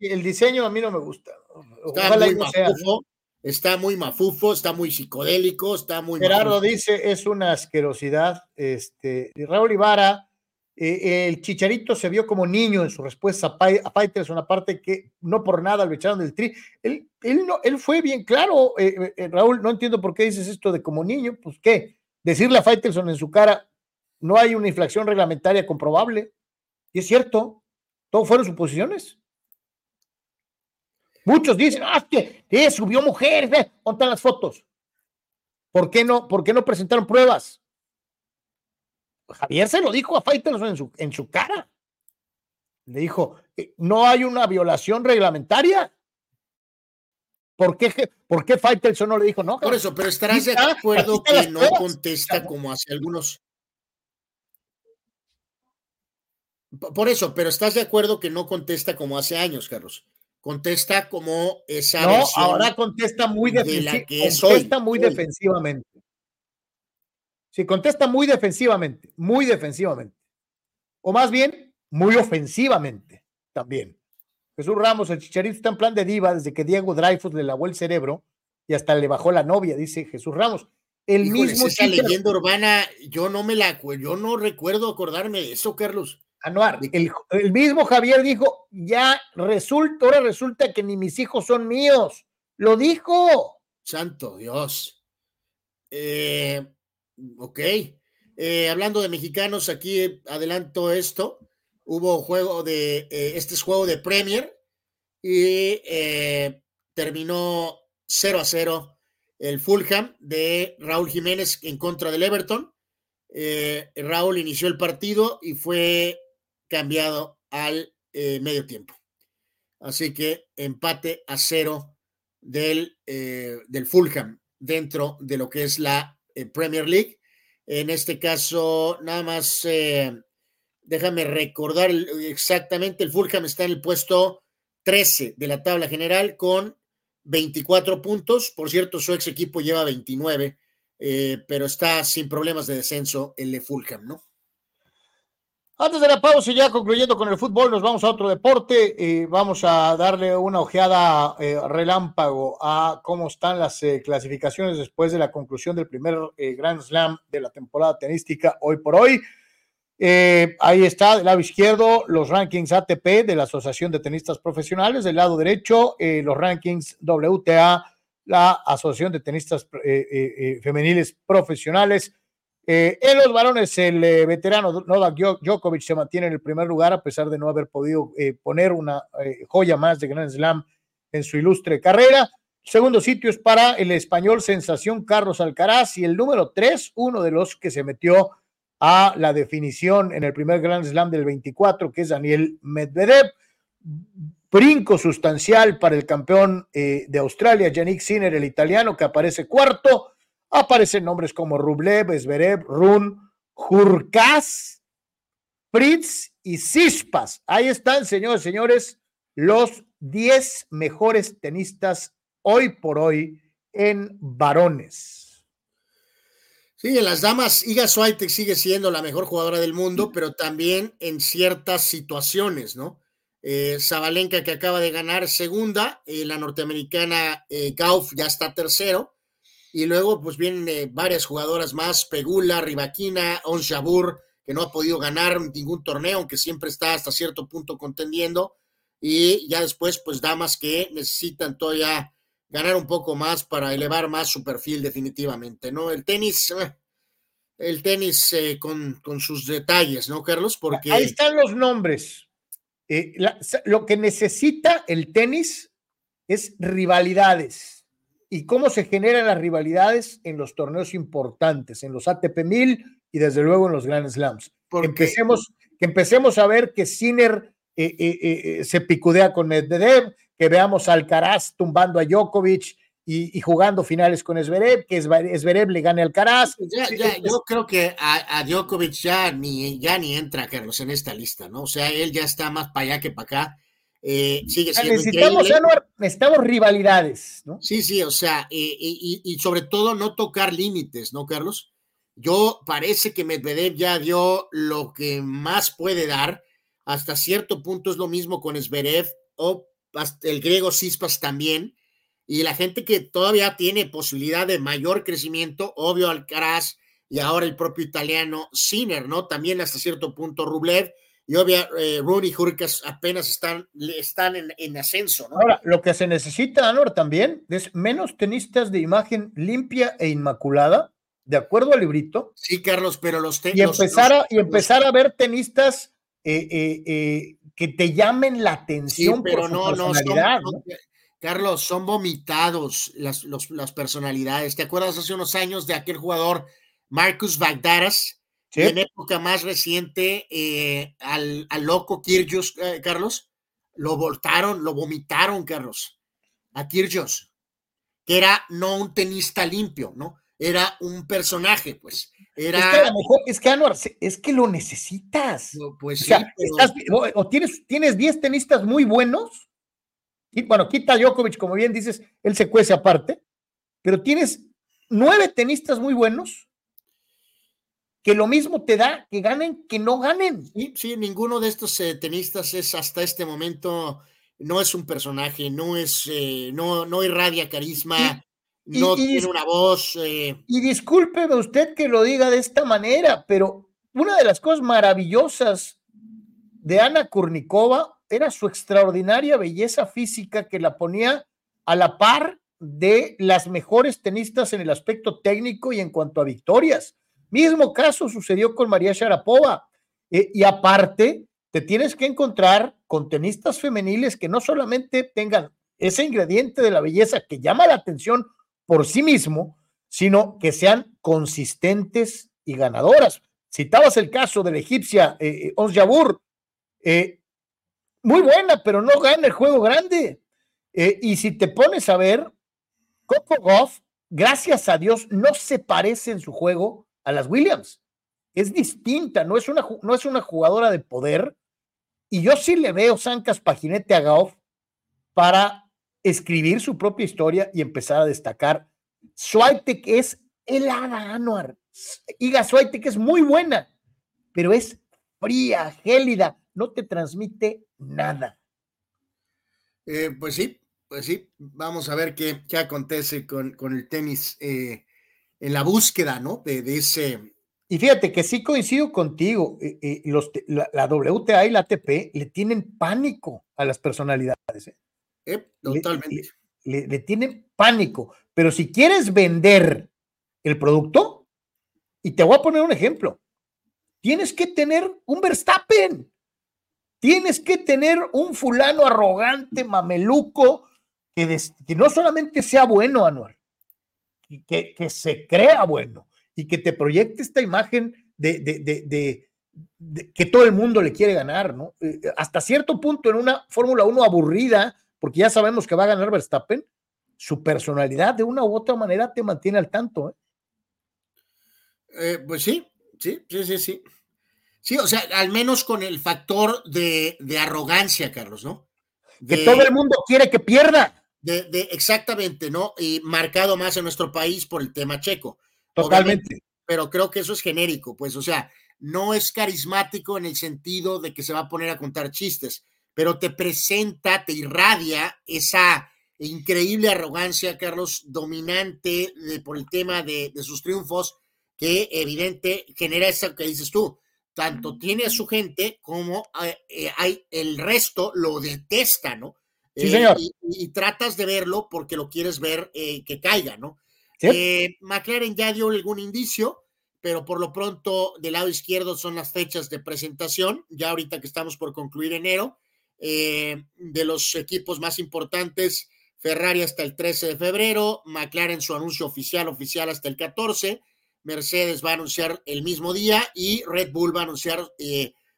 el, diseño, a mí no me gusta. Está muy, mafufo, está muy mafufo, está muy psicodélico, está muy. Gerardo dice: es una asquerosidad. Este, Raúl Ibarra eh, el Chicharito se vio como niño en su respuesta a, es una parte que no por nada lo echaron del tri. Él, él, no, él fue bien claro, eh, eh, Raúl, no entiendo por qué dices esto de como niño, pues qué, decirle a Faitelson en su cara, no hay una inflación reglamentaria comprobable. Y es cierto, todo fueron suposiciones. Muchos dicen, ah, que subió mujeres, ve, las fotos. ¿Por qué no, por qué no presentaron pruebas? Javier se lo dijo a Faitelson en su, en su cara. Le dijo, eh, no hay una violación reglamentaria. ¿Por qué, ¿Por qué Faitelson no le dijo no? Por eso, pero estarás de acuerdo que no contesta como hace algunos. Por eso, pero estás de acuerdo que no contesta como hace años, Carlos. Contesta como esa. No, ahora contesta muy, contesta muy defensivamente. Sí, contesta muy defensivamente, muy defensivamente. O más bien, muy ofensivamente también. Jesús Ramos, el chicharito está en plan de diva desde que Diego Dreyfus le lavó el cerebro y hasta le bajó la novia, dice Jesús Ramos. el mismo esa leyenda urbana, yo no me la yo no recuerdo acordarme de eso, Carlos. Anuar, el, el mismo Javier dijo, ya resulta, ahora resulta que ni mis hijos son míos. Lo dijo. Santo Dios. Eh, ok. Eh, hablando de mexicanos, aquí adelanto esto. Hubo juego de, eh, este es juego de Premier y terminó 0 a 0 el Fulham de Raúl Jiménez en contra del Everton. Raúl inició el partido y fue cambiado al medio tiempo. Así que empate a cero del, del Fulham dentro de lo que es la eh, Premier League. En este caso, nada más, eh, déjame recordar exactamente, el Fulham está en el puesto 13 de la tabla general con 24 puntos. Por cierto, su ex equipo lleva 29, eh, pero está sin problemas de descenso el de Fulham, ¿no? Antes de la pausa y ya concluyendo con el fútbol, nos vamos a otro deporte y vamos a darle una ojeada eh, relámpago a cómo están las eh, clasificaciones después de la conclusión del primer eh, Grand Slam de la temporada tenística hoy por hoy. ahí está, del lado izquierdo, los rankings ATP de la Asociación de Tenistas Profesionales, del lado derecho, los rankings WTA, la Asociación de Tenistas Femeniles Profesionales eh, en los varones, el eh, veterano Novak Djokovic se mantiene en el primer lugar a pesar de no haber podido eh, poner una joya más de Grand Slam en su ilustre carrera. Segundo sitio es para el español sensación Carlos Alcaraz y el número tres, uno de los que se metió a la definición en el primer Grand Slam del 24, que es Daniel Medvedev. Brinco sustancial para el campeón de Australia, Yannick Sinner, el italiano, que aparece cuarto Aparecen nombres como Rublev, Zverev, Run, Jurkas, Fritz y Cispas. Ahí están, señores, señores, los 10 mejores tenistas hoy por hoy en varones. Sí, en las damas, Iga Swiatek sigue siendo la mejor jugadora del mundo, pero también en ciertas situaciones, ¿no? Eh, que acaba de ganar segunda, eh, la norteamericana eh, ya está tercero, y luego, pues vienen eh, varias jugadoras más, Pegula, Rivaquina, Onshabur, que no ha podido ganar ningún torneo, aunque siempre está hasta cierto punto contendiendo. Y ya después, pues damas que necesitan todavía ganar un poco más para elevar más su perfil definitivamente, ¿no? El tenis, eh, el tenis eh, con, sus detalles, ¿no, Carlos? Porque... Ahí están los nombres. lo que necesita el tenis es rivalidades y cómo se generan las rivalidades en los torneos importantes, en los ATP 1000 y desde luego en los Grand Slams. Empecemos, que empecemos a ver que Sinner eh, eh, eh, se picudea con Medvedev, que veamos a Alcaraz tumbando a Djokovic y, jugando finales con Zverev, que Zverev le gane a Alcaraz. yo creo que a, Djokovic ya ni, ya ni entra, Carlos, en esta lista, ¿no? O sea, él ya está más para allá que para acá eh, sigue siendo necesitamos, necesitamos rivalidades, ¿no? Sí, sí, o sea, y, sobre todo no tocar límites, ¿no, Carlos? Yo parece que Medvedev ya dio lo que más puede dar. Hasta cierto punto es lo mismo con Zverev o el griego Cispas también. Y la gente que todavía tiene posibilidad de mayor crecimiento, obvio Alcaraz y ahora el propio italiano Sinner, ¿no? También hasta cierto punto Rublev y obvio, eh, Rooney Hurkas apenas están, están en, ascenso. ¿no? Ahora, lo que se necesita, Anor, también es menos tenistas de imagen limpia e inmaculada, de acuerdo al librito. Sí, Carlos, pero los tenistas. Y empezar, a, y empezar a ver tenistas eh, eh, que te llamen la atención. pero no, no, Carlos, son vomitados las, las personalidades. ¿Te acuerdas hace unos años de aquel jugador Marcus Bagdaras? En época más reciente, eh, al, loco Kirgios, eh, Carlos, lo voltaron, lo vomitaron, Carlos, a Kirgios, que era no un tenista limpio, ¿no? Era un personaje, pues. Era... Es que a lo mejor, es que, es que lo necesitas. pues sí, o, tienes, tienes 10 tenistas muy buenos, y, bueno, quita Djokovic, como bien dices, él se cuece aparte, pero tienes nueve tenistas muy buenos que lo mismo te da que ganen que no ganen. Sí, sí ninguno de estos eh, tenistas es hasta este momento, no es un personaje, no es, eh, no, no irradia carisma. no tiene una voz. Eh. Y discúlpeme usted que lo diga de esta manera, pero una de las cosas maravillosas de Ana Kurnikova era su extraordinaria belleza física que la ponía a la par de las mejores tenistas en el aspecto técnico y en cuanto a victorias. Mismo caso sucedió con María Sharapova. Eh, y aparte, te tienes que encontrar con tenistas femeniles que no solamente tengan ese ingrediente de la belleza que llama la atención por sí mismo, sino que sean consistentes y ganadoras. Citabas el caso de la egipcia eh, eh Ons Jabur, eh, muy buena, pero no gana el juego grande. y si te pones a ver, Coco Goff, gracias a Dios, no se parece en su juego a las Williams. Es distinta, no es una, no es una jugadora de poder. Y yo sí le veo Sancas Paginete a Goff para escribir su propia historia y empezar a destacar. Swiatek es el hada Anuar. Iga Swiatek es muy buena, pero es fría, gélida, no te transmite nada. Eh, pues sí, pues sí, vamos a ver qué, qué acontece con, con, el tenis eh, en la búsqueda, ¿no? De, ese. Y fíjate que sí coincido contigo, eh, eh, los, la, WTA y la ATP le tienen pánico a las personalidades. totalmente. Le, le, tienen pánico, pero si quieres vender el producto, y te voy a poner un ejemplo, tienes que tener un Verstappen, tienes que tener un fulano arrogante, mameluco, que, no solamente sea bueno, Anual, que, que se crea bueno y que te proyecte esta imagen de, de, que todo el mundo le quiere ganar, ¿no? Eh, hasta cierto punto en una Fórmula 1 aburrida, porque ya sabemos que va a ganar Verstappen, su personalidad de una u otra manera te mantiene al tanto. ¿eh? Eh, pues sí, sí, sí, sí, sí. Sí, o sea, al menos con el factor de, arrogancia, Carlos, ¿no? que todo el mundo quiere que pierda. De, exactamente, ¿no? Y marcado más en nuestro país por el tema checo. Totalmente. Pero creo que eso es genérico, pues, o sea, no es carismático en el sentido de que se va a poner a contar chistes, pero te presenta, te irradia esa increíble arrogancia, Carlos, dominante por el tema de, sus triunfos, que evidente genera eso que dices tú. Tanto tiene a su gente como eh, eh, hay, el resto lo detesta, ¿no? Sí, señor. Eh, y, tratas de verlo porque lo quieres ver eh, que caiga, ¿no? Eh, McLaren ya dio algún indicio, pero por lo pronto del lado izquierdo son las fechas de presentación, ya ahorita que estamos por concluir enero, de los equipos más importantes, Ferrari hasta el 13 de febrero, McLaren su anuncio oficial, oficial hasta el 14, Mercedes va a anunciar el mismo día y Red Bull va a anunciar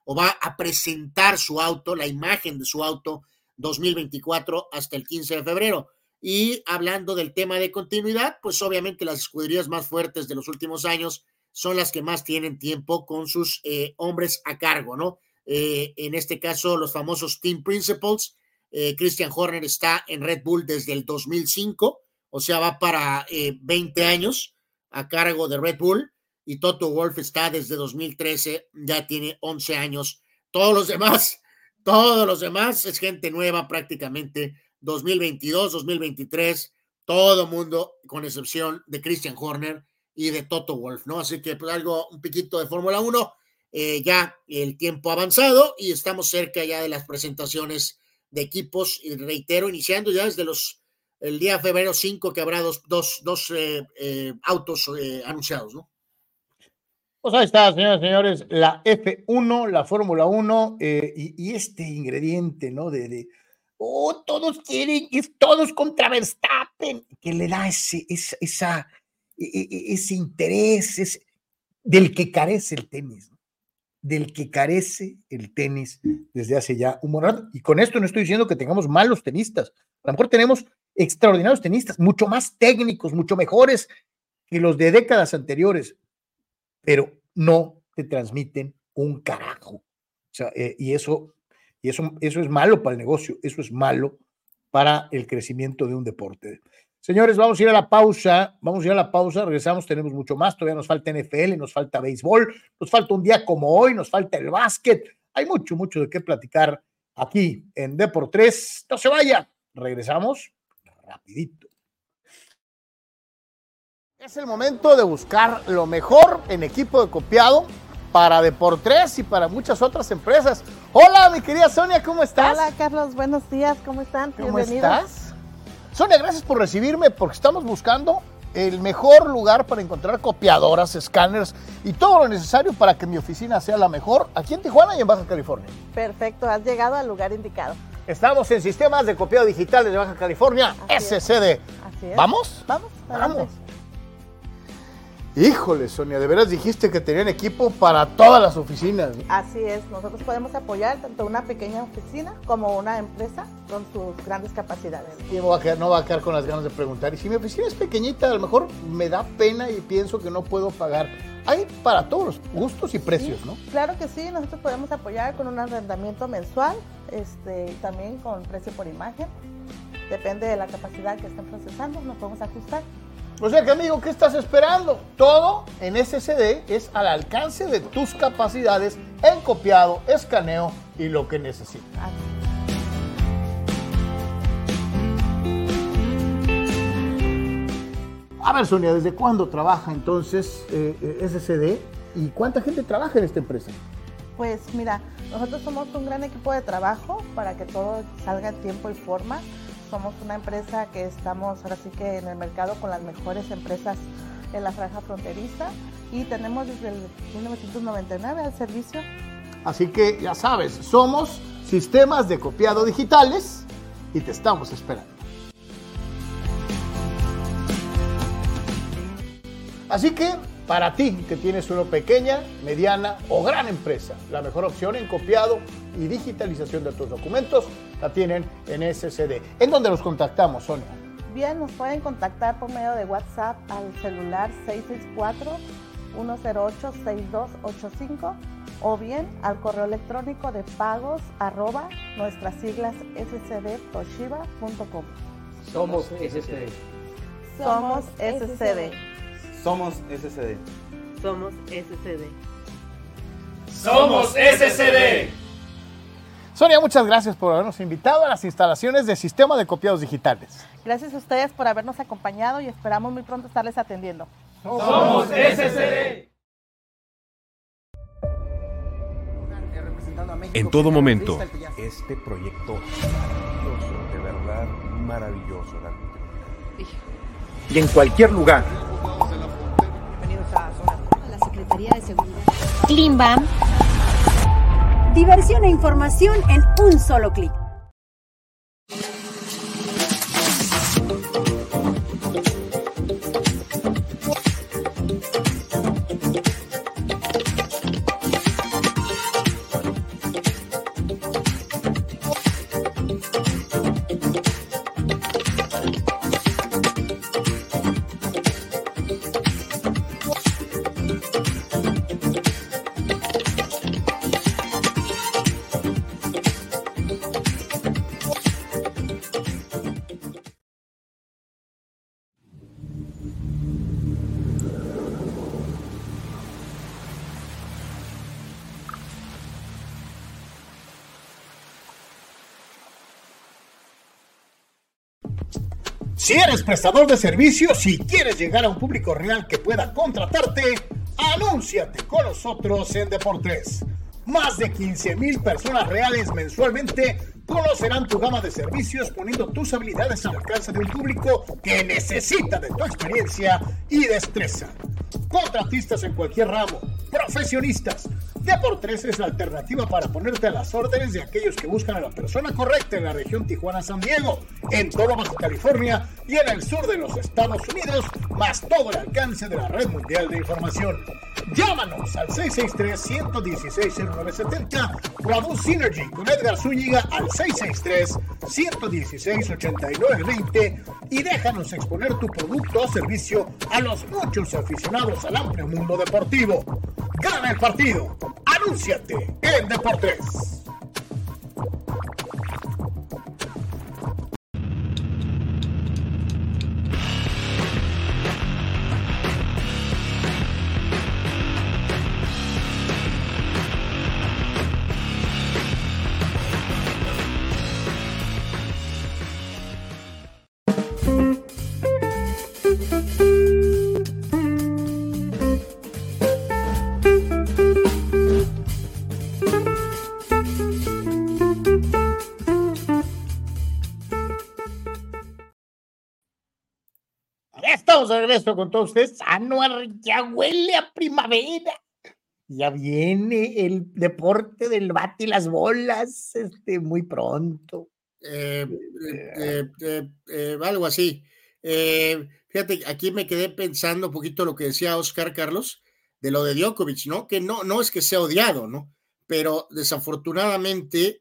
o va a presentar su auto, la imagen de su auto 2024 hasta el 15 de febrero. Y hablando del tema de continuidad, pues obviamente las escuderías más fuertes de los últimos años son las que más tienen tiempo con sus eh, hombres a cargo, ¿no? Eh, en este caso, los famosos Team Principals. Eh, Christian Horner está en Red Bull desde el 2005, o sea, va para 20 años a cargo de Red Bull. Y Toto Wolf está desde 2013, ya tiene 11 años. Todos los demás todos los demás es gente nueva prácticamente. 2022, 2023, todo mundo, con excepción de Christian Horner y de Toto Wolf, ¿no? Así que pues, algo, un piquito de Fórmula 1, eh, ya el tiempo avanzado y estamos cerca ya de las presentaciones de equipos, y reitero, iniciando ya desde los, el día febrero 5 que habrá dos, dos, dos eh, eh, autos anunciados, ¿no? Pues ahí está, señores y señores, la F1, la Fórmula 1 eh, y, este ingrediente, ¿no? De, oh, todos quieren, todos contra Verstappen, que le da ese, esa, e, e, e, ese interés del que carece el tenis, del que carece el tenis desde hace ya un momento. Y con esto no estoy diciendo que tengamos malos tenistas, a lo mejor tenemos extraordinarios tenistas, mucho más técnicos, mucho mejores que los de décadas anteriores, pero no te transmiten un carajo. O sea, eh, y eso, y eso, eso es malo para el negocio, eso es malo para el crecimiento de un deporte. Señores, vamos a ir a la pausa, vamos a ir a la pausa, regresamos, tenemos mucho más, todavía nos falta NFL, nos falta béisbol, nos falta un día como hoy, nos falta el básquet, hay mucho, mucho de qué platicar aquí en Deport 3. No se vaya, regresamos rapidito. Es el momento de buscar lo mejor en equipo de copiado para Deportes y para muchas otras empresas. Hola, mi querida Sonia, ¿cómo estás? Hola, Carlos, buenos días, ¿cómo están? ¿Cómo Bienvenidos. estás? Sonia, gracias por recibirme porque estamos buscando el mejor lugar para encontrar copiadoras, escáneres y todo lo necesario para que mi oficina sea la mejor aquí en Tijuana y en Baja California. Perfecto, has llegado al lugar indicado. Estamos en sistemas de copiado digital de Baja California, Así es. SCD. Así es. ¿Vamos? Vamos, adelante. Vamos. Híjole, Sonia, de veras dijiste que tenían equipo para todas las oficinas. Así es, nosotros podemos apoyar tanto una pequeña oficina como una empresa con sus grandes capacidades. Y no va, a quedar, no va a quedar con las ganas de preguntar. Y si mi oficina es pequeñita, a lo mejor me da pena y pienso que no puedo pagar. Hay para todos los gustos y precios, Sí, ¿no? Claro que sí, nosotros podemos apoyar con un arrendamiento mensual, este, también con precio por imagen. Depende de la capacidad que estén procesando, nos podemos ajustar. O sea que, amigo, ¿qué estás esperando? Todo en SSD es al alcance de tus capacidades en copiado, escaneo y lo que necesitas. A ver, Sonia, ¿desde cuándo trabaja entonces eh, eh, SSD y cuánta gente trabaja en esta empresa? Pues mira, nosotros somos un gran equipo de trabajo para que todo salga en tiempo y forma. Somos una empresa que estamos ahora sí que en el mercado con las mejores empresas en la franja fronteriza y tenemos desde el 1999 al servicio. Así que ya sabes, somos sistemas de copiado digitales y te estamos esperando. Así que para ti que tienes una pequeña, mediana o gran empresa, la mejor opción en copiado y digitalización de tus documentos la tienen en SCD. ¿En dónde los contactamos, Sonia? Bien, nos pueden contactar por medio de WhatsApp al celular 664-108-6285 o bien al correo electrónico de pagos arroba nuestras siglas scdtoshiba.com. Somos SCD. Somos SCD. Somos SCD. Somos SCD. Somos SCD. Sonia, muchas gracias por habernos invitado a las instalaciones de Sistema de Copiados Digitales. Gracias a ustedes por habernos acompañado y esperamos muy pronto estarles atendiendo. Somos SCD. En todo momento. Este proyecto maravilloso, de verdad maravilloso. Y en cualquier lugar. Bienvenidos a la Secretaría de Seguridad. Klimbam. Diversión e información en un solo clic. Si eres prestador de servicios y quieres llegar a un público real que pueda contratarte, anúnciate con nosotros en Deportes. Más de 15 mil personas reales mensualmente conocerán tu gama de servicios poniendo tus habilidades al alcance de un público que necesita de tu experiencia y destreza. Contratistas en cualquier ramo, profesionistas. Deportes es la alternativa para ponerte a las órdenes de aquellos que buscan a la persona correcta en la región Tijuana-San Diego, en todo Baja California y en el sur de los Estados Unidos, más todo el alcance de la red mundial de información. Llámanos al 663-116-0970 o a Bus Synergy con Edgar Zúñiga al 663-116-8920 y déjanos exponer tu producto o servicio a los muchos aficionados al amplio mundo deportivo. Gana el partido. Anúnciate en Deportes. Estamos de regreso con todos ustedes. Anuar ya huele a primavera. Ya viene el deporte del bate y las bolas, este, muy pronto. Eh, eh, eh, algo así. fíjate, aquí me quedé pensando un poquito lo que decía Oscar Carlos de lo de Djokovic, ¿no? Que no, no es que sea odiado, ¿no? Pero desafortunadamente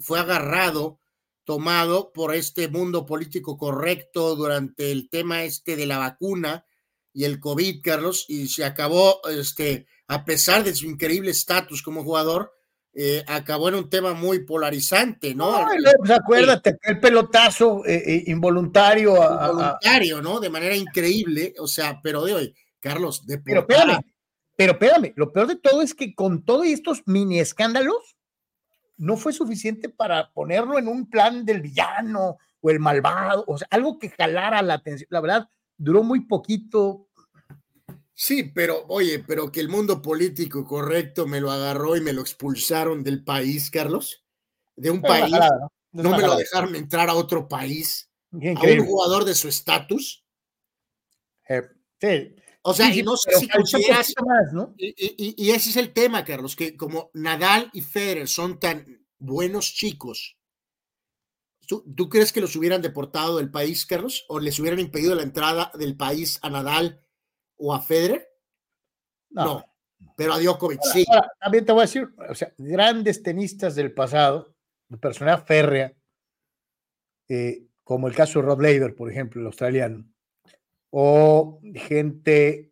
fue agarrado, tomado por este mundo político correcto durante el tema este de la vacuna y el COVID, Carlos, y se acabó, este, a pesar de su increíble estatus como jugador, eh, acabó en un tema muy polarizante, ¿no? pues acuérdate, el pelotazo eh, eh, involuntario. involuntario, ¿no? De manera increíble, o sea, pero de hoy, Carlos, de Pero espérame, pero espérame, lo peor de todo es que con todos estos mini escándalos, no fue suficiente para ponerlo en un plan del villano o el malvado, o sea, algo que jalara la atención. La verdad, duró muy poquito, Sí, pero oye, pero que el mundo político correcto me lo agarró y me lo expulsaron del país, Carlos. De un país. ¿no? me lo dejaron entrar a otro país. A un jugador de su estatus. Eh, sí. O sea, y no sé si consideras. y, ese es el tema, Carlos, que como Nadal y Federer son tan buenos chicos, ¿tú, ¿tú crees que los hubieran deportado del país, Carlos? ¿O les hubieran impedido la entrada del país a Nadal o a Federer? No. pero a Djokovic sí. también te voy a decir, o sea, grandes tenistas del pasado, de personalidad férrea, eh, como el caso de Rob Laver, por ejemplo, el australiano, o gente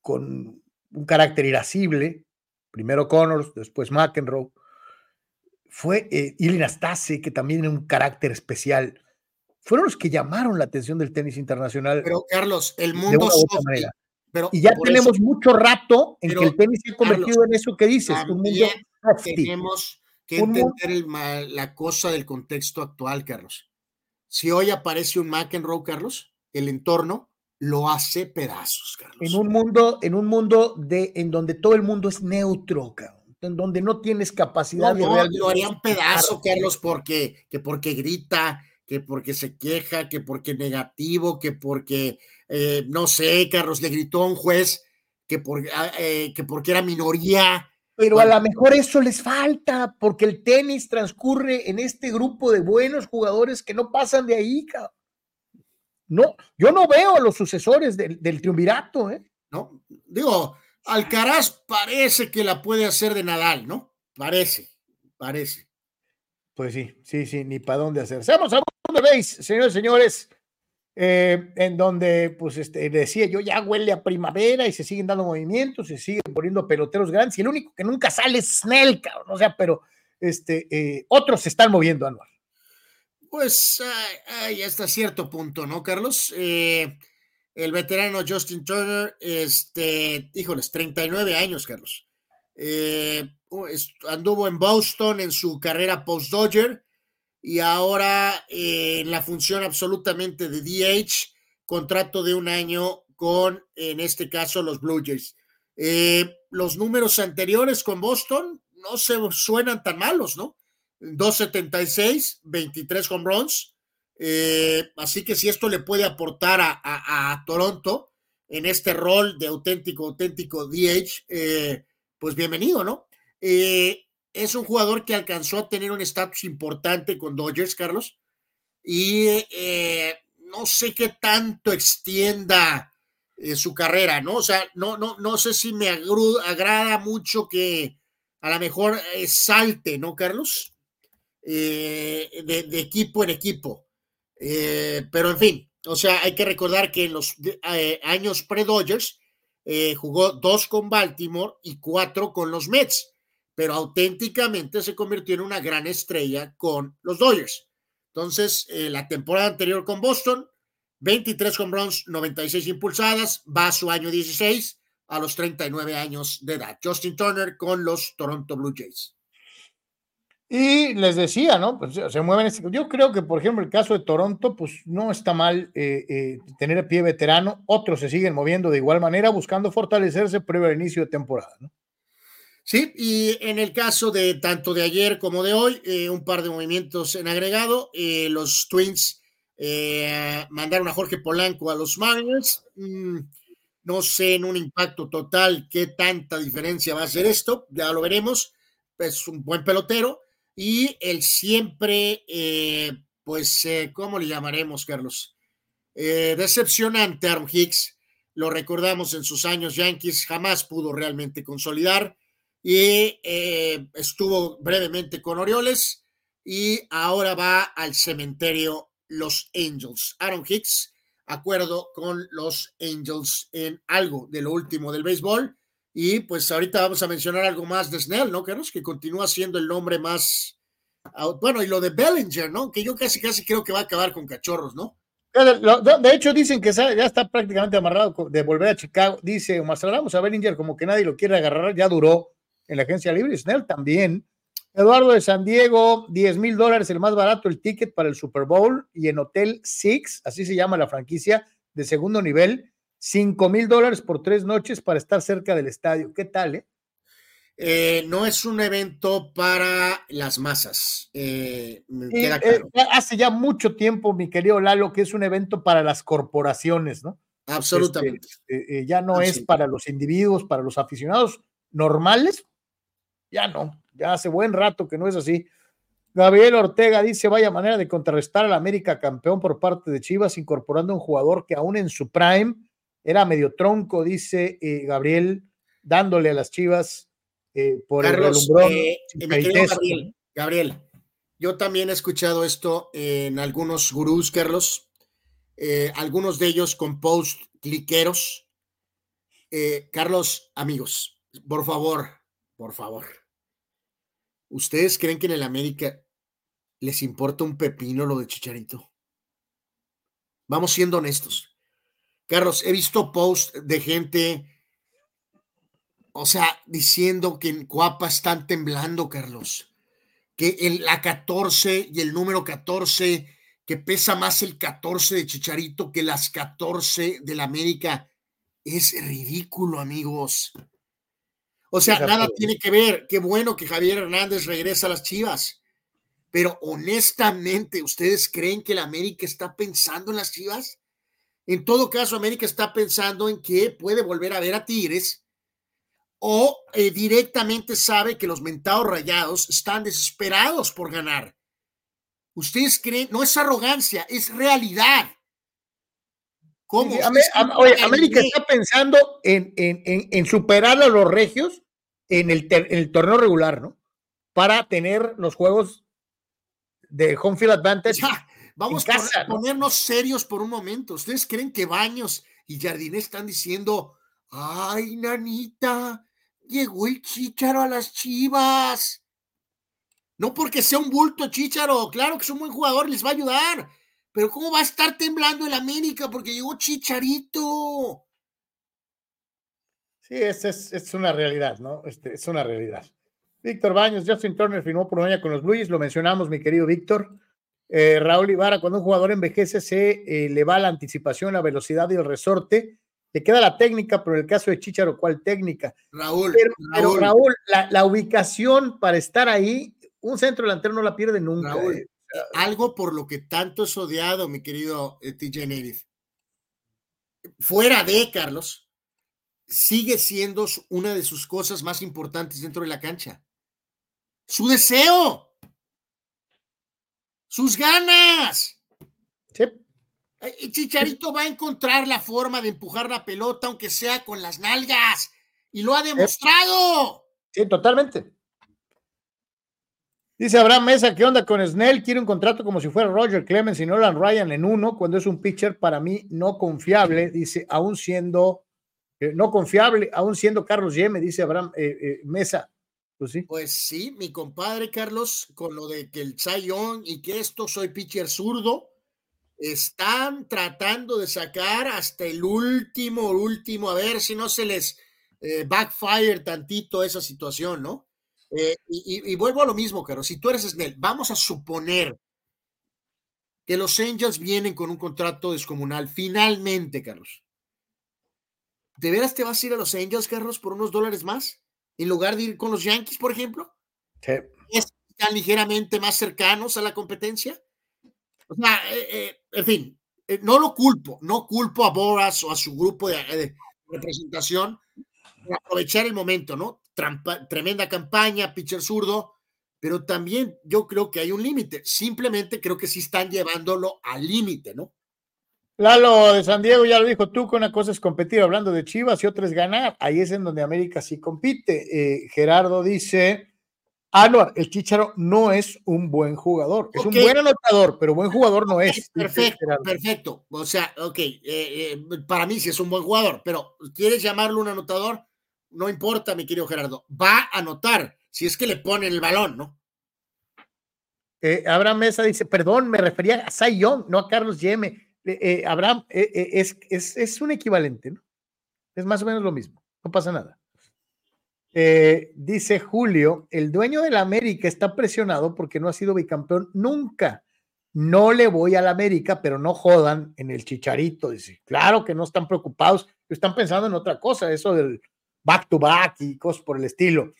con un carácter irascible, primero Connors, después McEnroe, fue eh, que también tiene un carácter especial fueron los que llamaron la atención del tenis internacional. Pero Carlos, el mundo pero y ya tenemos mucho rato en que el tenis se ha convertido en eso que dices, un mundo Tenemos que entender la cosa del contexto actual, Carlos. Si hoy aparece un McEnroe, Carlos, el entorno lo hace pedazos, Carlos. En un mundo, en un mundo de, en donde todo el mundo es neutro, en donde no tienes capacidad de no, lo harían pedazo, Carlos, porque, que porque grita, que porque se queja, que porque negativo, que porque, eh, no sé, Carlos le gritó a un juez que, por, ah, eh, que porque era minoría. Pero a lo mejor eso les falta, porque el tenis transcurre en este grupo de buenos jugadores que no pasan de ahí, cabrón. No, yo no veo a los sucesores del, del triunvirato, ¿eh? No, digo, Alcaraz parece que la puede hacer de Nadal, ¿no? Parece, parece. Pues sí, sí, sí, ni para dónde hacer. Seamos a dónde veis, señores, señores, eh, en donde, pues, este, decía yo, ya huele a primavera y se siguen dando movimientos, se siguen poniendo peloteros grandes y el único que nunca sale es Snell, cabrón, o sea, pero este, eh, otros se están moviendo, Anual. Pues hasta cierto punto, ¿no, Carlos? Eh, el veterano Justin Turner, este, híjoles, 39 años, Carlos. Eh, anduvo en Boston en su carrera post-Dodger y ahora eh, en la función absolutamente de DH, contrato de un año con, en este caso, los Blue Jays. Eh, los números anteriores con Boston no se suenan tan malos, ¿no? 276, 23 home runs. así que si esto le puede aportar a, a, Toronto en este rol de auténtico, auténtico DH, pues bienvenido, ¿no? Eh, es un jugador que alcanzó a tener un estatus importante con Dodgers, Carlos, y eh, no sé qué tanto extienda eh, su carrera, ¿no? O sea, no, no, no sé si me agrada mucho que a lo mejor salte, ¿no, Carlos? De, equipo en equipo. pero en fin, o sea, hay que recordar que en los años pre-Dodgers, eh, jugó dos con Baltimore y cuatro con los Mets, pero auténticamente se convirtió en una gran estrella con los Dodgers. Entonces, eh, la temporada anterior con Boston, 23 home runs, 96 impulsadas, va a su año 16 a los 39 años de edad. Justin Turner con los Toronto Blue Jays. Y les decía, ¿no? Pues se mueven. Este, yo creo que, por ejemplo, el caso de Toronto, pues no está mal eh, eh, tener a pie veterano. Otros se siguen moviendo de igual manera, buscando fortalecerse previo al inicio de temporada, ¿no? Sí, y en el caso de tanto de ayer como de hoy, eh, un par de movimientos en agregado. los Twins mandaron a Jorge Polanco a los Mariners. Mm, no sé en un impacto total qué tanta diferencia va a hacer esto, ya lo veremos. Es un buen pelotero y el siempre, eh, pues, eh, ¿cómo le llamaremos, Carlos? Eh, decepcionante Aaron Hicks. Lo recordamos en sus años Yankees, jamás pudo realmente consolidar y estuvo brevemente con Orioles y ahora va al cementerio los Angels. Aaron Hicks, acuerdo con los Angels en algo de lo último del béisbol. Y pues ahorita vamos a mencionar algo más de Snell, ¿no, Carlos? Que continúa siendo el nombre más. Bueno, y lo de Bellinger, ¿no? Que yo casi, casi creo que va a acabar con cachorros, ¿no? De hecho, dicen que ya está prácticamente amarrado de volver a Chicago. Dice, mostramos a Bellinger como que nadie lo quiere agarrar, ya duró en la agencia libre. Snell también. Eduardo de San Diego, 10 mil dólares, el más barato, el ticket para el Super Bowl y en Hotel Six, así se llama la franquicia de segundo nivel, 5 mil dólares por tres noches para estar cerca del estadio. ¿Qué tal, eh? eh no es un evento para las masas. Eh, eh, hace ya mucho tiempo, mi querido Lalo, que es un evento para las corporaciones, ¿no? Absolutamente. Este, ya no es para los individuos, para los aficionados normales, ya no. Ya hace buen rato que no es así. Gabriel Ortega dice, vaya manera de contrarrestar al América campeón por parte de Chivas, incorporando un jugador que aún en su prime era medio tronco, dice eh, Gabriel, dándole a las Chivas eh, por el relumbrón. Eh, Gabriel, Gabriel, yo también he escuchado esto en algunos gurús, Carlos, algunos de ellos con post cliqueros. Carlos, amigos, por favor, por favor ¿Ustedes creen que en el América les importa un pepino lo de Chicharito? Vamos siendo honestos. Carlos, he visto posts de gente, o sea, diciendo que en Cuapa están temblando, Carlos. Que en la 14 y el número 14, que pesa más el 14 de Chicharito que las 14 del América. Es ridículo, amigos. O sea, nada tiene que ver. Qué bueno que Javier Hernández regresa a las Chivas. Pero honestamente, ¿ustedes creen que la América está pensando en las Chivas? En todo caso, América está pensando en que puede volver a ver a Tigres o eh, directamente sabe que los mentados rayados están desesperados por ganar. Ustedes creen, no es arrogancia, es realidad. ¿Cómo? oye, América está pensando en, en, en superar a los regios en el, torneo regular, ¿no? Para tener los juegos de home field advantage. Vamos a ponernos serios por un momento. ¿Ustedes creen que Baños y Jardines están diciendo, ay, nanita, llegó el chicharo a las chivas? No porque sea un bulto chicharo, claro que es un buen jugador, les va a ayudar. Pero ¿cómo va a estar temblando el América porque llegó Chicharito? Sí, es, es, una realidad, ¿no? Este, es una realidad. Víctor Baños, Justin Turner firmó por un año con los Blues, lo mencionamos, mi querido Víctor. Eh, Raúl Ibarra, cuando un jugador envejece, se eh, le va la anticipación, la velocidad y el resorte. Le queda la técnica, pero en el caso de Chicharo, ¿cuál técnica? Raúl. Pero Raúl, la, ubicación para estar ahí, un centro delantero no la pierde nunca. Eh. algo por lo que tanto es odiado, mi querido TJ Native. Fuera de Carlos, sigue siendo una de sus cosas más importantes dentro de la cancha. Su deseo. Sus ganas. Chicharito va a encontrar la forma de empujar la pelota, aunque sea con las nalgas. Y lo ha demostrado. Sí, totalmente. Dice Abraham Mesa, ¿qué onda con Snell? Quiere un contrato como si fuera Roger Clemens y Nolan Ryan en uno, cuando es un pitcher para mí no confiable, dice, aún siendo eh, no confiable, aún siendo Carlos Yeme, dice Abraham eh, eh, Mesa. Pues sí. Pues sí, mi compadre Carlos, con lo de que el Chayón y que esto soy pitcher zurdo, están tratando de sacar hasta el último, último, a ver si no se les backfire tantito esa situación, ¿no? y, y, vuelvo a lo mismo, Carlos, si tú eres Snell, vamos a suponer que los Angels vienen con un contrato descomunal, finalmente, Carlos. ¿De veras te vas a ir a los Angels, Carlos, por unos dólares más? En lugar de ir con los Yankees, por ejemplo. Sí. ¿Están ligeramente más cercanos a la competencia? O sea, eh, eh, en fin, eh, no lo culpo, no culpo a Boras o a su grupo de, de representación por aprovechar el momento, ¿no? Trampa- tremenda campaña, pitcher zurdo, pero también yo creo que hay un límite. Simplemente creo que sí están llevándolo al límite, ¿no? Lalo de San Diego ya lo dijo tú, que una cosa es competir hablando de Chivas y otra es ganar. Ahí es en donde América sí compite. Eh, Gerardo dice, Anuar, el Chicharo no es un buen jugador. Es un buen anotador, pero buen jugador no es. Perfecto, perfecto. O sea, ok, eh, eh, para mí sí es un buen jugador, pero ¿quieres llamarlo un anotador? No importa, mi querido Gerardo. Va a anotar si es que le ponen el balón, ¿no? Eh, Abraham Mesa dice, perdón, me refería a Young, no a Carlos Yeme. Eh, eh, Abraham, eh, es, es, es un equivalente, ¿no? Es más o menos lo mismo, no pasa nada. Dice Julio, el dueño de la América está presionado porque no ha sido bicampeón nunca. No le voy a la América, pero no jodan en el chicharito. Dice, claro que no están preocupados, están pensando en otra cosa, eso del back to back y cosas por el estilo.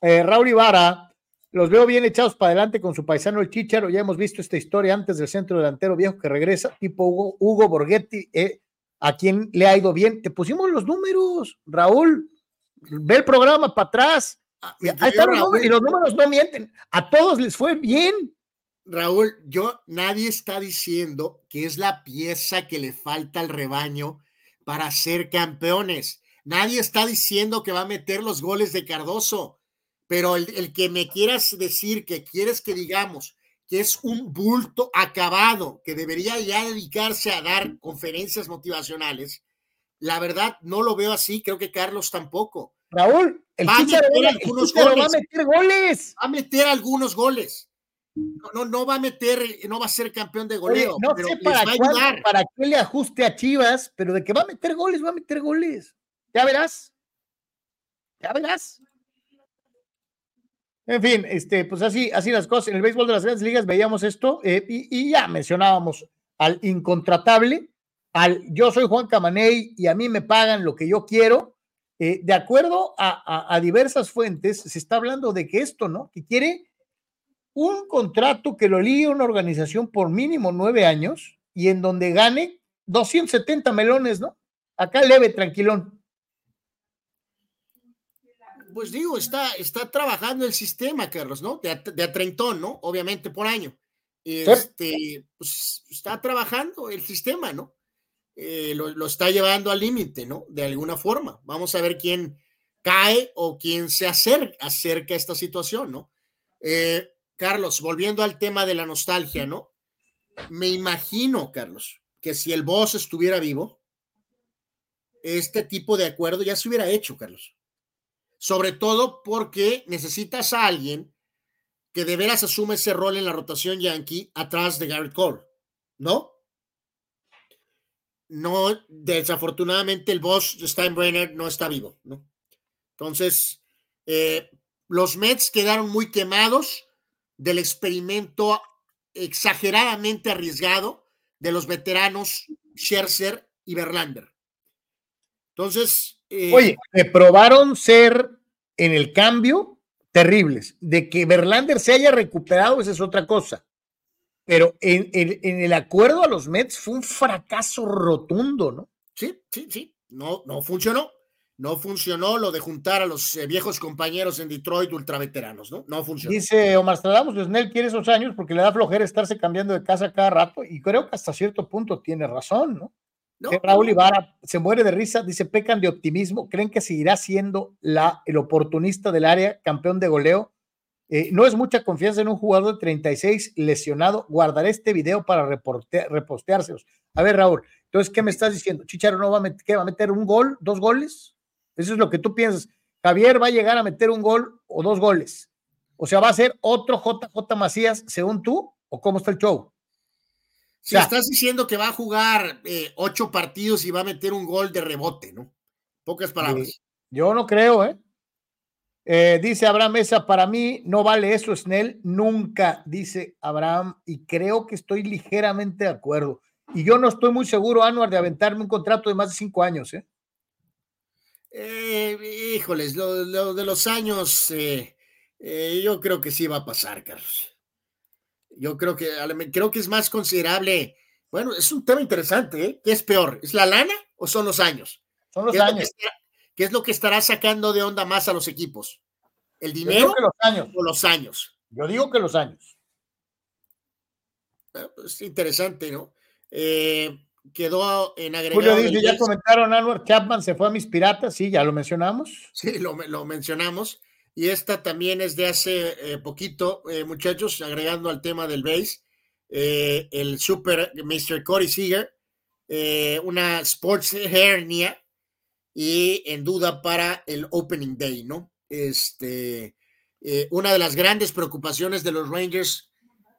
Raúl Ibarra, los veo bien echados para adelante con su paisano el Chicharo. Ya hemos visto esta historia antes del centro delantero viejo que regresa, tipo Hugo, Hugo Borghetti, eh, a quien le ha ido bien. Te pusimos los números, Raúl. Ve el programa para atrás. mi Ahí están los números, y los números no mienten. A todos les fue bien. Raúl, yo nadie está diciendo que es la pieza que le falta al rebaño para ser campeones. Nadie está diciendo que va a meter los goles de Cardoso, pero el, el que me quieras decir que quieres que digamos que es un bulto acabado, que debería ya dedicarse a dar conferencias motivacionales, la verdad no lo veo así, creo que Carlos tampoco. Raúl, el Va a meter va- algunos Chicharo va a goles. meter goles. Va a meter algunos goles. No, no, no va a meter, no va a ser campeón de Oye, goleo, no pero sé les para, a ayudar. para qué le ajuste a Chivas, pero de que va a meter goles, va a meter goles. Ya verás. Ya verás. En fin, este, pues así, así las cosas. En el béisbol de las grandes ligas veíamos esto eh, y, y ya mencionábamos al incontratable, al yo soy Juan Camaney y a mí me pagan lo que yo quiero. Eh, de acuerdo a, diversas fuentes, se está hablando de que esto, ¿no? Que quiere un contrato que lo ligue una organización por mínimo nueve años y en donde gane 270 melones, ¿no? Acá leve, tranquilón. Pues digo, está, está trabajando el sistema, Carlos, ¿no? De a, de a treintón, ¿no? Obviamente por año. Este, pues está trabajando el sistema, ¿no? Eh, lo, lo está llevando al límite, ¿no? De alguna forma. Vamos a ver quién cae o quién se acerca, acerca a esta situación, ¿no? Eh, Carlos, volviendo al tema de la nostalgia, ¿no? Me imagino, Carlos, que si el boss estuviera vivo, este tipo de acuerdo ya se hubiera hecho, Carlos. Sobre todo porque necesitas a alguien que de veras asume ese rol en la rotación yankee atrás de Garrett Cole, ¿no? No, desafortunadamente el boss Steinbrenner no está vivo, ¿no? Entonces, eh, los Mets quedaron muy quemados del experimento exageradamente arriesgado de los veteranos Scherzer y Verlander. Entonces, eh, Oye, me probaron ser en el cambio terribles. De que Verlander se haya recuperado, esa es otra cosa. Pero en, en- en el acuerdo a los Mets fue un fracaso rotundo, ¿no? Sí, sí, sí. No, no funcionó. No funcionó lo de juntar a los eh, viejos compañeros en Detroit ultraveteranos, ¿no? No funcionó. Dice Omar Stradamus, Snell quiere esos años porque le da flojera estarse cambiando de casa cada rato y creo que hasta cierto punto tiene razón, ¿no? Eh, Raúl Ibarra se muere de risa, dice, pecan de optimismo, creen que seguirá siendo la, el oportunista del área, campeón de goleo. Eh, no es mucha confianza en un jugador de 36 lesionado. Guardaré este video para reporte- reposteárselos. A ver, Raúl, entonces, ¿qué me estás diciendo? ¿Chicharo no va a, met- ¿qué, va a meter un gol, dos goles? Eso es lo que tú piensas. Javier va a llegar a meter un gol o dos goles. O sea, ¿va a ser otro JJ Macías, según tú? ¿O cómo está el show? Si O sea, estás diciendo que va a jugar eh, ocho partidos y va a meter un gol de rebote, ¿no? Pocas palabras. Yo no creo, ¿eh? Eh, dice Abraham Mesa, para mí no vale eso, Snell, nunca, dice Abraham, y creo que estoy ligeramente de acuerdo. Y yo no estoy muy seguro, Anuar, de aventarme un contrato de más de cinco años, ¿eh? Eh, híjoles, lo, lo de los años, eh, yo creo que sí va a pasar, Carlos. Yo creo que, creo que es más considerable. Bueno, es un tema interesante, ¿eh? ¿Qué es peor? ¿Es la lana o son los años? Son los ¿Qué años. Es ¿Qué es lo que estará sacando de onda más a los equipos? ¿El dinero los años. o los años? Yo digo que los años. Es pues, interesante, ¿no? Eh, quedó en agregado. Julio dice, ya comentaron, Anwar Chapman se fue a mis piratas, sí, ya lo mencionamos. Sí, lo, lo mencionamos. Y esta también es de hace eh, poquito, eh, muchachos, agregando al tema del base, eh, el super Mr. Corey Seager, una sports hernia y en duda para el opening day, ¿no? Este, una de las grandes preocupaciones de los Rangers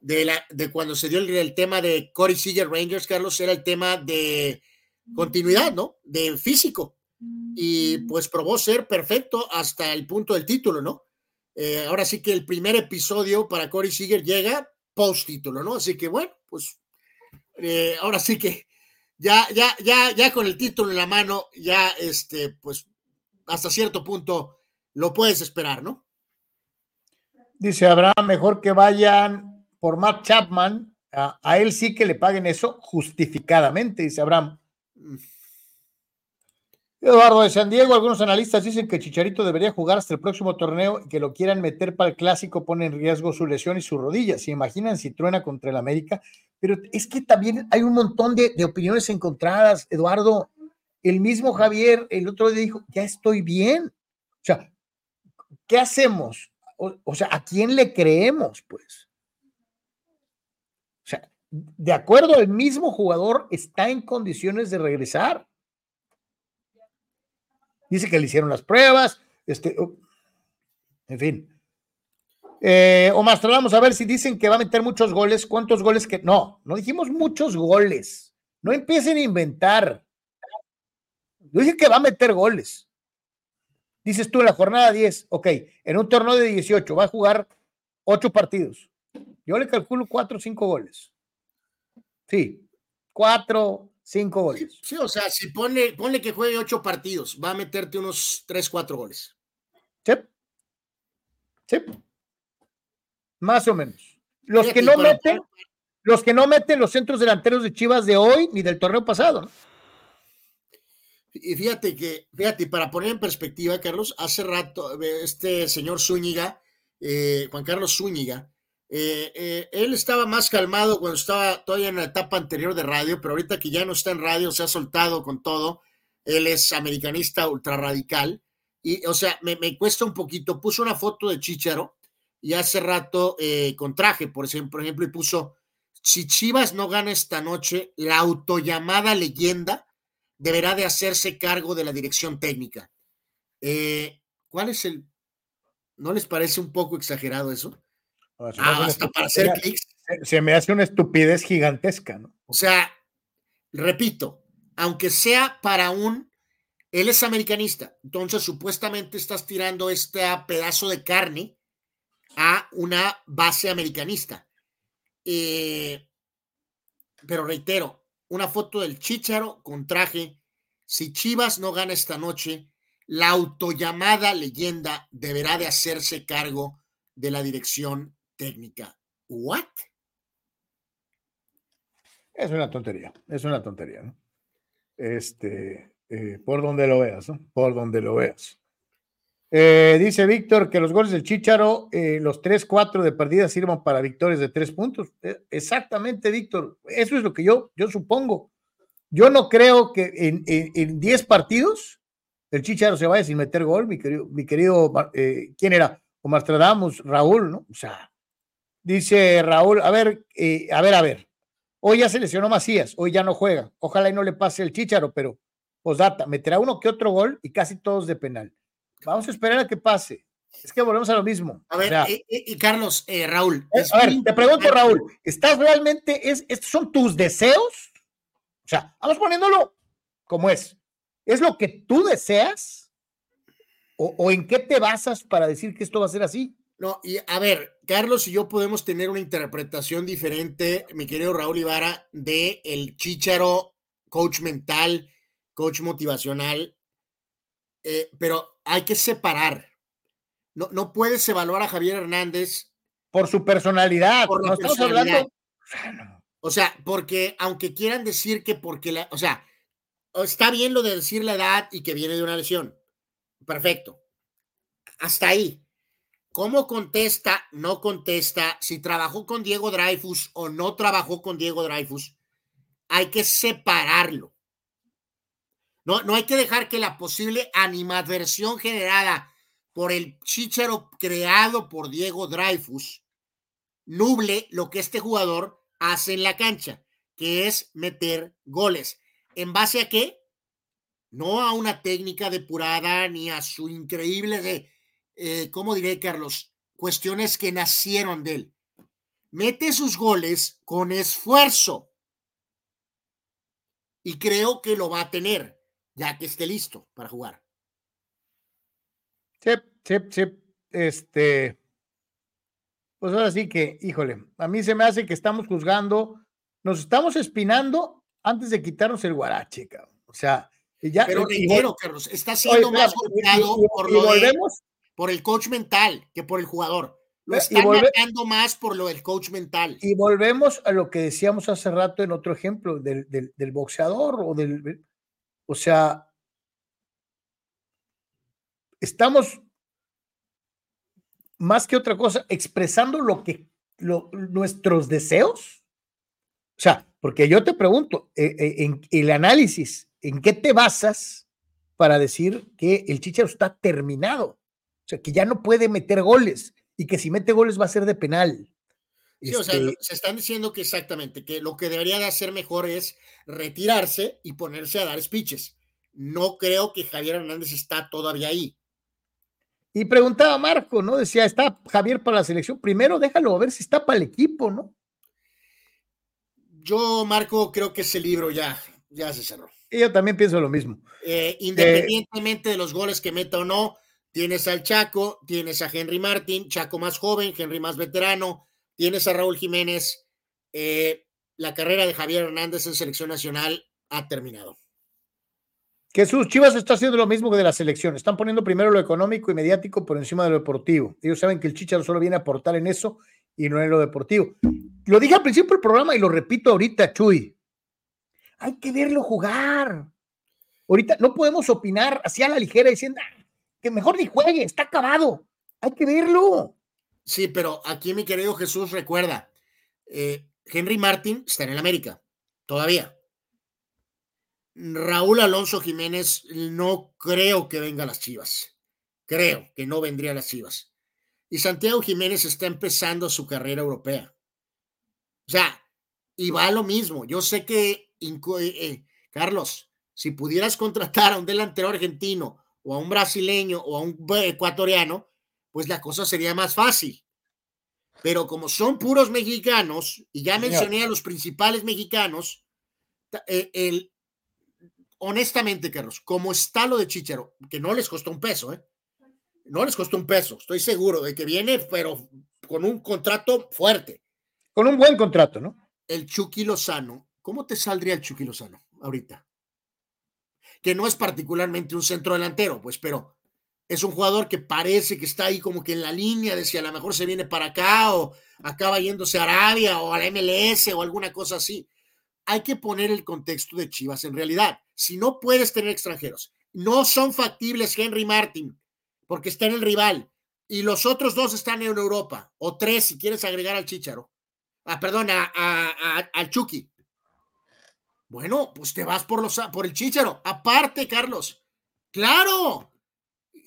de, cuando se dio el, el, tema de Corey Seager Rangers, Carlos, era el tema de continuidad, ¿no? De físico. Y pues probó ser perfecto hasta el punto del título, ¿no? Eh, ahora sí que el primer episodio para Corey Seager llega post título, ¿no? Así que bueno, pues eh, ahora sí que ya, ya, ya, ya con el título en la mano, ya este, pues hasta cierto punto lo puedes esperar, ¿no? Dice Abraham, mejor que vayan por Matt Chapman, a, a, él sí que le paguen eso justificadamente, dice Abraham. Eduardo de San Diego, algunos analistas dicen que Chicharito debería jugar hasta el próximo torneo y que lo quieran meter para el clásico pone en riesgo su lesión y su rodilla. ¿Se imaginan si truena contra el América? Pero es que también hay un montón de, de opiniones encontradas, Eduardo. El mismo Javier el otro día dijo, ya estoy bien. O sea, ¿qué hacemos? O, o sea, ¿a quién le creemos? Pues. O sea, de acuerdo, el mismo jugador está en condiciones de regresar. Dice que le hicieron las pruebas, este, en fin. Eh, Omar, vamos a ver si dicen que va a meter muchos goles, cuántos goles que. No, no dijimos muchos goles. No empiecen a inventar. Yo dije que va a meter goles. Dices tú en la jornada 10, ok, en un torneo de 18 va a jugar 8 partidos. Yo le calculo 4 o 5 goles. Sí, 4, 5 goles. Sí, o sea, si pone, ponle que juegue 8 partidos, va a meterte unos 3, 4 goles. Sí. Sí. Más o menos. Los Fíjate, que no para, meten, los que no meten los centros delanteros de Chivas de hoy ni del torneo pasado. ¿no? Y fíjate que, fíjate, para poner en perspectiva, Carlos, hace rato, este señor Zúñiga, eh, Juan Carlos Zúñiga, eh, eh, él estaba más calmado cuando estaba todavía en la etapa anterior de radio, pero ahorita que ya no está en radio, se ha soltado con todo. Él es americanista ultra radical. Y, o sea, me, me cuesta un poquito. Puso una foto de Chicharo y hace rato eh, con traje, por ejemplo, y puso: Si Chivas no gana esta noche, la autollamada leyenda deberá de hacerse cargo de la dirección técnica. ¿Cuál es el? ¿No les parece un poco exagerado eso? Ah, hasta para hacer clics. Se, se me hace una estupidez gigantesca, ¿no? O sea, repito, aunque sea para un, él es americanista, entonces supuestamente estás tirando este pedazo de carne a una base americanista. Eh, pero reitero, una foto del Chicharo con traje. Si Chivas no gana esta noche, la autollamada leyenda deberá de hacerse cargo de la dirección técnica. ¿What? Es una tontería, es una tontería, ¿no? Este, eh, por donde lo veas, ¿no? Por donde lo veas. Eh, dice Víctor que los goles del Chicharo, eh, los 3-4 de perdida sirvan para victorias de tres puntos. Exactamente, Víctor. Eso es lo que yo, yo supongo. Yo no creo que en 10 partidos el Chicharo se vaya sin meter gol, mi querido, mi querido ¿quién era? Omar Stradamus, Raúl, ¿no? O sea, dice Raúl, a ver, eh, a ver, a ver. Hoy ya se lesionó Macías, hoy ya no juega. Ojalá y no le pase el Chicharo, pero posdata, meterá uno que otro gol y casi todos de penal. Vamos a esperar a que pase. Es que volvemos a lo mismo. A ver, O sea, y, Carlos, eh, Raúl. eh, es a ver, te pregunto, Raúl, ¿estás realmente, es, estos son tus deseos? O sea, vamos poniéndolo como es. ¿Es lo que tú deseas? ¿O, o en qué te basas para decir que esto va a ser así? No, y a ver, Carlos y yo podemos tener una interpretación diferente, mi querido Raúl Ibarra, de el Chícharo, coach mental, coach motivacional, eh, pero hay que separar. No, no puedes evaluar a Javier Hernández por su personalidad. Por no estamos hablando. O sea, porque aunque quieran decir que porque la, o sea, está bien lo de decir la edad y que viene de una lesión. Perfecto. Hasta ahí. ¿Cómo contesta? No contesta. Si trabajó con Diego Dreyfus o no trabajó con Diego Dreyfus, hay que separarlo. No, no hay que dejar que la posible animadversión generada por el chicharo creado por Diego Dreyfus nuble lo que este jugador hace en la cancha, que es meter goles. ¿En base a qué? No a una técnica depurada ni a su increíble de, eh, ¿cómo diré, Carlos? Cuestiones que nacieron de él. Mete sus goles con esfuerzo. Y creo que lo va a tener, ya que esté listo para jugar. Sí, sí, sí. Este. Pues ahora sí que, híjole, a mí se me hace que estamos juzgando, nos estamos espinando antes de quitarnos el guarache, cabrón. O sea, y ya. Pero y- reitero, Carlos, está siendo Oye, más golpeado y- por y lo de- volvemos. Por el coach mental que por el jugador. Lo están marcando más por lo del coach mental. Y volvemos a lo que decíamos hace rato en otro ejemplo del, del, del boxeador o del. O sea, estamos más que otra cosa expresando lo que lo- nuestros deseos. O sea, porque yo te pregunto, eh, eh, en el análisis, ¿en qué te basas para decir que el Chicharo está terminado? O sea, que ya no puede meter goles y que si mete goles va a ser de penal. Sí, o sea, Este, se están diciendo que exactamente, que lo que debería de hacer mejor es retirarse y ponerse a dar speeches. No creo que Javier Hernández está todavía ahí. Y preguntaba Marco, ¿no? Decía, ¿está Javier para la selección? Primero déjalo a ver si está para el equipo, ¿no? Yo, Marco, creo que ese libro ya, ya se cerró. Y yo también pienso lo mismo. Eh, independientemente de los goles que meta o no, tienes al Chaco, tienes a Henry Martin, Chaco más joven, Henry más veterano, tienes a Raúl Jiménez. Eh, la carrera de Javier Hernández en selección nacional ha terminado. Que sus Chivas está haciendo lo mismo que de la selección. Están poniendo primero lo económico y mediático por encima de lo deportivo. Ellos saben que el Chicharo solo viene a aportar en eso y no en lo deportivo. Lo dije al principio del programa y lo repito ahorita, Chuy. Hay que verlo jugar. Ahorita no podemos opinar así a la ligera diciendo "Ah, que mejor ni juegue, está acabado. Hay que verlo. Sí, pero aquí mi querido Jesús recuerda, eh, Henry Martin está en el América, todavía. Raúl Alonso Jiménez no creo que venga a las Chivas. Creo que no vendría a las Chivas. Y Santiago Jiménez está empezando su carrera europea. O sea, y va a lo mismo. Yo sé que, eh, eh, Carlos, si pudieras contratar a un delantero argentino o a un brasileño o a un ecuatoriano, pues la cosa sería más fácil. Pero como son puros mexicanos, y ya mencioné a los principales mexicanos, eh, el, honestamente, Carlos, como está lo de Chicharo, que no les costó un peso, ¿eh? No les costó un peso, estoy seguro de que viene, pero con un contrato fuerte. Con un buen contrato, ¿no? El Chucky Lozano, ¿cómo te saldría el Chucky Lozano ahorita? Que no es particularmente un centro delantero, pues, pero es un jugador que parece que está ahí como que en la línea de si a lo mejor se viene para acá o acaba yéndose a Arabia o a la MLS o alguna cosa así. Hay que poner el contexto de Chivas en realidad. Si no puedes tener extranjeros, no son factibles Henry Martin, porque está en el rival, y los otros dos están en Europa, o tres si quieres agregar al Chicharo. Ah, perdón, a, al Chucky. Bueno, pues te vas por, los, por el Chicharo. Aparte, Carlos. Claro,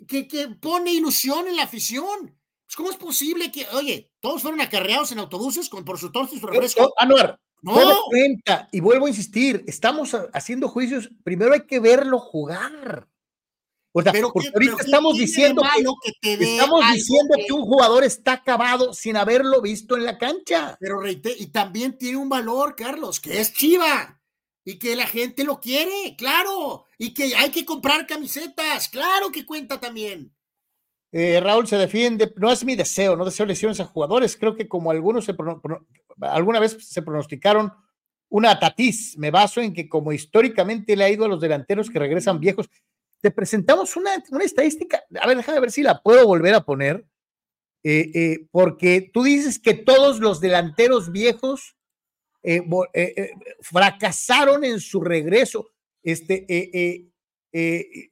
que, que pone ilusión en la afición. Pues, ¿Cómo es posible que, oye, todos fueron acarreados en autobuses con por su torta y su refresco? Anuar, No. cuenta, y vuelvo a insistir, estamos haciendo juicios, primero hay que verlo jugar. O sea, Pero porque qué- ahorita pero estamos diciendo que, te estamos diciendo que- que un jugador está acabado sin haberlo visto en la cancha. Pero reite- y también tiene un valor, Carlos, que es Chiva. Y que la gente lo quiere, claro. Y que hay que comprar camisetas, claro que cuenta también. Eh, Raúl se defiende, no es mi deseo, no deseo lesiones a jugadores, creo que como algunos se alguna vez se pronosticaron una tatiz, me baso en que como históricamente le ha ido a los delanteros que regresan viejos, te presentamos una, una estadística, a ver, déjame ver si la puedo volver a poner, eh, eh, porque tú dices que todos los delanteros viejos eh, fracasaron en su regreso. Este,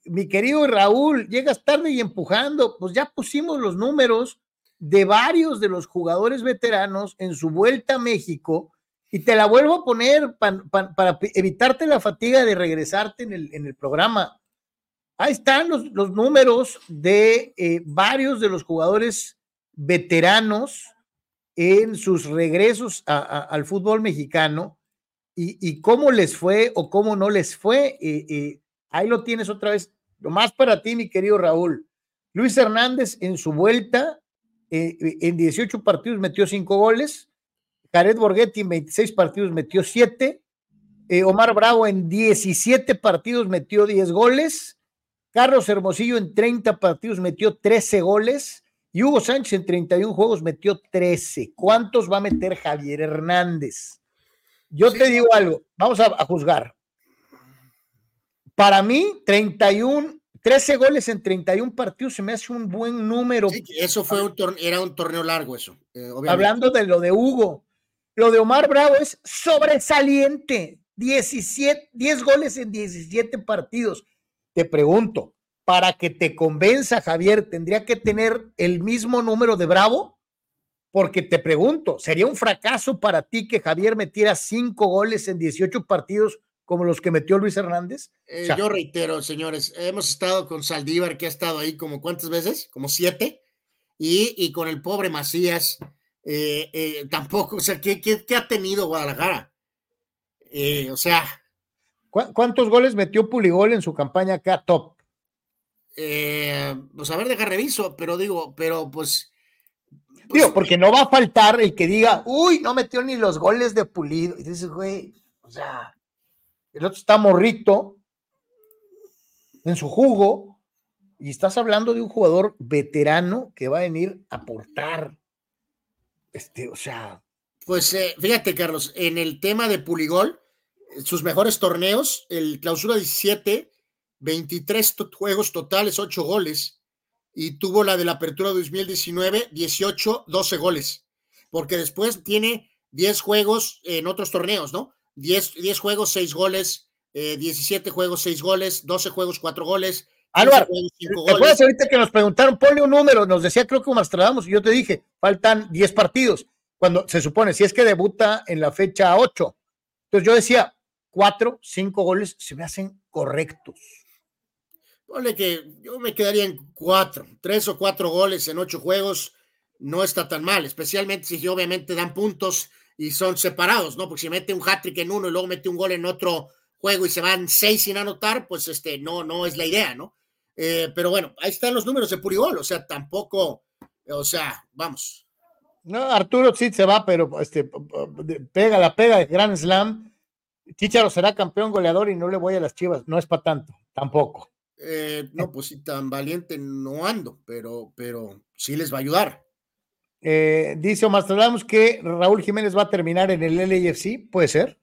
mi querido Raúl, llegas tarde y empujando, pues ya pusimos los números de varios de los jugadores veteranos en su vuelta a México y te la vuelvo a poner para evitarte la fatiga de regresarte en el, en el programa. Ahí están los, los números de varios de los jugadores veteranos en sus regresos al fútbol mexicano y, cómo les fue o cómo no les fue. Eh, eh, ahí lo tienes otra vez. Lo más para ti, mi querido Raúl. Luis Hernández en su vuelta, eh, en 18 partidos metió 5 goles. Jared Borghetti en 26 partidos metió 7. Omar Bravo en 17 partidos metió 10 goles. Carlos Hermosillo en 30 partidos metió 13 goles. Y Hugo Sánchez en 31 juegos metió 13. ¿Cuántos va a meter Javier Hernández? Yo te digo algo, vamos a, juzgar. Para mí, 31, 13 goles en 31 partidos se me hace un buen número. eso fue un torneo, era un torneo largo eso. Eh, Hablando de lo de Hugo. Lo de Omar Bravo es sobresaliente. 17, 10 goles en 17 partidos. Te pregunto, para que te convenza, Javier, tendría que tener el mismo número de Bravo? Porque te pregunto, ¿sería un fracaso para ti que Javier metiera cinco goles en 18 partidos como los que metió Luis Hernández? Eh, yo reitero, señores, hemos estado con Saldívar, que ha estado ahí como cuántas veces, como siete, y, con el pobre Macías, eh, eh, tampoco, o sea, ¿qué, qué, ha tenido Guadalajara? o sea. ¿Cuántos goles metió Puligol en su campaña acá top? Eh, pues a ver, deja reviso, pero digo, pero pues, pues. digo, porque no va a faltar el que diga, uy, no metió ni los goles de pulido. Y dices, güey, o sea, el otro está morrito en su jugo, y estás hablando de un jugador veterano que va a venir a aportar. Este, o sea. Pues eh, fíjate, Carlos, en el tema de Puligol, sus mejores torneos, el clausura 17 23 juegos totales, 8 goles, y tuvo la de la apertura 2019, 18, 12 goles, porque después tiene 10 juegos en otros torneos, ¿no? 10, 10 juegos, 6 goles, 17 eh, juegos, 6 goles, 12 juegos, 4 goles. Álvaro, ¿te acuerdas ahorita que nos preguntaron, ponle un número? Nos decía, creo que Mastradamos, y yo te dije, faltan 10 partidos, cuando se supone, si es que debuta en la fecha 8. Entonces yo decía, 4, 5 goles se me hacen correctos. Ponle que yo me quedaría en cuatro, tres o cuatro goles en ocho juegos, no está tan mal, especialmente si obviamente dan puntos y son separados, ¿no? Porque si mete un hat-trick en uno y luego mete un gol en otro juego y se van seis sin anotar, pues este, no, no es la idea, ¿no? Eh, pero bueno, ahí están los números de Purigol, o sea, tampoco, o sea, vamos. No, Arturo sí se va, pero este, pega la pega de Grand Slam. Chicharo será campeón goleador y no le voy a las chivas, no es para tanto, tampoco. Eh, no, pues sí, tan valiente no ando, pero, pero sí les va a ayudar. Eh, dice Omar que Raúl Jiménez va a terminar en el LAFC, puede ser.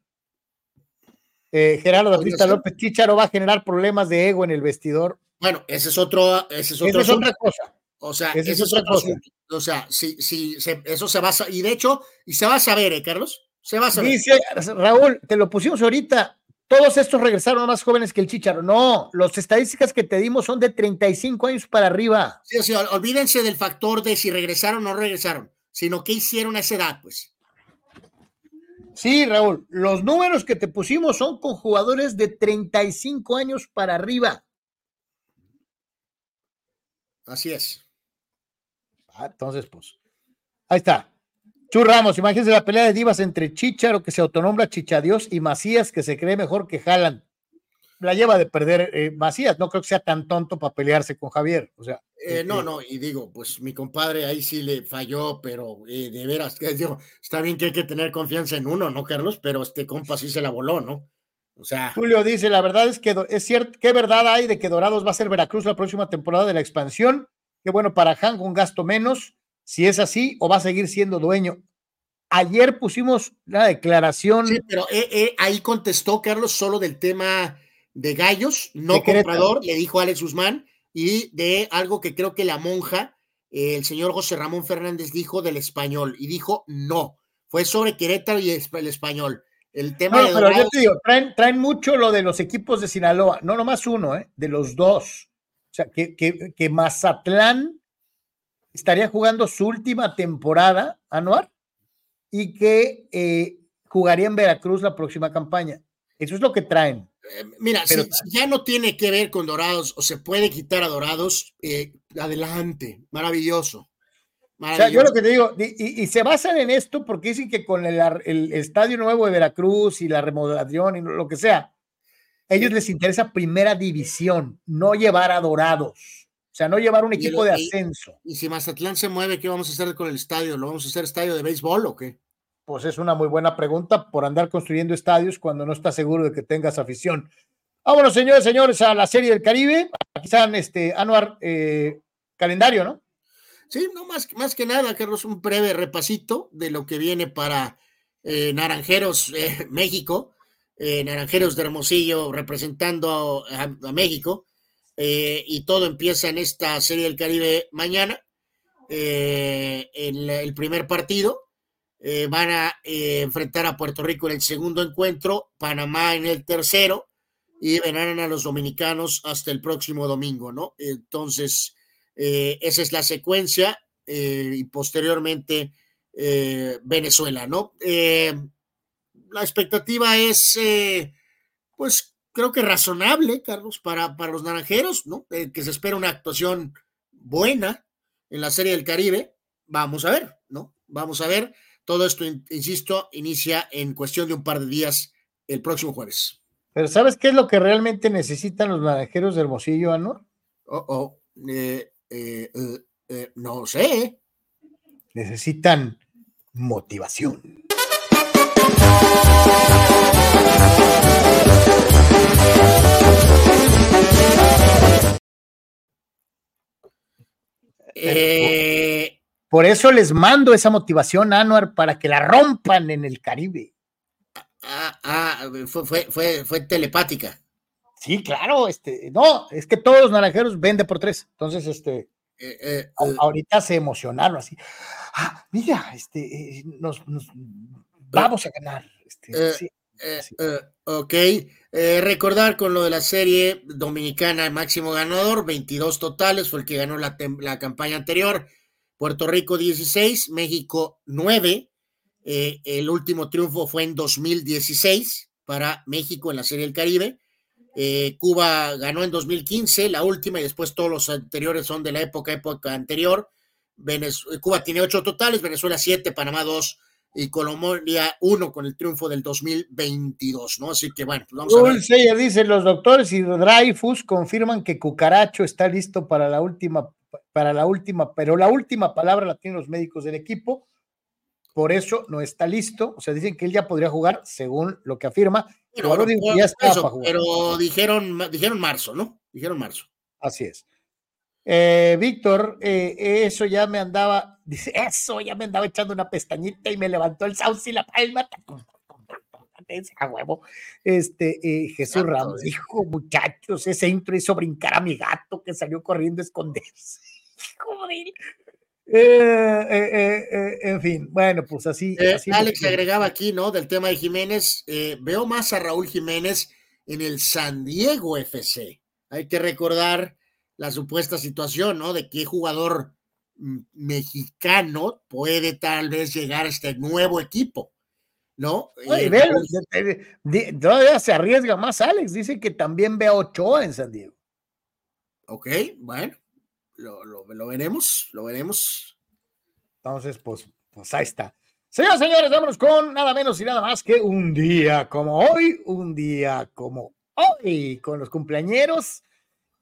Eh, Gerardo Batista López Chicharo va a generar problemas de ego en el vestidor. Bueno, ese es otro, ese es otro otra cosa. O sea, ese es otra cosa. O sea, sí, sí, eso se va a y de hecho, y se va a saber, ¿eh, Carlos? Se va a saber. Dice Raúl, te lo pusimos ahorita, todos estos regresaron más jóvenes que el Chicharo. No, las estadísticas que te dimos son de 35 años para arriba. Sí, o sea, olvídense del factor de si regresaron o no regresaron, sino qué hicieron a esa edad, pues. Sí, Raúl, los números que te pusimos son con jugadores de 35 años para arriba. Así es. Ah, entonces, pues, ahí está. Chu Ramos, imagínense la pelea de divas entre Chicharo, que se autonombra Chichadios, y Macías, que se cree mejor que Jalan. La lleva de perder eh, Macías, no creo que sea tan tonto para pelearse con Javier. O sea, eh, no, no, y digo, pues mi compadre ahí sí le falló, pero eh, de veras, que, (laughs) digo, está bien que hay que tener confianza en uno, ¿no, Carlos? Pero este compa sí se la voló, ¿no? O sea. Julio dice: la verdad es que es cierto, ¿qué verdad hay de que Dorados va a ser Veracruz la próxima temporada de la expansión? Qué bueno para Han, un gasto menos si es así o va a seguir siendo dueño. Ayer pusimos la declaración. Sí, pero eh, eh, ahí contestó Carlos solo del tema de gallos, no comprador, le dijo Alex Guzmán, y de algo que creo que la monja el señor José Ramón Fernández dijo del español y dijo no, fue sobre Querétaro y el español. El tema no, pero yo te digo, traen, traen, mucho lo de los equipos de Sinaloa, no nomás uno, ¿eh? de los dos. O sea, que, que, que Mazatlán estaría jugando su última temporada anual y que eh, jugaría en Veracruz la próxima campaña. Eso es lo que traen. Eh, mira, si, ya no tiene que ver con Dorados o se puede quitar a Dorados, eh, adelante, maravilloso. O sea, yo lo que te digo, y, se basan en esto porque dicen que con el, el, estadio nuevo de Veracruz y la remodelación y lo que sea, a ellos les interesa primera división, no llevar a Dorados. O sea, no llevar un equipo de ascenso. Y, si Mazatlán se mueve, ¿qué vamos a hacer con el estadio? ¿Lo vamos a hacer estadio de béisbol o qué? Pues es una muy buena pregunta por andar construyendo estadios cuando no estás seguro de que tengas afición. Vámonos, señores, señores, a la Serie del Caribe. Aquí están, este, Anuar, eh, calendario, ¿no? Sí, no, más, más que nada, Carlos, un breve repasito de lo que viene para eh, Naranjeros eh, (laughs) México, Naranjeros de Hermosillo representando a México. Eh, y todo empieza en esta Serie del Caribe mañana, eh, en el primer partido. Eh, van a enfrentar a Puerto Rico en el segundo encuentro, Panamá en el tercero y verán a los dominicanos hasta el próximo domingo, ¿no? Entonces, esa es la secuencia y posteriormente Venezuela, ¿no? la expectativa es, pues, creo que razonable, Carlos, para, para los naranjeros, ¿no? Eh, que se espera una actuación buena en la Serie del Caribe. Vamos a ver, ¿no? Vamos a ver. Todo esto, insisto, inicia en cuestión de un par de días el próximo jueves. Pero ¿sabes qué es lo que realmente necesitan los naranjeros de Hermosillo, Anor? Oh, oh, eh, eh, no sé. Necesitan motivación. Eh, por eso les mando esa motivación, Anuar, para que la rompan en el Caribe. Ah, ah fue, fue, fue, telepática. Sí, claro, este, no, es que todos los naranjeros venden por tres. Entonces, este, eh, eh, ahorita se emocionaron así. Ah, mira, este, nos, vamos a ganar. Este, ok, recordar con lo de la serie dominicana, el máximo ganador, 22 totales, fue el que ganó la, la campaña anterior. Puerto Rico 16, México 9. Eh, el último triunfo fue en 2016 para México en la Serie del Caribe. Eh, Cuba ganó en 2015, la última, y después todos los anteriores son de la época, época anterior. Cuba tiene ocho totales, Venezuela siete, Panamá dos, y Colombia 1 con el triunfo del 2022, ¿no? Así que bueno, pues vamos a ver. dice, los doctores y Dreyfus confirman que Cucaracho está listo para la última, para la última, pero la última palabra la tienen los médicos del equipo, por eso no está listo, o sea, dicen que él ya podría jugar, según lo que afirma, pero, ya está pero dijeron, dijeron marzo, ¿no? Dijeron marzo. Así es. Eh, Víctor, eh, eso ya me andaba, dice, eso ya me andaba echando una pestañita y me levantó el sauce y la palma. A huevo. Este, eh, Jesús Ramos dijo, muchachos, ese intro hizo brincar a mi gato que salió corriendo a esconderse. (laughs) en fin, bueno, pues así. así Alex agregaba aquí, ¿no? Del tema de Jiménez, veo más a Raúl Jiménez en el San Diego FC. Hay que recordar la supuesta situación, ¿no? De qué jugador mm, mexicano puede tal vez llegar a este nuevo equipo, ¿no? Oye, eh, todavía se arriesga más Alex, dice que también ve a Ochoa en San Diego. Ok, bueno, lo, lo, veremos, lo veremos. Entonces, pues, pues ahí está. Señoras señores, vámonos con nada menos y nada más que un día como hoy, un día como hoy, con los cumpleañeros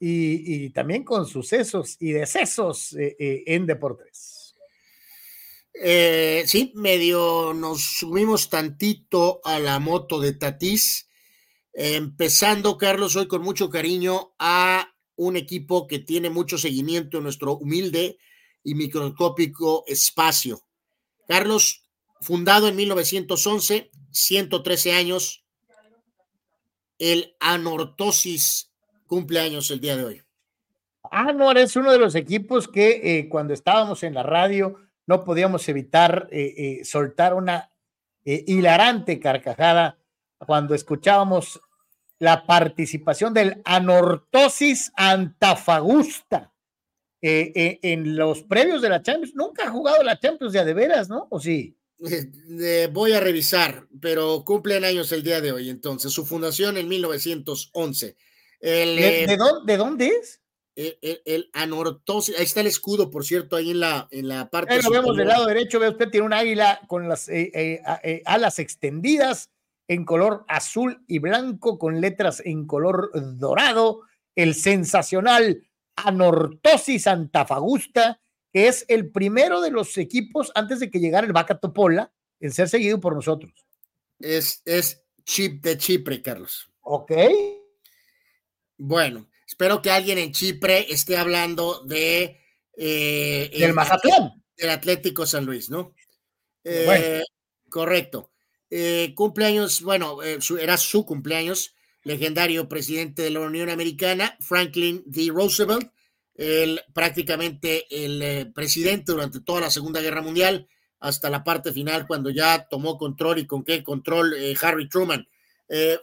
y, también con sucesos y decesos eh, eh, en deportes. Eh, sí, medio nos subimos tantito a la moto de Tatís, empezando, Carlos, hoy con mucho cariño a un equipo que tiene mucho seguimiento en nuestro humilde y microscópico espacio. Carlos, fundado en 1911, 113 años, el Anortosis cumpleaños el día de hoy. Anwar es uno de los equipos que eh, cuando estábamos en la radio no podíamos evitar eh, eh, soltar una hilarante carcajada cuando escuchábamos la participación del Anortosis Antafagusta en los previos de la Champions. Nunca ha jugado la Champions ya de veras, ¿no? ¿O sí? voy a revisar, pero cumplen años el día de hoy, entonces. Su fundación en 1911. ¿De, dónde, ¿De, dónde, es? el, anortosis, ahí está el escudo, por cierto, ahí en la, en la parte. Ahí lo vemos del lado derecho, ve usted, tiene un águila con las eh, eh, eh, alas extendidas en color azul y blanco, con letras en color dorado, el sensacional Anortosis Antafagusta, que es el primero de los equipos antes de que llegara el Vaca Topola en ser seguido por nosotros. Es, es chip de Chipre, Carlos. Ok. Bueno, Espero que alguien en Chipre esté hablando de... Eh, Del el, Mazatlán. Del Atlético San Luis, ¿no? Eh, correcto. Eh, cumpleaños, bueno, era su cumpleaños, legendario presidente de la Unión Americana, Franklin D. Roosevelt, el, prácticamente el presidente durante toda la Segunda Guerra Mundial, hasta la parte final, cuando ya tomó control y con qué control Harry Truman.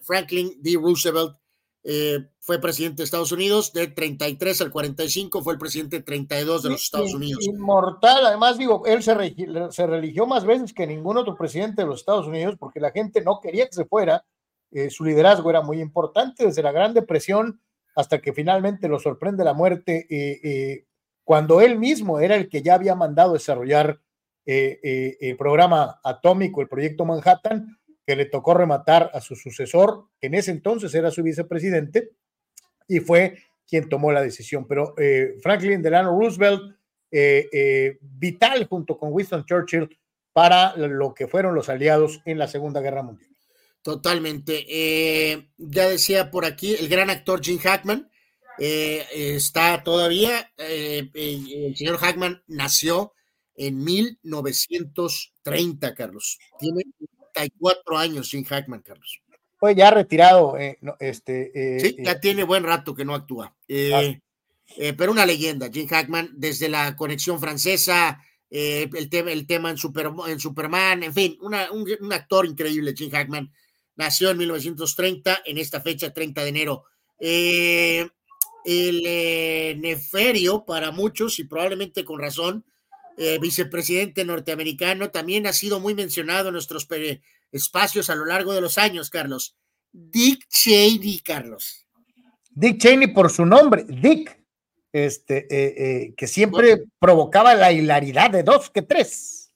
Franklin D. Roosevelt eh, fue presidente de Estados Unidos de 33 al 45, fue el presidente 32 de los Estados Unidos. Inmortal, además digo, él se, se, religió más veces que ningún otro presidente de los Estados Unidos porque la gente no quería que se fuera, eh, su liderazgo era muy importante desde la Gran Depresión hasta que finalmente lo sorprende la muerte, eh, cuando él mismo era el que ya había mandado desarrollar el programa atómico, el proyecto Manhattan, que le tocó rematar a su sucesor, que en ese entonces era su vicepresidente, y fue quien tomó la decisión. Pero eh, Franklin Delano Roosevelt, eh, eh, vital junto con Winston Churchill para lo que fueron los aliados en la Segunda Guerra Mundial. Totalmente. ya decía por aquí, el gran actor Jim Hackman está todavía. el señor Hackman nació en 1930, Carlos. Tiene 34 años sin Hackman, Carlos. Pues ya retirado, eh, este. Eh, sí, ya tiene buen rato que no actúa. Eh, pero una leyenda, Jim Hackman, desde la conexión francesa, el, tema, el tema en, en Superman, en fin, un, un, actor increíble, Jim Hackman. Nació en 1930, en esta fecha, 30 de enero. el Neferio, para muchos, y probablemente con razón, eh, vicepresidente norteamericano, también ha sido muy mencionado en nuestros espacios a lo largo de los años, Carlos. Dick Cheney, Carlos. Dick Cheney por su nombre, Dick, este, eh, eh, que siempre provocaba la hilaridad de dos que tres.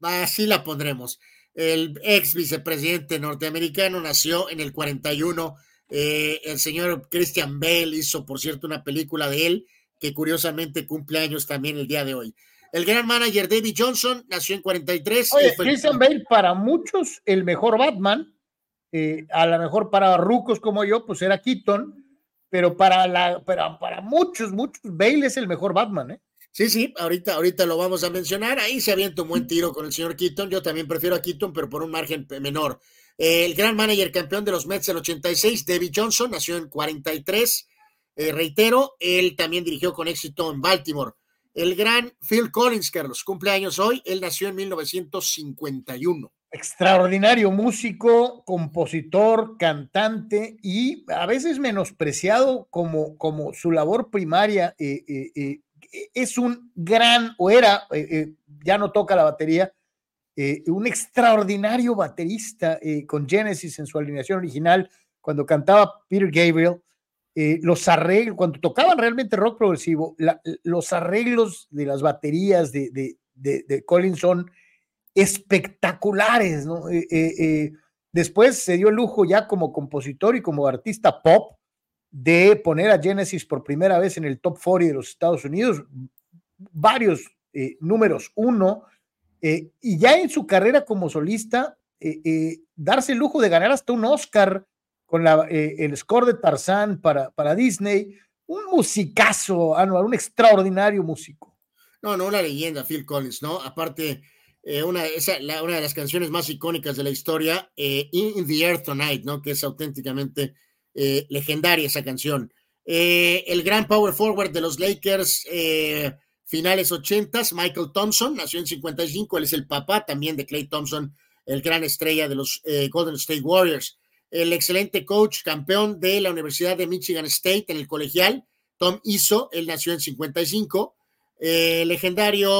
así la pondremos. El ex vicepresidente norteamericano nació en el 41. el señor Christian Bale hizo, por cierto, una película de él que curiosamente cumple años también el día de hoy. El gran manager David Johnson nació en 43. Oye, Christian Bale, para muchos, el mejor Batman, eh, a lo mejor para rucos como yo, pues era Keaton, pero para, la, pero para muchos, muchos, Bale es el mejor Batman, ¿eh? Sí, sí, ahorita, ahorita lo vamos a mencionar. Ahí se avienta un buen tiro con el señor Keaton. Yo también prefiero a Keaton, pero por un margen menor. el gran manager campeón de los Mets del 86, David Johnson, nació en 43. Eh, reitero, él también dirigió con éxito en Baltimore. El gran Phil Collins, Carlos, cumpleaños hoy. Él nació en 1951. Extraordinario músico, compositor, cantante y a veces menospreciado como, como su labor primaria. Eh, eh, eh, es un gran, o era, ya no toca la batería, un extraordinario baterista con Genesis en su alineación original cuando cantaba Peter Gabriel eh, los arreglos, cuando tocaban realmente rock progresivo, los arreglos de las baterías de, de, de, Collins son espectaculares. Eh, eh, después se dio el lujo ya como compositor y como artista pop de poner a Genesis por primera vez en el top 40 de los Estados Unidos, varios números uno, y ya en su carrera como solista, darse el lujo de ganar hasta un Oscar con eh, el score de Tarzán para, para Disney. Un musicazo, Anual, un extraordinario músico. No, no, una leyenda, Phil Collins, ¿no? Aparte, eh, una, esa, una de las canciones más icónicas de la historia, eh, In, the Earth Tonight, ¿no? Que es auténticamente legendaria esa canción. Eh, el gran power forward de los Lakers, eh, finales 80, Michael Thompson, nació en 55, él es el papá también de Clay Thompson, el gran estrella de los eh, Golden State Warriors. El excelente coach, campeón de la Universidad de Michigan State en el colegial, Tom Izzo, él nació en 55. El legendario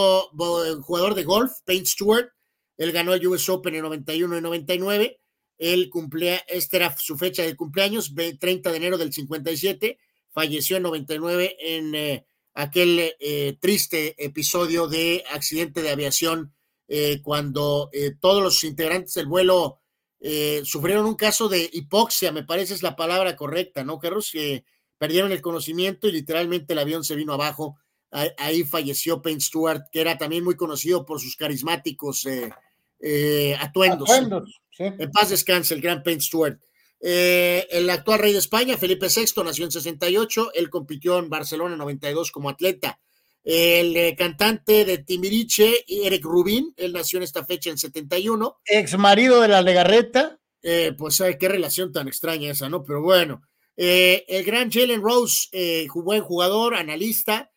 jugador de golf, Payne Stewart, él ganó el US Open en 91 y 99. Él cumplía, esta era su fecha de cumpleaños, 30 de enero del 57. Falleció en 99 en eh, aquel eh, triste episodio de accidente de aviación eh, cuando todos los integrantes del vuelo sufrieron un caso de hipoxia, me parece es la palabra correcta, ¿no, Carlos? Que perdieron el conocimiento y literalmente el avión se vino abajo. Ahí, falleció Payne Stewart, que era también muy conocido por sus carismáticos atuendos. atuendos en paz descanse el gran Payne Stewart. Eh, el actual rey de España, Felipe VI, nació en 68. Él compitió en Barcelona en 92 como atleta. El eh, cantante de Timiriche, Eric Rubin, él nació en esta fecha en 71. Ex marido de la Legarreta. Eh, pues qué relación tan extraña esa, ¿no? Pero bueno. el gran Jalen Rose, buen jugador, analista,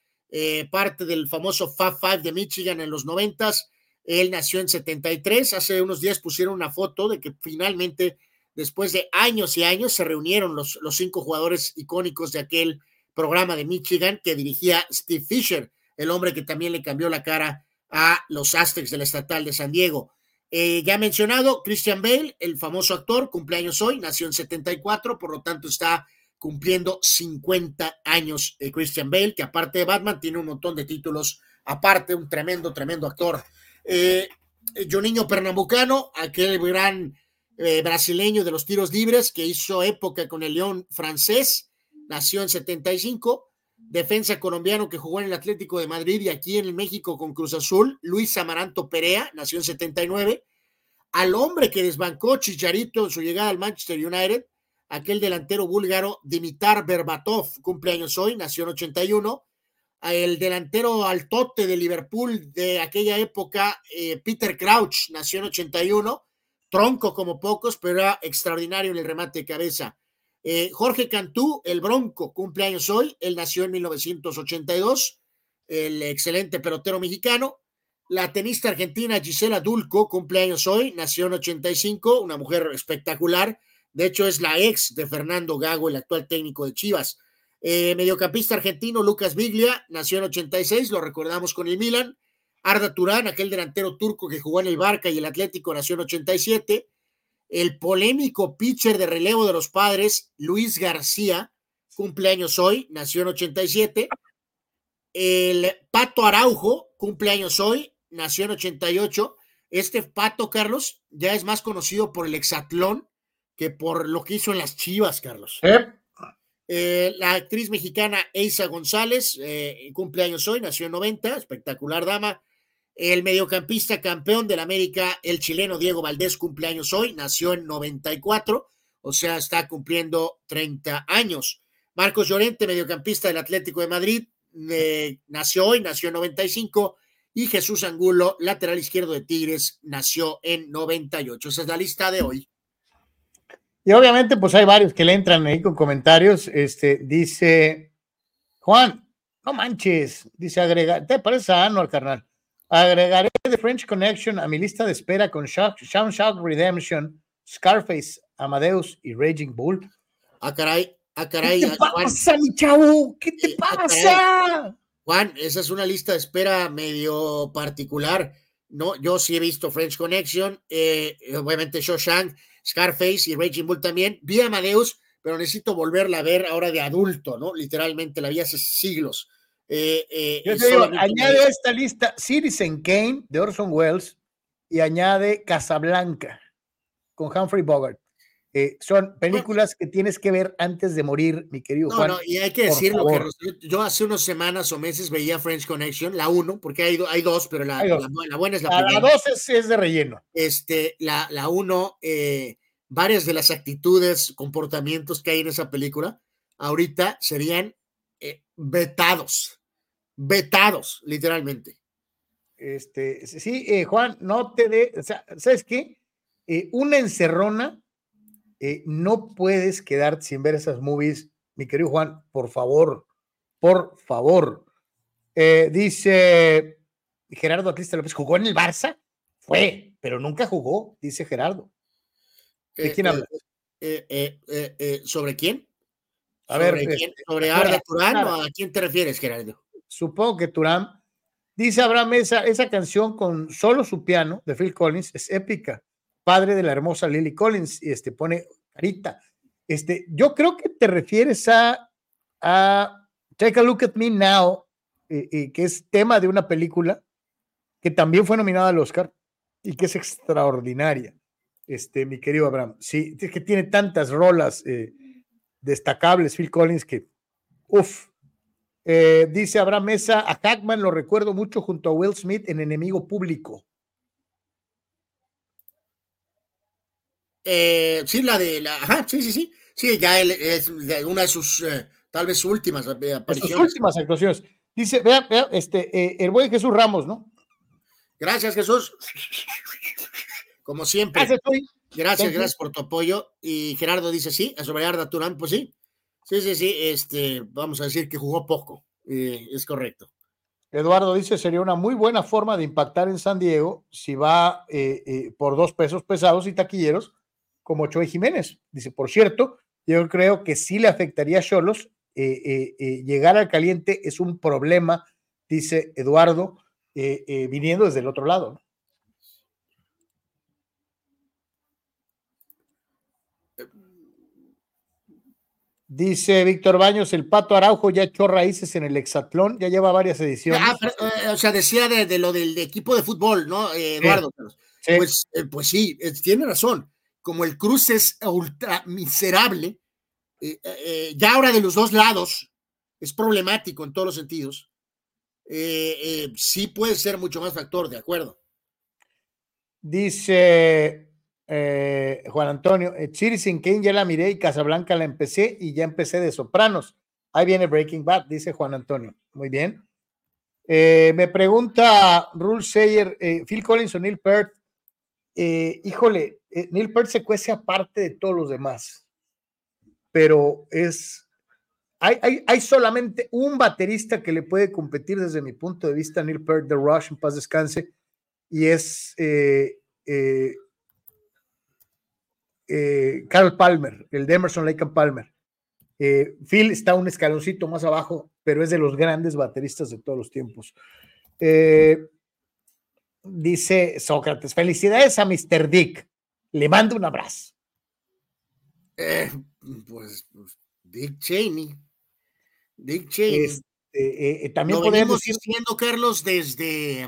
parte del famoso Fab Five de Michigan en los noventas. Él nació en 73. Hace unos días pusieron una foto de que finalmente, después de años y años, se reunieron los, los cinco jugadores icónicos de aquel programa de Michigan que dirigía Steve Fisher, el hombre que también le cambió la cara a los Aztecs del estatal de San Diego. Eh, ya mencionado, Christian Bale, el famoso actor, cumpleaños hoy, nació en 74, por lo tanto está cumpliendo 50 años eh, Christian Bale, que aparte de Batman tiene un montón de títulos, aparte un tremendo, tremendo actor. Eh, Joninho Pernambucano, aquel gran eh, brasileño de los tiros libres que hizo época con el León francés, nació en 75. Defensa colombiano que jugó en el Atlético de Madrid y aquí en México con Cruz Azul, Luis Amaranto Perea, nació en 79. Al hombre que desbancó Chicharito en su llegada al Manchester United, aquel delantero búlgaro Dimitar Berbatov, cumpleaños hoy, nació en 81 el delantero altote de Liverpool de aquella época, eh, Peter Crouch, nació en 81, tronco como pocos, pero era extraordinario en el remate de cabeza. Eh, Jorge Cantú, el Bronco, cumpleaños hoy, él nació en 1982, el excelente pelotero mexicano. La tenista argentina Gisela Dulco, cumpleaños hoy, nació en 85, una mujer espectacular. De hecho, es la ex de Fernando Gago, el actual técnico de Chivas. Eh, mediocampista argentino Lucas Biglia, nació en 86, lo recordamos con el Milan. Arda Turán, aquel delantero turco que jugó en el Barca y el Atlético, nació en 87. El polémico pitcher de relevo de los padres, Luis García, cumpleaños hoy, nació en 87. El Pato Araujo, cumpleaños hoy, nació en 88. Este Pato, Carlos, ya es más conocido por el hexatlón que por lo que hizo en las Chivas, Carlos. ¿Eh? Eh, la actriz mexicana Eisa González, eh, cumpleaños hoy, nació en 90, espectacular dama. El mediocampista campeón del América, el chileno Diego Valdés, cumpleaños hoy, nació en 94, o sea, está cumpliendo 30 años. Marcos Llorente, mediocampista del Atlético de Madrid, eh, nació hoy, nació en 95. Y Jesús Angulo, lateral izquierdo de Tigres, nació en 98. Esa es la lista de hoy. Y obviamente, pues hay varios que le entran ahí con comentarios. Este dice Juan, no manches, dice agregar, ¿te parece sano al carnal? Agregaré The French Connection a mi lista de espera con Shout, Redemption, Scarface, Amadeus y Raging Bull. Ah, caray, ah, caray. ¿Qué te pasa, mi chavo? ¿Qué te ah, pasa? Juan, esa es una lista de espera medio particular. No, yo sí he visto French Connection, eh, obviamente Shawshank, Scarface y Raging Bull también. Vi Amadeus, pero necesito volverla a ver ahora de adulto, ¿no? Literalmente, la vi hace siglos. Eh, eh, Yo te digo, añade a esta lista Citizen Kane de Orson Welles y añade Casablanca con Humphrey Bogart. Eh, son películas que tienes que ver antes de morir, mi querido Juan. No, no, y hay que decirlo, que yo hace unas semanas o meses veía French Connection, la uno, porque hay, hay dos, pero la, la, buena es la, primera. La dos es, de relleno. Este, la, la uno, eh, varias de las actitudes, comportamientos que hay en esa película, ahorita serían eh, vetados, vetados, literalmente. Este, sí, Juan, no te de, o sea, ¿sabes qué? una encerrona eh, no puedes quedarte sin ver esas movies mi querido Juan, por favor, por favor. Eh, dice Gerardo Atlista López, ¿jugó en el Barça? Fue, pero nunca jugó, dice Gerardo. ¿De Eh, quién eh, habla? eh, eh, eh, eh, ¿Sobre quién? A ¿Sobre, ver, quién? este, ¿Sobre Arda Turán. o a quién te refieres, Gerardo? Supongo que Turán. Dice Abraham, esa, esa canción con solo su piano de Phil Collins es épica. Padre de la hermosa Lily Collins, y este pone carita. Este, yo creo que te refieres a, a Take a Look at Me Now, eh, que es tema de una película que también fue nominada al Oscar y que es extraordinaria. Este, mi querido Abraham. Sí, que tiene tantas rolas eh, destacables, Phil Collins, que, uff, eh, dice Abraham Mesa, a Hackman lo recuerdo mucho junto a Will Smith en Enemigo Público. Eh, sí, la de la. Ajá, sí, sí, sí. Sí, ya él es de una de sus, eh, tal vez últimas eh, En sus apariciones. últimas actuaciones. Dice, vea, vea, este, el buen Jesús Ramos, ¿no? Gracias, Jesús. Como siempre. Gracias. Gracias, gracias por tu apoyo. Y Gerardo dice sí, a sobre Arda Turán, pues sí. Sí, sí, sí. Este, vamos a decir que jugó poco. eh, es correcto. Eduardo dice, sería una muy buena forma de impactar en San Diego si va eh, eh, por dos pesos pesados y taquilleros como Choy Jiménez. Dice, por cierto, yo creo que sí le afectaría a Cholos. eh, llegar al caliente es un problema, dice Eduardo, viniendo desde el otro lado. ¿no? Dice Víctor Baños, el Pato Araujo ya echó raíces en el hexatlón, ya lleva varias ediciones. Ah, pero, eh, o sea, decía de, de lo del equipo de fútbol, ¿no, eh, Eduardo? Sí. Pues, eh, pues sí, tiene razón. Como el cruce es ultra miserable, ya ahora de los dos lados es problemático en todos los sentidos. sí puede ser mucho más factor, de acuerdo. Dice eh, Juan Antonio, eh, Citizen Kane ya la miré y Casablanca la empecé y ya empecé de Sopranos. Ahí viene Breaking Bad, dice Juan Antonio. Muy bien. Eh, me pregunta Rule Sayer, Phil Collins o Neil Peart. Híjole, Neil Peart se cuece aparte de todos los demás, pero es... Hay, hay, hay solamente un baterista que le puede competir desde mi punto de vista, Neil Peart de Rush, en paz descanse, y es eh, Carl Palmer, el de Emerson Lake and Palmer. Eh, Phil está un escaloncito más abajo, pero es de los grandes bateristas de todos los tiempos. Eh, dice Sócrates, felicidades a Mr. Dick. Le mando un abrazo. Pues, pues, Dick Cheney. Dick Cheney. Este, también Lo podemos decir, diciendo, Carlos, desde,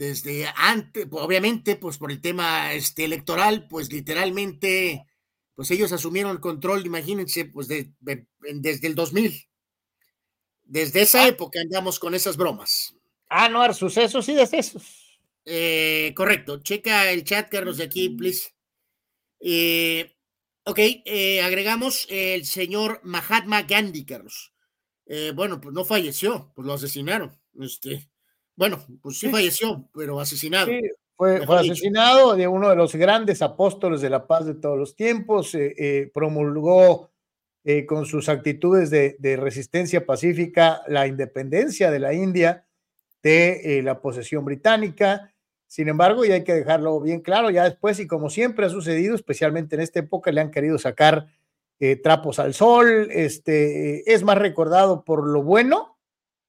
desde antes, obviamente, pues por el tema este, electoral, pues literalmente, pues ellos asumieron el control, imagínense, pues de- de- desde el 2000. Desde esa época andamos con esas bromas. ah, no, sucesos y decesos. Eh, correcto, checa el chat, Carlos, de aquí, please. Eh, ok, eh, agregamos el señor Mahatma Gandhi, Carlos. Eh, bueno, pues no falleció, pues lo asesinaron. Este, bueno, pues sí, Sí. falleció, pero asesinado. Sí, fue, asesinado de uno de los grandes apóstoles de la paz de todos los tiempos, eh, eh, promulgó eh, con sus actitudes de, de resistencia pacífica la independencia de la India de eh, la posesión británica. Sin embargo, y hay que dejarlo bien claro, ya después, y como siempre ha sucedido, especialmente en esta época, le han querido sacar eh, trapos al sol, este, es más recordado por lo bueno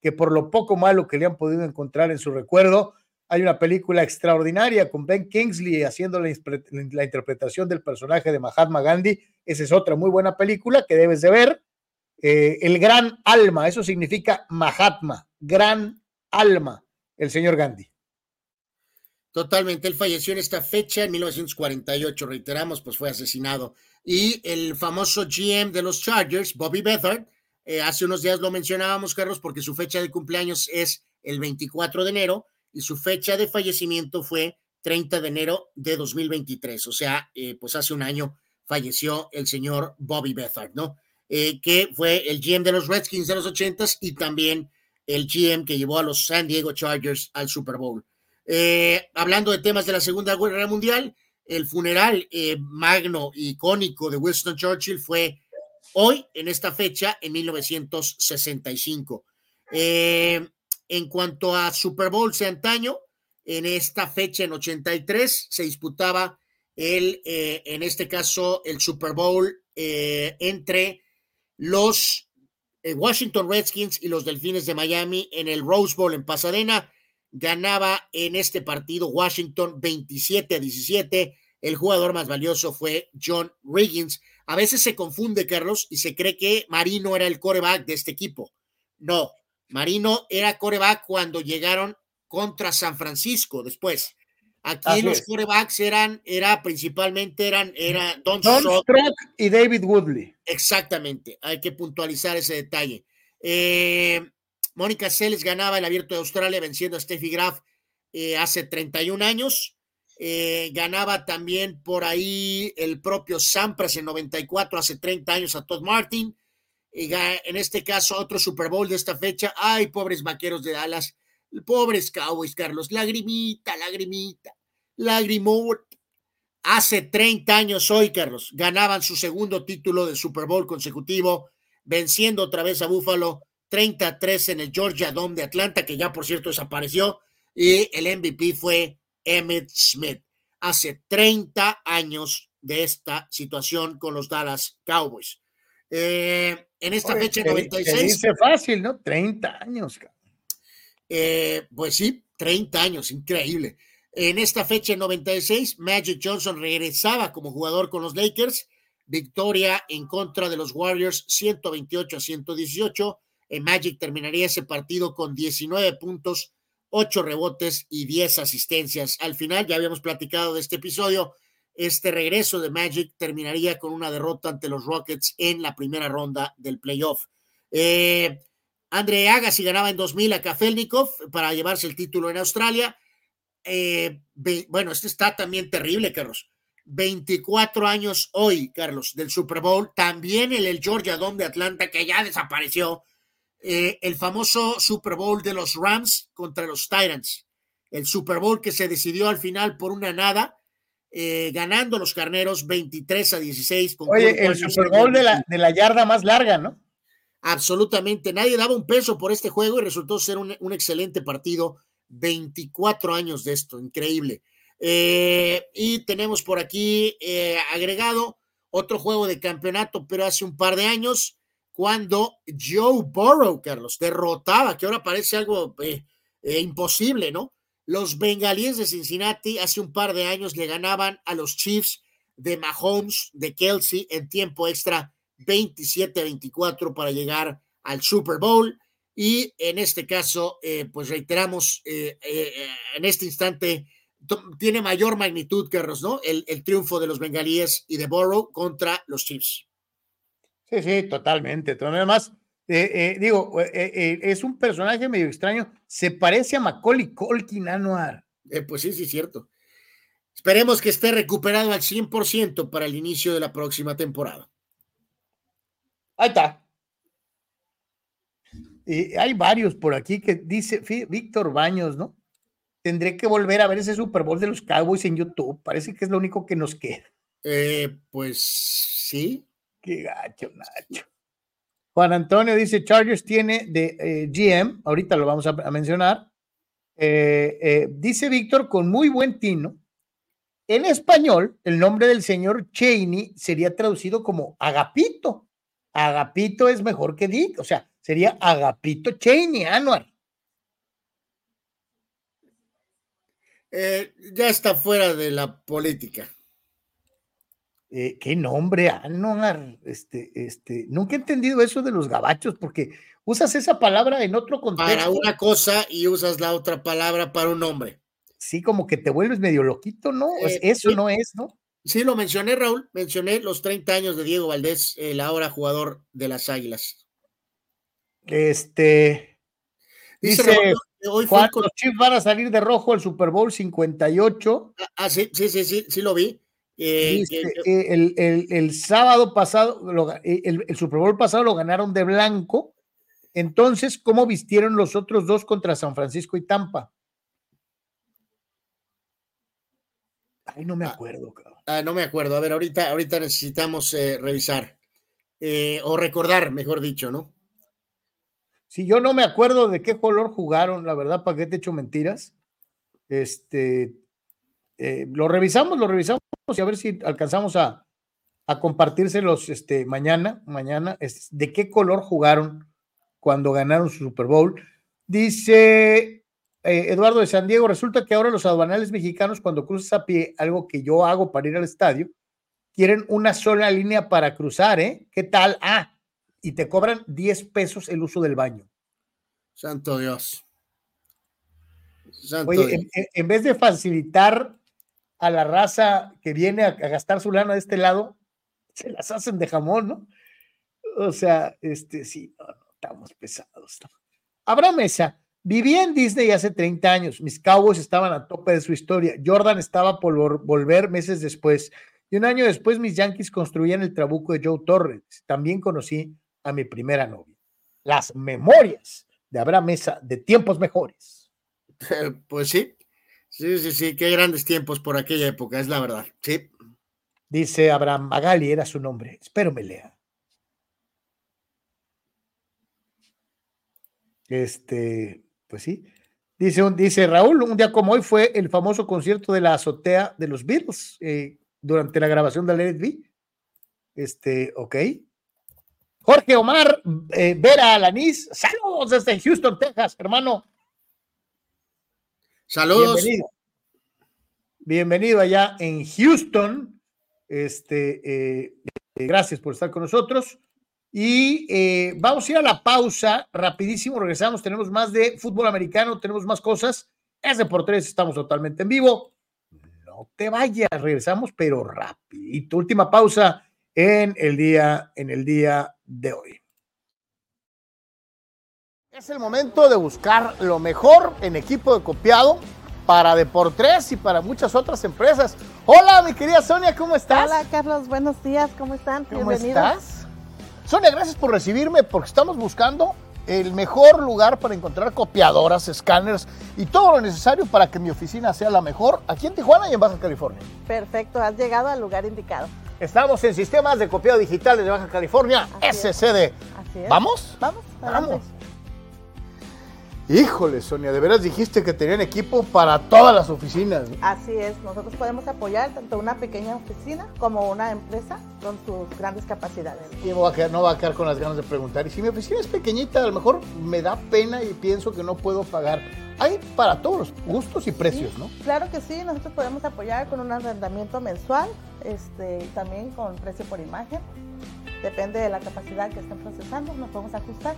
que por lo poco malo que le han podido encontrar en su recuerdo. Hay una película extraordinaria con Ben Kingsley haciendo la, interpretación del personaje de Mahatma Gandhi. Esa es otra muy buena película que debes de ver. Eh, el gran alma, eso significa Mahatma, gran alma, el señor Gandhi. Totalmente, él falleció en esta fecha, en 1948, reiteramos, pues fue asesinado. Y el famoso GM de los Chargers, Bobby Beathard, eh, hace unos días lo mencionábamos, Carlos, porque su fecha de cumpleaños es el 24 de enero y su fecha de fallecimiento fue 30 de enero de 2023. O sea, eh, pues hace un año falleció el señor Bobby Beathard, ¿no? Eh, que fue el GM de los Redskins de los 80s y también el GM que llevó a los San Diego Chargers al Super Bowl. Hablando de temas de la Segunda Guerra Mundial, el funeral magno, icónico de Winston Churchill fue hoy, en esta fecha, en 1965. Eh, en cuanto a Super Bowl antaño, en esta fecha, en 83, se disputaba el, eh, en este caso, el Super Bowl eh, entre los Washington Redskins y los Delfines de Miami en el Rose Bowl en Pasadena. Ganaba en este partido Washington 27 a 17. El jugador más valioso fue John Riggins. A veces se confunde, Carlos, y se cree que Marino era el coreback de este equipo. No, Marino era coreback cuando llegaron contra San Francisco después. Aquí Así los es. corebacks eran, era principalmente eran, era Don, Don Strock. Strock y David Woodley. Exactamente, hay que puntualizar ese detalle. Eh, Mónica Seles ganaba el abierto de Australia venciendo a Steffi Graf eh, hace 31 años. Eh, ganaba también por ahí el propio Sampras en 94, hace 30 años a Todd Martin. En este caso, otro Super Bowl de esta fecha. Ay, pobres vaqueros de Dallas, pobres Cowboys, Carlos. Lagrimita, lagrimita, lagrimota. Hace 30 años hoy, Carlos, ganaban su segundo título de Super Bowl consecutivo, venciendo otra vez a Buffalo 33 en el Georgia Dome de Atlanta, que ya por cierto desapareció, y el MVP fue Emmett Smith. Hace 30 años de esta situación con los Dallas Cowboys. Eh, en esta Oye, fecha se- 96. Se dice fácil, ¿no? 30 años. Eh, pues sí, 30 años, increíble. En esta fecha, en 96, Magic Johnson regresaba como jugador con los Lakers. Victoria en contra de los Warriors, 128 a 118. En Magic terminaría ese partido con 19 puntos, 8 rebotes y 10 asistencias. Al final, ya habíamos platicado de este episodio. Este regreso de Magic terminaría con una derrota ante los Rockets en la primera ronda del playoff. Eh, André Agassi ganaba en 2000 a Kafelnikov para llevarse el título en Australia. Eh, bueno, este está también terrible, Carlos. 24 años hoy, Carlos, del Super Bowl. También en el Georgia Dome de Atlanta, que ya desapareció. Eh, el famoso Super Bowl de los Rams contra los Titans. El Super Bowl que se decidió al final por una nada, eh, ganando los carneros 23 a 16. Con Oye, el Super Bowl de la, de la yarda más larga, ¿no? Absolutamente, nadie daba un peso por este juego y resultó ser un, un excelente partido. 24 años de esto, increíble. Eh, y tenemos por aquí eh, agregado otro juego de campeonato, pero hace un par de años, cuando Joe Burrow, Carlos, derrotaba, que ahora parece algo eh, eh, imposible, ¿no? Los bengalíes de Cincinnati hace un par de años le ganaban a los Chiefs de Mahomes, de Kelsey, en tiempo extra 27-24 para llegar al Super Bowl. Y en este caso, eh, pues reiteramos, eh, en este instante tiene mayor magnitud, Carlos, ¿no? El, el triunfo de los bengalíes y de Burrow contra los Chiefs. Sí, sí, totalmente. Además, eh, eh, digo, eh, eh, es un personaje medio extraño. Se parece a Macaulay Culkin, Anuar. Eh, pues sí, sí, cierto. Esperemos que esté recuperado al 100% para el inicio de la próxima temporada. Ahí está. Y hay varios por aquí que dice Víctor Baños, ¿no? Tendré que volver a ver ese Super Bowl de los Cowboys en YouTube. Parece que es lo único que nos queda. Eh, pues sí. Qué gacho, Nacho. Juan Antonio dice: Chargers tiene de eh, GM, ahorita lo vamos a, mencionar. Eh, eh, dice Víctor con muy buen tino. En español, el nombre del señor Cheney sería traducido como Agapito. Agapito es mejor que Dick, o sea, sería Agapito Cheney, Anuar. Ya está fuera de la política. Eh, ¿Qué nombre, Anuar? Este, este, nunca he entendido eso de los gabachos, porque usas esa palabra en otro contexto. Para una cosa y usas la otra palabra para un nombre. Sí, como que te vuelves medio loquito, ¿no? Eh, eso sí. no es, ¿no? Sí, lo mencioné, Raúl. Mencioné los 30 años de Diego Valdés, el ahora jugador de las Águilas. Este. Dice Dice hoy fue Juan, con- los Chiefs van a salir de rojo al Super Bowl 58. Ah, sí, sí, sí, sí, sí lo vi. Eh, eh, el, el- el sábado pasado, lo eh, el, el Super Bowl pasado lo ganaron de blanco. Entonces, ¿cómo vistieron los otros dos contra San Francisco y Tampa? Ay, no me acuerdo, cabrón. ah, no me acuerdo. A ver, ahorita, ahorita necesitamos eh, revisar. o recordar, mejor dicho, ¿no? Si yo no me acuerdo de qué color jugaron, la verdad, ¿para qué te echo mentiras? Este, lo revisamos, lo revisamos y a ver si alcanzamos a, a compartírselos este, mañana, mañana, de qué color jugaron cuando ganaron su Super Bowl. Dice eh, Eduardo de San Diego, resulta que ahora los aduanales mexicanos cuando cruzas a pie, algo que yo hago para ir al estadio, quieren una sola línea para cruzar, ¿eh? ¿Qué tal? Ah, y te cobran 10 pesos el uso del baño. Santo Dios. Oye, En, vez de facilitar a la raza que viene a, gastar su lana de este lado, se las hacen de jamón, ¿no? O sea, este, sí, no, estamos pesados. ¿no? Mesa, vivía en Disney hace 30 años. Mis Cowboys estaban a tope de su historia. Jordan estaba por volver meses después. Y un año después, mis Yankees construían el trabuco de Joe Torres. También conocí a mi primera novia. Las memorias de Abraham Mesa de tiempos mejores. (laughs) Pues sí, sí, sí, sí, qué grandes tiempos por aquella época, es la verdad, sí. Dice Abraham Magali, era su nombre. Espero me lea. Este, pues sí. Dice, dice Raúl, un día como hoy fue el famoso concierto de la azotea de los Beatles eh, durante la grabación de Let It Este, ok. Jorge Omar eh, Vera Alanis, saludos desde Houston, Texas, hermano. Saludos. Bienvenido. Allá en Houston. Este, eh, eh, gracias por estar con nosotros. Y vamos a ir a la pausa rapidísimo. Regresamos. Tenemos más de fútbol americano, tenemos más cosas. Es de por tres, estamos totalmente en vivo. No te vayas, regresamos, pero rápido. Última pausa en el día, en el día de hoy. Es el momento de buscar lo mejor en equipo de copiado para Deportes y para muchas otras empresas. Hola, mi querida Sonia, ¿cómo estás? Hola, Carlos, buenos días, ¿cómo están? ¿Cómo estás? Sonia, gracias por recibirme porque estamos buscando el mejor lugar para encontrar copiadoras, escáneres y todo lo necesario para que mi oficina sea la mejor aquí en Tijuana y en Baja California. Perfecto, has llegado al lugar indicado. Estamos en sistemas de copiado digital de Baja California, SCD. ¿Vamos? Vamos, vamos. Híjole, Sonia, de veras dijiste que tenían equipo para todas las oficinas. Así es, nosotros podemos apoyar tanto una pequeña oficina como una empresa con sus grandes capacidades. Y no va, a quedar, no va a quedar con las ganas de preguntar. Y si mi oficina es pequeñita, a lo mejor me da pena y pienso que no puedo pagar hay para todos los gustos y precios, ¿no? Claro que sí, nosotros podemos apoyar con un arrendamiento mensual, este, también con precio por imagen. Depende de la capacidad que estén procesando, nos podemos ajustar.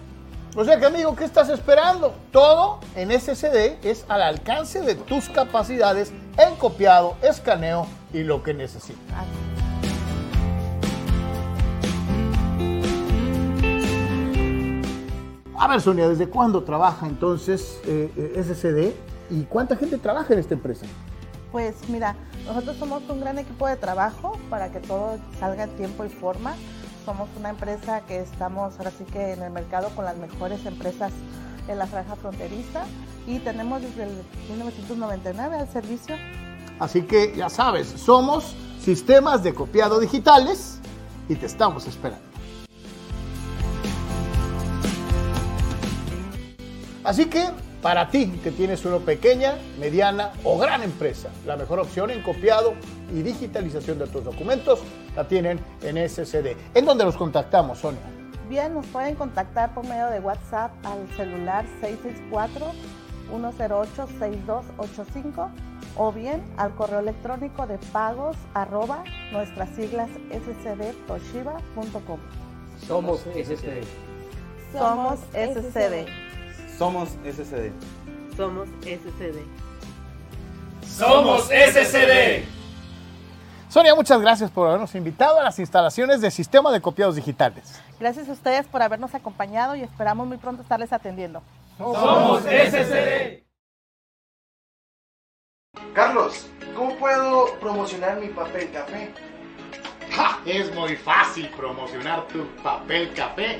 O sea que amigo, ¿qué estás esperando? Todo en SSD es al alcance de tus capacidades en copiado, escaneo y lo que necesitas. A ver, Sonia, ¿desde cuándo trabaja entonces eh, eh SCD y cuánta gente trabaja en esta empresa? Pues mira, nosotros somos un gran equipo de trabajo para que todo salga en tiempo y forma. Somos una empresa que estamos ahora sí que en el mercado con las mejores empresas en la franja fronteriza y tenemos desde el 1999 al servicio. Así que ya sabes, somos sistemas de copiado digitales y te estamos esperando. Así que para ti que tienes una pequeña, mediana o gran empresa, la mejor opción en copiado y digitalización de tus documentos la tienen en SCD. ¿En dónde los contactamos, Sonia? Bien, nos pueden contactar por medio de WhatsApp al celular 664-108-6285 o bien al correo electrónico de pagos arroba nuestras siglas scdtoshiba.com. Somos SCD. Somos SCD. Somos SCD. Somos SCD. Somos SCD. Sonia, muchas gracias por habernos invitado a las instalaciones de Sistema de Copiados Digitales. Gracias a ustedes por habernos acompañado y esperamos muy pronto estarles atendiendo. Somos SCD. Carlos, ¿cómo puedo promocionar mi papel café? Es muy fácil promocionar tu papel café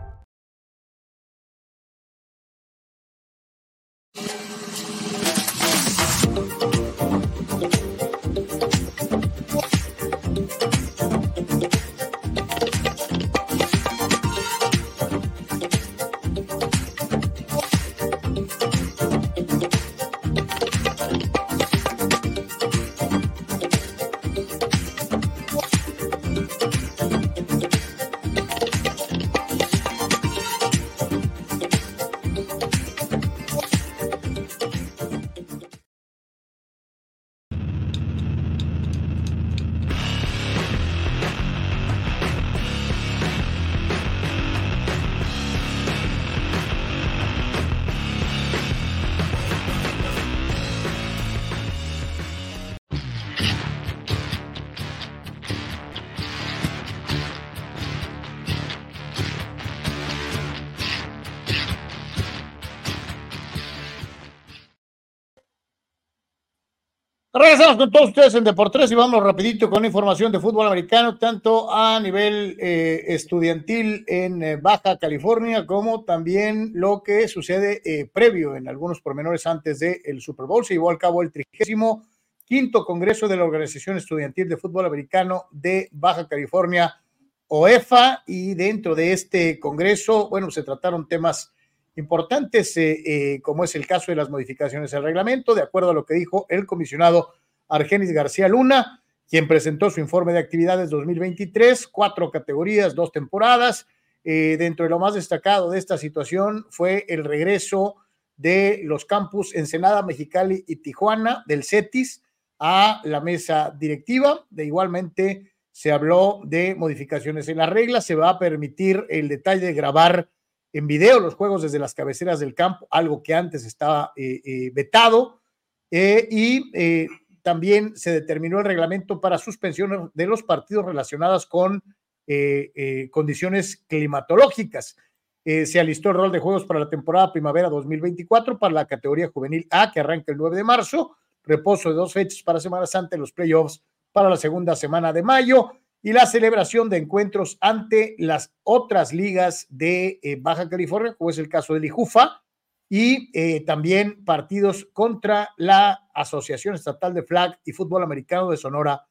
Regresamos con todos ustedes en Deportes y vamos rapidito con información de fútbol americano, tanto a nivel eh, estudiantil en eh, Baja California como también lo que sucede eh, previo en algunos pormenores antes del Super Bowl. Se llevó a cabo el trigésimo quinto Congreso de la Organización Estudiantil de Fútbol Americano de Baja California, OEFA, y dentro de este Congreso, bueno, se trataron temas importantes, eh, eh, como es el caso de las modificaciones al reglamento, de acuerdo a lo que dijo el comisionado Argenis García Luna, quien presentó su informe de actividades 2023, cuatro categorías, dos temporadas. Eh, dentro de lo más destacado de esta situación fue el regreso de los campus Ensenada, Mexicali y Tijuana del CETIS a la mesa directiva. De igualmente se habló de modificaciones en las reglas, se va a permitir el detalle de grabar en video los juegos desde las cabeceras del campo, algo que antes estaba eh, eh, vetado, eh, y también se determinó el reglamento para suspensiones de los partidos relacionados con condiciones climatológicas. se alistó el rol de juegos para la temporada primavera 2024 para la categoría juvenil A, que arranca el 9 de marzo, reposo de dos fechas para Semana Santa y los playoffs para la segunda semana de mayo y la celebración de encuentros ante las otras ligas de eh, Baja California, como es el caso del IJUFA, y eh, también partidos contra la Asociación Estatal de Flag y Fútbol Americano de Sonora,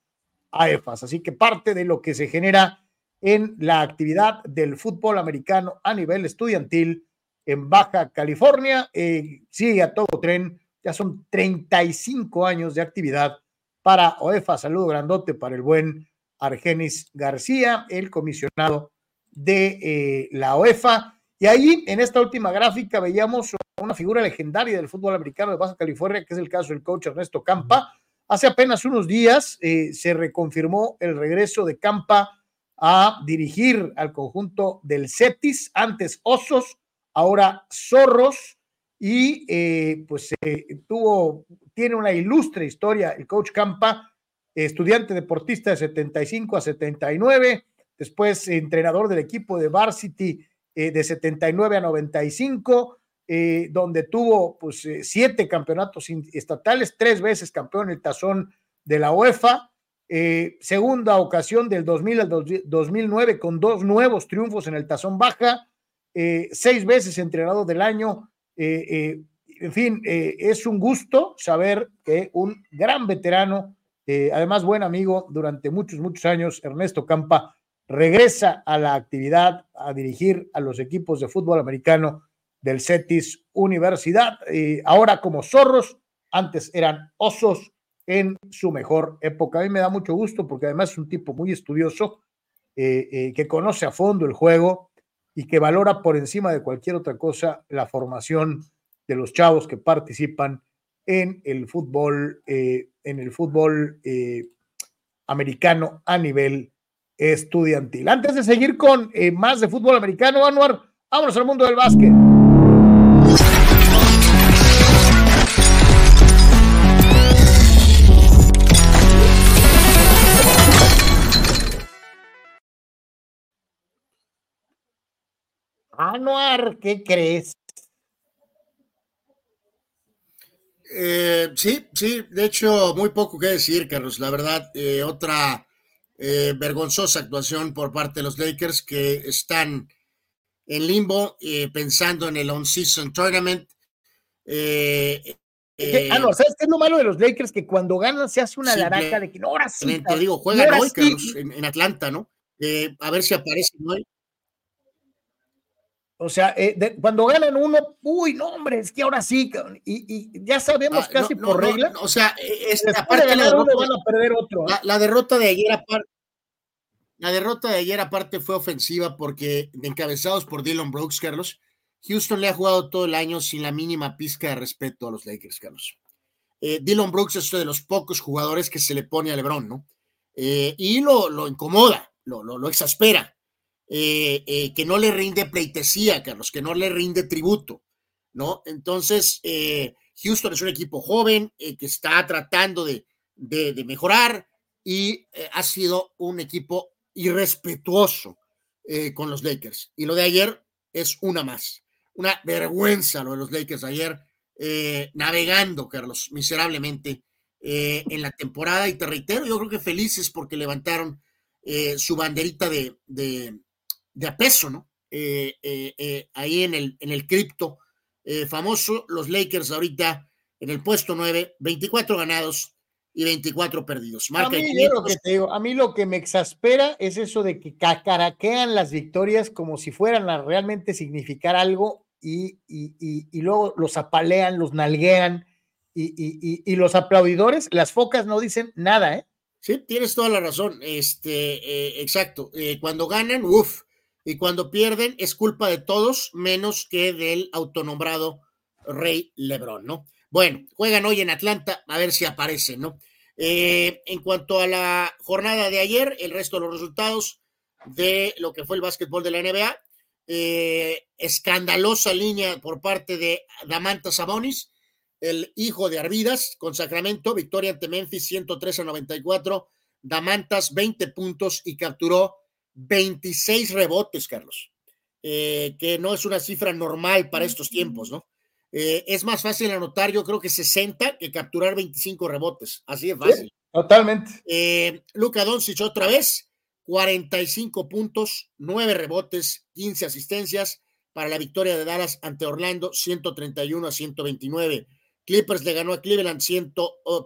AEFAS. Así que parte de lo que se genera en la actividad del fútbol americano a nivel estudiantil en Baja California eh, sigue a todo tren. Ya son 35 años de actividad para OEFA. Saludo grandote para el buen Argenis García, el comisionado de eh, la OEFA. Y ahí, en esta última gráfica, veíamos una figura legendaria del fútbol americano de Baja California, que es el caso del coach Ernesto Campa. Hace apenas unos días eh, se reconfirmó el regreso de Campa a dirigir al conjunto del CETIS, antes Osos, ahora Zorros, y eh, pues tuvo, tiene una ilustre historia el coach Campa, estudiante deportista de 75 a 79, después entrenador del equipo de Varsity eh, de 79 a 95, eh, donde tuvo pues eh, siete campeonatos estatales, tres veces campeón en el tazón de la UEFA, segunda ocasión del 2000 al 2009 con dos nuevos triunfos en el tazón baja, seis veces entrenador del año, en fin, es un gusto saber que un gran veterano eh, además buen amigo durante muchos, muchos años, Ernesto Campa, regresa a la actividad a dirigir a los equipos de fútbol americano del CETIS Universidad, eh, ahora como zorros, antes eran osos en su mejor época. A mí me da mucho gusto porque además es un tipo muy estudioso, eh, que conoce a fondo el juego y que valora por encima de cualquier otra cosa la formación de los chavos que participan en el fútbol, eh, en el fútbol eh, americano a nivel estudiantil. Antes de seguir con eh, más de fútbol americano, Anuar, vámonos al mundo del básquet. Anuar, ¿qué crees? Eh, sí, sí, de hecho, muy poco que decir, Carlos. La verdad, eh, otra eh, vergonzosa actuación por parte de los Lakers que están en limbo pensando en el on-season tournament. ah, no, ¿sabes qué es lo malo de los Lakers? Que cuando ganan se hace una laraca de que no, ahora sí. Te digo, juegan hoy, Carlos, en, Atlanta, ¿no? a ver si aparece hoy. O sea, eh, cuando ganan uno, uy, no, hombre, es que ahora sí, y, ya sabemos ah, casi por regla. o sea, e, esta parte de la derrota, van a perder otro. ¿eh? La, derrota de ayer aparte. La derrota de ayer aparte fue ofensiva porque encabezados por Dylan Brooks, Carlos, Houston le ha jugado todo el año sin la mínima pizca de respeto a los Lakers, Carlos. Eh, Dylan Brooks es uno de los pocos jugadores que se le pone a LeBron, ¿no? y lo, lo incomoda, lo, lo, lo exaspera. Eh, eh, que no le rinde pleitesía, Carlos, que no le rinde tributo, ¿no? Entonces, eh, Houston es un equipo joven que está tratando de, mejorar y ha sido un equipo irrespetuoso con los Lakers. Y lo de ayer es una más. Una vergüenza lo de los Lakers ayer, navegando, Carlos, miserablemente en la temporada. Y te reitero, yo creo que felices porque levantaron su banderita de, de a peso, ¿no? Eh, eh, eh, ahí en el, en el cripto famoso, los Lakers ahorita en el puesto 9, 24 ganados y 24 perdidos. Marca a, mí, lo que te digo, a mí lo que me exaspera es eso de que cacaraquean las victorias como si fueran a realmente significar algo y, y, luego los apalean, los nalguean y, los aplaudidores, las focas no dicen nada, ¿eh? Sí, tienes toda la razón. Este, exacto. cuando ganan, uff, y cuando pierden es culpa de todos menos que del autonombrado Rey Lebron, ¿no? Bueno, juegan hoy en Atlanta, a ver si aparece, ¿no? Eh, en cuanto a la jornada de ayer, el resto de los resultados de lo que fue el básquetbol de la NBA, eh, escandalosa línea por parte de Damanta Sabonis, el hijo de Arvidas con Sacramento, victoria ante Memphis 103 a 94, Damantas 20 puntos y capturó 26 rebotes, Carlos, eh, que no es una cifra normal para estos tiempos, ¿no? Eh, es más fácil anotar, yo creo que 60 que capturar 25 rebotes, así es fácil. totalmente. Eh, Luca Doncic otra vez, 45 puntos, 9 rebotes, 15 asistencias para la victoria de Dallas ante Orlando, 131 a 129. Clippers le ganó a Cleveland 100,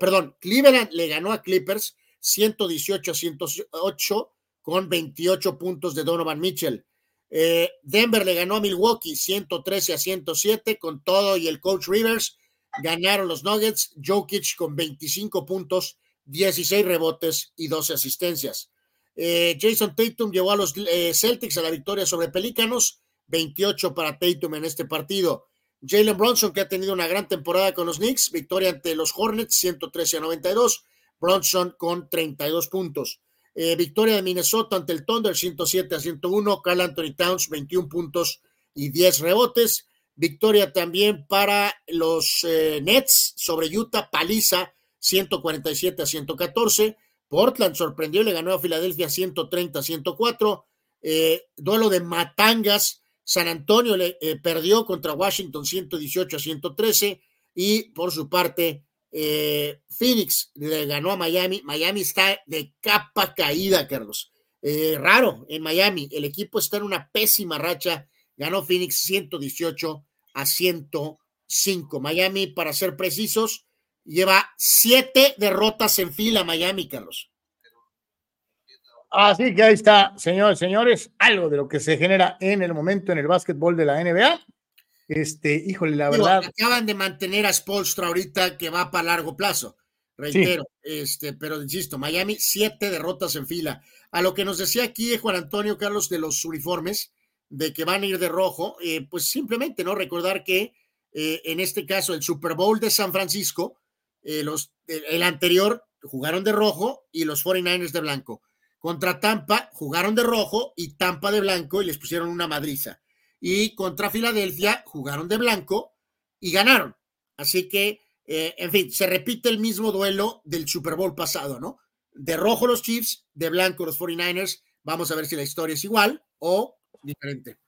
perdón, Cleveland le ganó a Clippers 118 a 108 con 28 puntos de Donovan Mitchell. Eh, Denver le ganó a Milwaukee 113 a 107 con todo y el coach Rivers. Ganaron los Nuggets, Jokic con 25 puntos, 16 rebotes y 12 asistencias. Eh, Jason Tatum llevó a los eh, Celtics a la victoria sobre Pelícanos, 28 para Tatum en este partido. Jalen Bronson, que ha tenido una gran temporada con los Knicks, victoria ante los Hornets, 113 a 92. Bronson con 32 puntos. Eh, victoria de Minnesota ante el Thunder 107 a 101. Carl Anthony Towns 21 puntos y 10 rebotes. Victoria también para los eh, Nets sobre Utah, paliza 147 a 114. Portland sorprendió y le ganó a Filadelfia 130 a 104. Eh, duelo de Matangas. San Antonio le perdió contra Washington 118 a 113. Y por su parte, eh, Phoenix le ganó a Miami. Miami está de capa caída, Carlos. Eh, raro en Miami. El equipo está en una pésima racha. Ganó Phoenix 118 a 105. Miami, para ser precisos, lleva siete derrotas en fila Miami, Carlos. Así que ahí está, señores, señores, algo de lo que se genera en el momento en el básquetbol de la NBA. Este, híjole, la verdad. Acaban de mantener a Spolstra ahorita que va para largo plazo. Reitero, este, pero insisto, Miami, siete derrotas en fila. A lo que nos decía aquí Juan Antonio Carlos de los uniformes, de que van a ir de rojo, eh, pues simplemente, ¿no? Recordar que eh, en este caso el Super Bowl de San Francisco, eh, los, el anterior jugaron de rojo y los 49ers de blanco. Contra Tampa jugaron de rojo y Tampa de blanco y les pusieron una madriza. Y contra Filadelfia jugaron de blanco y ganaron. Así que, eh, en fin, se repite el mismo duelo del Super Bowl pasado, ¿no? De rojo los Chiefs, de blanco los 49ers. Vamos a ver si la historia es igual o diferente.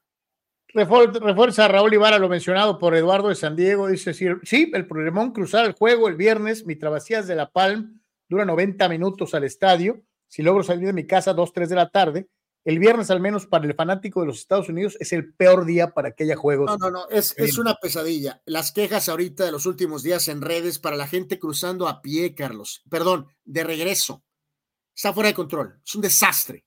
Refuerza Raúl Ibarra lo mencionado por Eduardo de San Diego. Dice: Sí, el problemón cruzar el juego el viernes. Mi travesía de La Palm dura 90 minutos al estadio. Si logro salir de mi casa a 2, 3 de la tarde, el viernes, al menos para el fanático de los Estados Unidos, es el peor día para que haya juegos. No, no, no, es, es una pesadilla. Las quejas ahorita de los últimos días en redes para la gente cruzando a pie, Carlos. Perdón, de regreso. Está fuera de control. Es un desastre.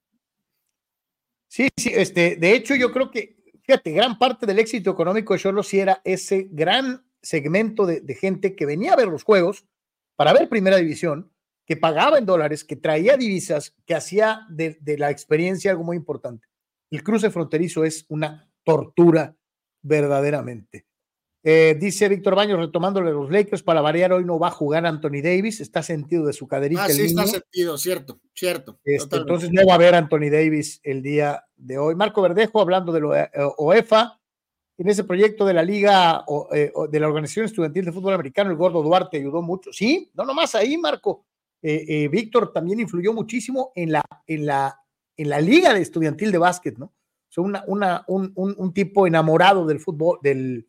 Sí, sí, este, de hecho, yo creo que, fíjate, gran parte del éxito económico de Cholo sí era ese gran segmento de, de gente que venía a ver los juegos para ver Primera División que pagaba en dólares, que traía divisas, que hacía de, la experiencia algo muy importante. El cruce fronterizo es una tortura verdaderamente. Eh, dice Víctor Baños, retomándole los Lakers, para variar, hoy no va a jugar Anthony Davis, está sentido de su caderita. Ah, sí, está sentido, cierto, cierto. Este, entonces no va a haber Anthony Davis el día de hoy. Marco Verdejo, hablando de lo, eh, OEFA, en ese proyecto de la Liga eh, de la Organización Estudiantil de Fútbol Americano, el Gordo Duarte ayudó mucho. Sí, no nomás ahí, Marco. Eh, eh, Víctor también influyó muchísimo en la, en la, en la liga de estudiantil de básquet, ¿no? O una, una, un, un, tipo enamorado del fútbol, del,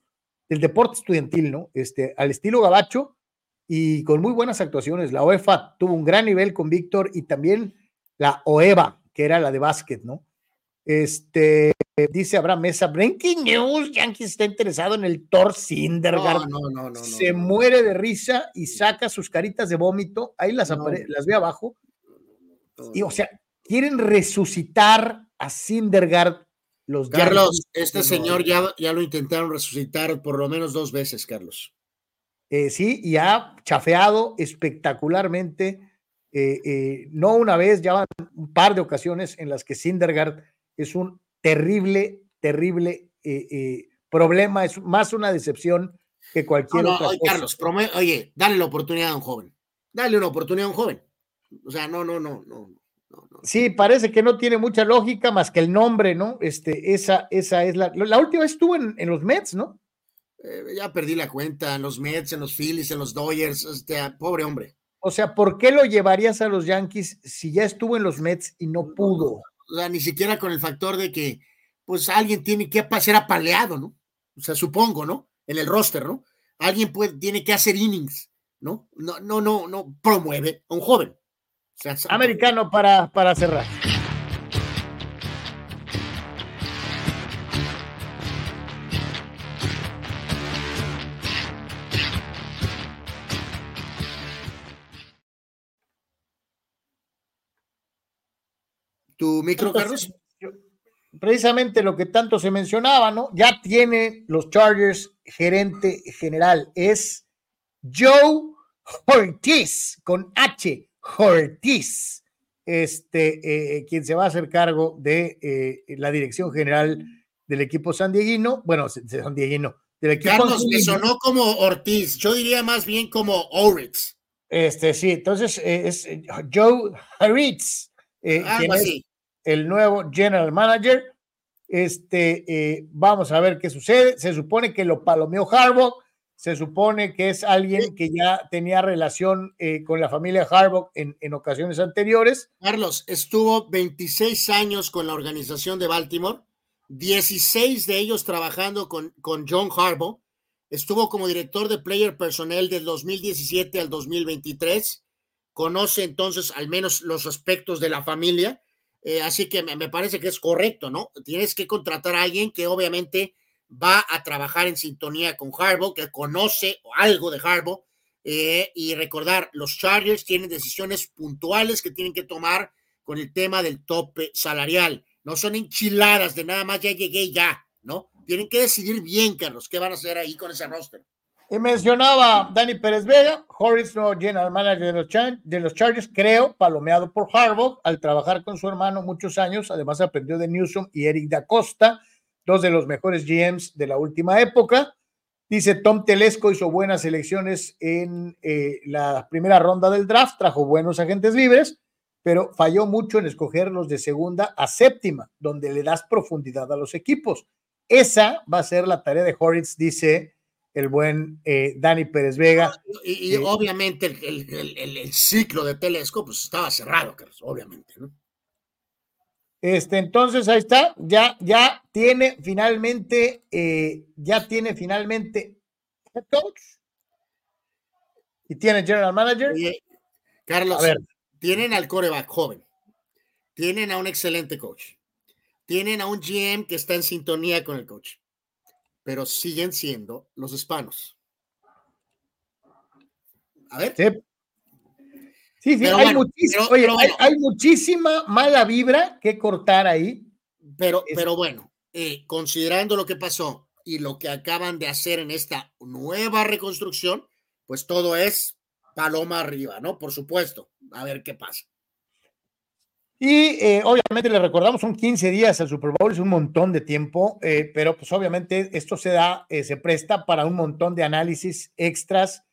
del, deporte estudiantil, ¿no? Este, al estilo gabacho y con muy buenas actuaciones. La OEFA tuvo un gran nivel con Víctor y también la OEVA, que era la de básquet, ¿no? Este, dice Abraham Mesa, Breaking News, Yankee está interesado en el Thor Sindergaard. No, no, no, Se muere de risa y saca sus caritas de vómito, ahí las, las ve abajo. Y, o sea, quieren resucitar a Sindergaard los Carlos, este señor ya, ya lo intentaron resucitar por lo menos dos veces, Carlos. Eh, sí, y ha chafeado espectacularmente. Eh, eh, no una vez, ya un par de ocasiones en las que Sindergaard es un terrible, terrible eh, eh, problema, es más una decepción que cualquier otra oye, Carlos, oye, dale la oportunidad a un joven, dale una oportunidad a un joven. O sea, no, no, no, no. Sí, parece que no tiene mucha lógica más que el nombre, ¿no? Este, esa, esa es la. La última vez estuvo en, los Mets, ¿no? Eh, ya perdí la cuenta, en los Mets, en los Phillies, en los Dodgers, este, pobre hombre. O sea, ¿por qué lo llevarías a los Yankees si ya estuvo en los Mets y no pudo? Ni siquiera con el factor de que, pues, alguien tiene que ser apaleado, ¿no? O sea, supongo, ¿no? En el roster, ¿no? Alguien puede, tiene que hacer innings, ¿no? No, no, no, no promueve a un joven. Americano para, para cerrar. ¿Tu micro, Carlos? Precisamente lo que tanto se mencionaba, ¿no? Ya tiene los Chargers gerente general. Es Joe Ortiz, con H, Ortiz, este, eh, quien se va a hacer cargo de eh, la dirección general del equipo sandieguino, bueno, sandieguino, del equipo Carlos, me sonó como Ortiz, yo diría más bien como Oritz. Este, sí, entonces eh, es Joe Ortiz, así el nuevo general manager. Este, eh, vamos a ver qué sucede. Se supone que lo palomeó Harbaugh, se supone que es alguien que ya tenía relación eh, con la familia Harbaugh en, en, ocasiones anteriores. Carlos, estuvo 26 años con la organización de Baltimore, 16 de ellos trabajando con, con John Harbaugh. Estuvo como director de player personnel del 2017 al 2023. Conoce entonces al menos los aspectos de la familia eh, así que me, parece que es correcto, ¿no? Tienes que contratar a alguien que obviamente va a trabajar en sintonía con Harbaugh, que conoce algo de Harbaugh, eh, y recordar, los Chargers tienen decisiones puntuales que tienen que tomar con el tema del tope salarial. No son enchiladas de nada más, ya llegué ya, ¿no? Tienen que decidir bien, Carlos, qué van a hacer ahí con ese roster. Y mencionaba Dani Pérez Vega, Horace no general manager de los, de los Chargers, creo, palomeado por Harbaugh, al trabajar con su hermano muchos años, además aprendió de Newsom y Eric da Costa, dos de los mejores GMs de la última época. Dice Tom Telesco hizo buenas elecciones en eh, la primera ronda del draft, trajo buenos agentes libres, pero falló mucho en escoger los de segunda a séptima, donde le das profundidad a los equipos. Esa va a ser la tarea de Horritz, dice el buen eh, Dani Pérez Vega. Y, y Eh, obviamente el, el- el- ciclo de Telesco pues estaba cerrado, Carlos, obviamente, ¿no? Este, entonces ahí está, ya, ya tiene finalmente, eh, ya tiene finalmente head coach y tiene general manager. Oye, Carlos, A ver. tienen al coreback joven, tienen a un excelente coach, tienen a un GM que está en sintonía con el coach, pero siguen siendo los hispanos. A ver. Sí, sí, hay, bueno, pero- oye, pero bueno. hay muchísima mala vibra que cortar ahí. Pero, pero bueno, eh, considerando lo que pasó y lo que acaban de hacer en esta nueva reconstrucción, pues todo es paloma arriba, ¿no? Por supuesto. A ver qué pasa. Y eh, obviamente le recordamos, son 15 días al Super Bowl, es un montón de tiempo, eh, pero pues obviamente esto se da, eh, se presta para un montón de análisis extras,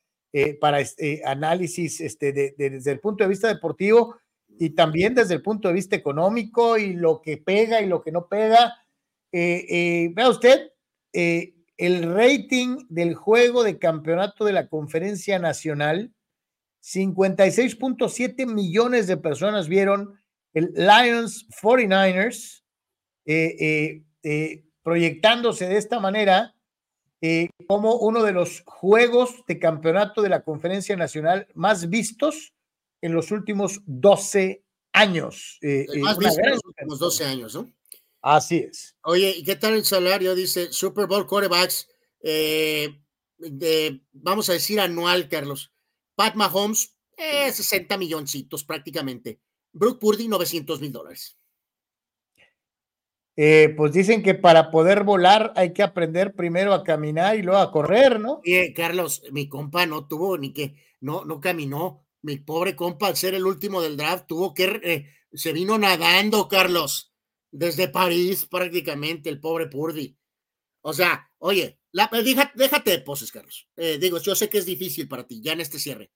para este, análisis este, de- de- desde el punto de vista deportivo y también desde el punto de vista económico y lo que pega y lo que no pega. Vea usted, el rating del juego de campeonato de la conferencia nacional, 56.7 millones de personas vieron el Lions 49ers eh, eh, eh, proyectándose de esta manera como uno de los juegos de campeonato de la conferencia nacional más vistos en los últimos 12 años. El más una visto en los últimos 12 años, ¿no? Así es. Oye, ¿y qué tal el salario? Dice Super Bowl quarterbacks, eh, de, vamos a decir anual, Carlos. Pat Mahomes, eh, 60 milloncitos prácticamente. Brooke Purdy, 900 mil dólares. Eh, pues dicen que para poder volar hay que aprender primero a caminar y luego a correr, ¿no? Oye, Carlos, mi compa no tuvo ni que, no, no caminó. Mi pobre compa, al ser el último del draft, tuvo que, eh, se vino nadando, Carlos, desde París prácticamente, el pobre Purdy. O sea, oye, la, deja- déjate de poses, Carlos. Eh, digo, yo sé que es difícil para ti, ya en este cierre,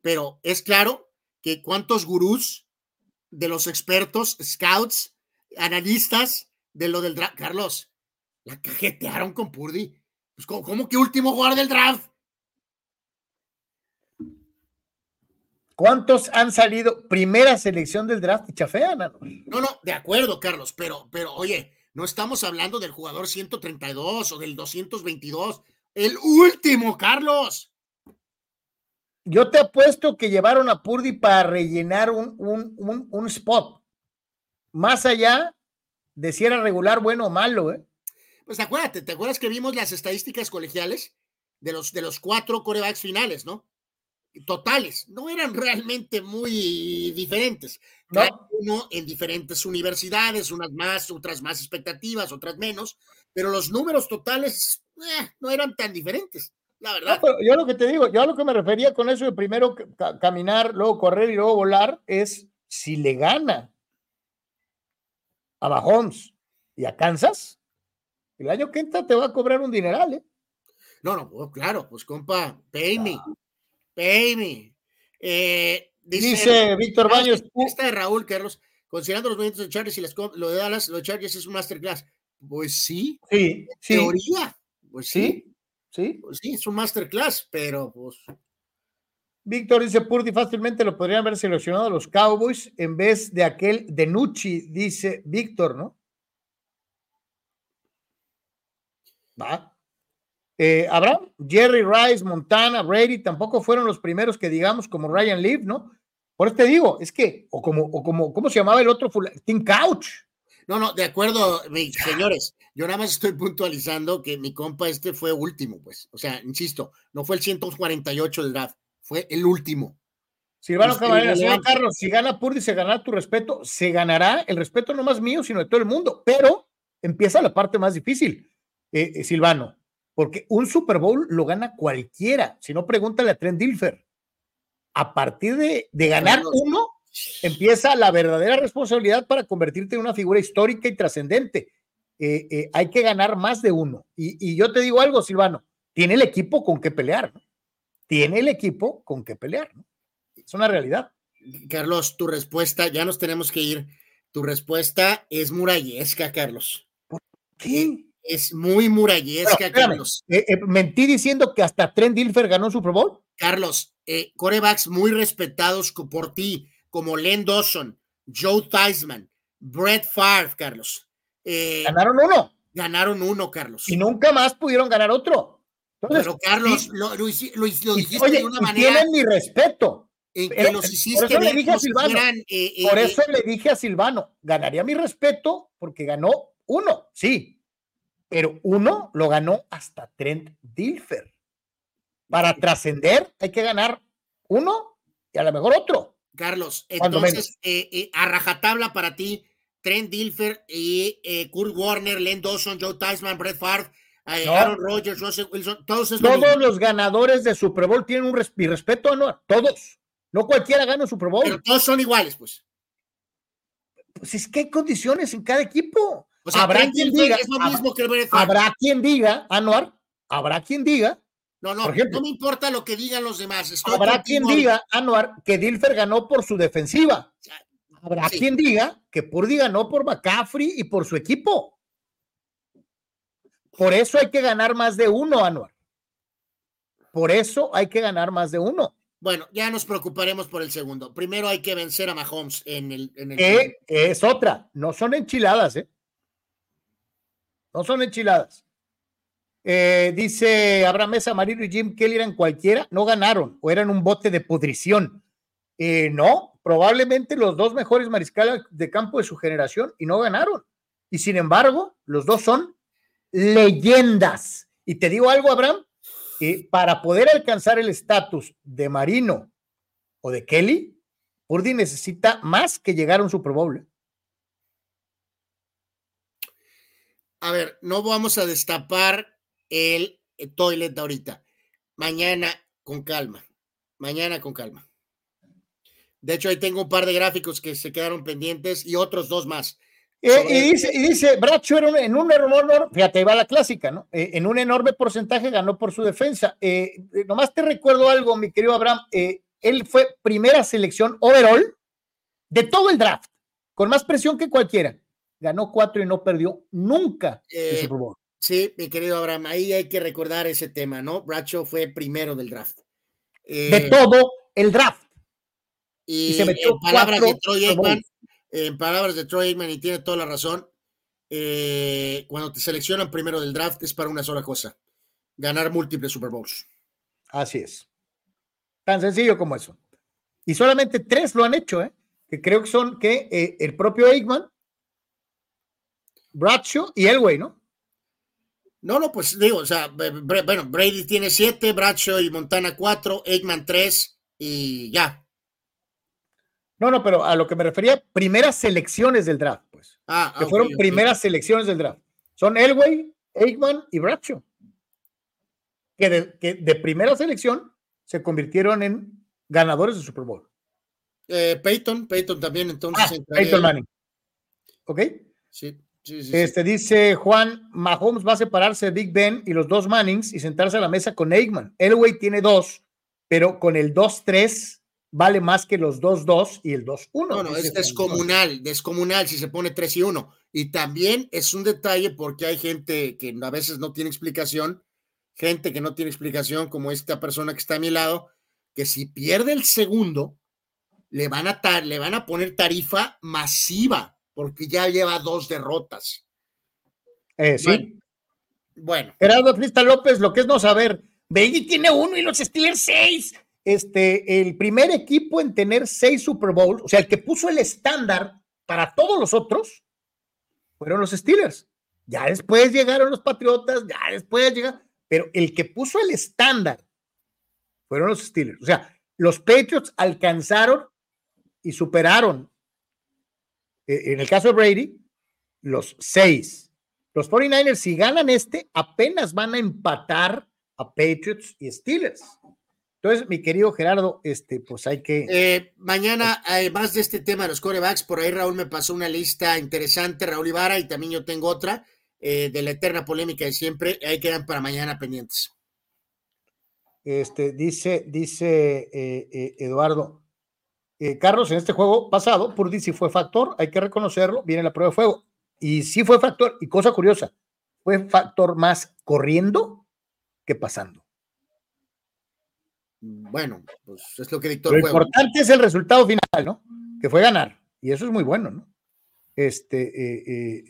pero es claro que cuántos gurús de los expertos, scouts, analistas de lo del draft, Carlos, la cajetearon con Purdy. Pues, ¿cómo, cómo que último jugador del draft? ¿Cuántos han salido primera selección del draft y chafean? No, no, de acuerdo, Carlos, pero, pero, oye, no estamos hablando del jugador 132 o del 222. El último, Carlos. Yo te apuesto que llevaron a Purdy para rellenar un, un, un, un spot. Más allá de si era regular, bueno o malo, ¿eh? Pues acuérdate, ¿te acuerdas que vimos las estadísticas colegiales de los, de los cuatro corebacks finales, ¿no? Totales, no eran realmente muy diferentes. Cada No. uno en diferentes universidades, unas más, otras más expectativas, otras menos, pero los números totales eh, no eran tan diferentes, la verdad. No, yo lo que te digo, yo a lo que me refería con eso de primero ca- caminar, luego correr y luego volar es si le gana a Mahomes y a Kansas, el año que entra te va a cobrar un dineral, ¿eh? No, no, pues, claro, pues compa, pay me, pay me. Eh, Dice Víctor Ah, Baños, Esta de Raúl, Carlos, considerando los movimientos de Chargers y las, lo de Dallas, lo de Chargers es un masterclass. Pues sí, Sí, sí. teoría. Pues sí, Sí, sí. pues sí, es un masterclass, pero pues Víctor dice, Purdy fácilmente lo podrían haber seleccionado los Cowboys en vez de aquel de Nucci, dice Víctor, ¿no? Va. Eh, Abraham, Jerry Rice, Montana, Brady tampoco fueron los primeros que digamos como Ryan Leaf, ¿no? Por eso te digo, es que, o como, o como, ¿cómo se llamaba el otro? Tim Couch. No, no, de acuerdo, señores. Yo nada más estoy puntualizando que mi compa este fue último, pues. O sea, insisto, no fue el 148 del draft, fue el último. Silvano Es Camarena, señor. Carlos, si gana Purdy, se ganará tu respeto, se ganará el respeto no más mío, sino de todo el mundo, pero empieza la parte más difícil, eh, eh, Silvano, porque un Super Bowl lo gana cualquiera, si no pregúntale a Trent Dilfer. A partir de, de ganar uno, empieza la verdadera responsabilidad para convertirte en una figura histórica y trascendente. Eh, eh, hay que ganar más de uno. Y, y yo te digo algo, Silvano, tiene el equipo con qué pelear, ¿no? Tiene el equipo con qué pelear, ¿no? Es una realidad. Carlos, tu respuesta, ya nos tenemos que ir. Tu respuesta es murallesca, Carlos. ¿Por qué? Es muy murallesca, Carlos. Eh, eh, mentí diciendo que hasta Trent Dilfer ganó Super Bowl. Carlos, eh, corebacks muy respetados por ti, como Len Dawson, Joe Theismann, Brett Favre, Carlos. Ganaron uno. Ganaron uno, Carlos. Y nunca más pudieron ganar otro. Pero Carlos, lo, lo, dijiste de una manera. Tienen mi respeto. En que los hiciste por eso le dije a Silvano. por eso le dije a Silvano, ganaría mi respeto porque ganó uno, sí, pero uno lo ganó hasta Trent Dilfer. Para trascender hay que ganar uno y a lo mejor otro. Carlos, entonces, eh, eh, a rajatabla para ti, Trent Dilfer y eh, Kurt Warner, Len Dawson, Joe Theismann, Brett Favre, Aaron Rodgers, Russell Wilson, todos Todos los ganadores de Super Bowl tienen un mi respeto, no, todos. No cualquiera gana Super Bowl. Pero todos son iguales, pues. Pues es que hay condiciones en cada equipo. O sea, habrá quien diga, es lo mismo que habrá quien diga, Anuar, habrá quien diga. No, no, no me importa lo que digan los demás. habrá quien diga, Anuar, que Dilfer ganó por su defensiva. Habrá quien diga que Purdy ganó por McCaffrey y por su equipo. Por eso hay que ganar más de uno, Anuar. Por eso hay que ganar más de uno. Bueno, ya nos preocuparemos por el segundo. Primero hay que vencer a Mahomes en el. En el... es otra. No son enchiladas, ¿eh? No son enchiladas. Eh, dice Abraham Mesa, Marino y Jim Kelly eran cualquiera, no ganaron o eran un bote de pudrición. Eh, no, probablemente los dos mejores mariscales de campo de su generación y no ganaron. Y sin embargo, los dos son leyendas. Y te digo algo, Abraham, para poder alcanzar el estatus de Marino o de Kelly, Purdy necesita más que llegar a un Super. ¿eh? A ver, no vamos a destapar el, toilet ahorita. Mañana con calma. Mañana con calma. De hecho, ahí tengo un par de gráficos que se quedaron pendientes y otros dos más. Eh, y, dice, y dice, Bracho era en un enorme, fíjate, va la clásica, ¿no? Eh, en un enorme porcentaje ganó por su defensa. Eh, nomás te recuerdo algo, mi querido Abraham, él fue primera selección overall de todo el draft, con más presión que cualquiera. Ganó cuatro y no perdió nunca el Super Bowl. Sí, mi querido Abraham, ahí hay que recordar ese tema, ¿no? Bracho fue primero del draft. de todo el draft. Y, se metió en palabras de Troy Aikman, en palabras de Troy Aikman, y tiene toda la razón, eh, cuando te seleccionan primero del draft es para una sola cosa, ganar múltiples Super Bowls. Así es. Tan sencillo como eso. Y solamente tres lo han hecho, ¿eh? que creo que son que eh, el propio Aikman, Bradshaw y Elway, ¿no? No, no, pues digo, o sea, bueno, Brady tiene siete, Bradshaw y Montana cuatro, Aikman tres y ya, no, no, pero a lo que me refería, primeras selecciones del draft, pues. Ah, que fueron primeras selecciones del draft. Son Elway, Aikman y Bradshaw. Que de, que de primera selección se convirtieron en ganadores de Super Bowl. Eh, Peyton, Peyton también, entonces. Ah, Peyton Manning. ¿Ok? Sí. Sí, sí, este dice Juan, Mahomes va a separarse de Big Ben y los dos Mannings y sentarse a la mesa con Aikman. Elway tiene dos, pero con el 2-3 vale más que los 2-2 y el 2-1. No, no, es descomunal, descomunal si se pone 3 y 1. Y también es un detalle porque hay gente que a veces no tiene explicación, gente que no tiene explicación, como esta persona que está a mi lado, que si pierde el segundo, le van a, le van a poner tarifa masiva porque ya lleva dos derrotas. Eh, sí. Bueno. Gerardo Crista López, lo que es no saber, Bailey tiene uno y los Steelers seis este, el primer equipo en tener seis Super Bowls, o sea, el que puso el estándar para todos los otros, fueron los Steelers. Ya después llegaron los Patriotas, ya después llegaron, pero el que puso el estándar fueron los Steelers. O sea, los Patriots alcanzaron y superaron, eh, en el caso de Brady, los seis. Los 49ers, si ganan este, apenas van a empatar a Patriots y Steelers. Entonces, mi querido Gerardo, este, pues hay que. Eh, mañana, además de este tema de los corebacks, por ahí Raúl me pasó una lista interesante, Raúl Ibarra, y también yo tengo otra, eh, de la eterna polémica de siempre. Ahí quedan para mañana pendientes. Este, dice, dice eh, Eduardo, Carlos, en este juego pasado, Purdy sí fue factor, hay que reconocerlo, viene la prueba de fuego. Y sí fue factor, y cosa curiosa, fue factor más corriendo que pasando. Bueno, pues es lo que dictó Lo importante es el resultado final, ¿no? Que fue ganar, y eso es muy bueno, ¿no? Este,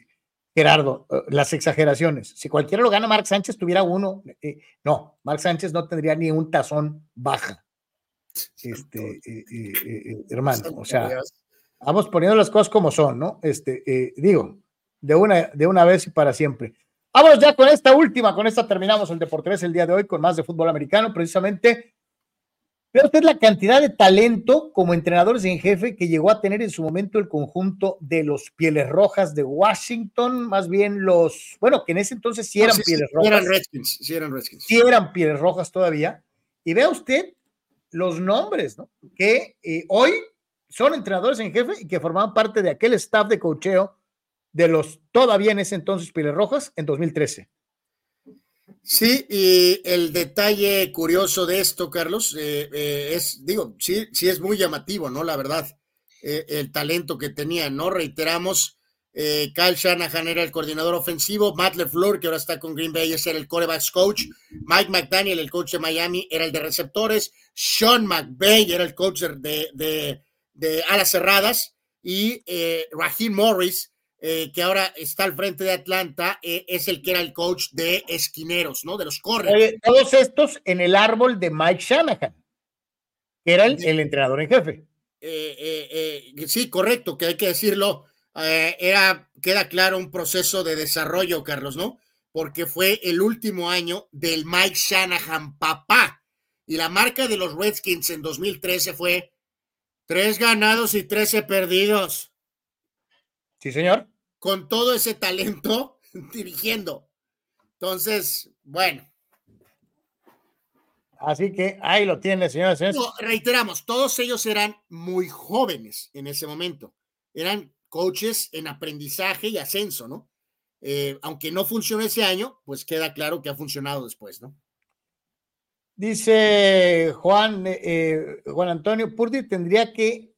Gerardo, las exageraciones. Si cualquiera lo gana, Mark Sánchez tuviera uno. no, Mark Sánchez no tendría ni un tazón baja este, eh, eh, eh, hermano. O sea, vamos poniendo las cosas como son, ¿no? Este, digo, de una, de una vez y para siempre. Vamos ya con esta última, con esta terminamos el Deportes el día de hoy con más de fútbol americano, precisamente. Pero usted la cantidad de talento como entrenadores en jefe que llegó a tener en su momento el conjunto de los Pieles Rojas de Washington, más bien los, bueno, que en ese entonces sí eran Pieles Rojas. Eran Redskins, sí eran Redskins. Sí eran Pieles Rojas todavía. Y vea usted los nombres, ¿no? Que eh, hoy son entrenadores en jefe y que formaban parte de aquel staff de cocheo de los todavía en ese entonces Piles Rojas en 2013. Sí, y el detalle curioso de esto, Carlos, eh, eh, es, digo, sí, sí es muy llamativo, ¿no? La verdad, el talento que tenía, ¿no? Reiteramos, eh, Kyle Shanahan era el coordinador ofensivo, Matt LeFleur, que ahora está con Green Bay, es el corebacks coach, Mike McDaniel, el coach de Miami, era el de receptores, Sean McVay era el coach de, de, alas cerradas, y eh, Raheem Morris, eh, que ahora está al frente de Atlanta, eh, es el que era el coach de esquineros, ¿no? De los corredores. todos estos en el árbol de Mike Shanahan, que era el, el entrenador en jefe. sí, correcto, que hay que decirlo eh, era, queda claro, un proceso de desarrollo, Carlos, ¿no? Porque fue el último año del Mike Shanahan papá. Y la marca de los Redskins en 2013 fue tres ganados y trece perdidos. Sí, señor. Con todo ese talento (laughs) dirigiendo. Entonces, bueno. Así que ahí lo tiene, señores. reiteramos, todos ellos eran muy jóvenes en ese momento. Eran coaches en aprendizaje y ascenso, ¿no? Eh, aunque no funcionó ese año, pues queda claro que ha funcionado después, ¿no? Dice Juan, eh, eh, Juan Antonio, Purdy tendría que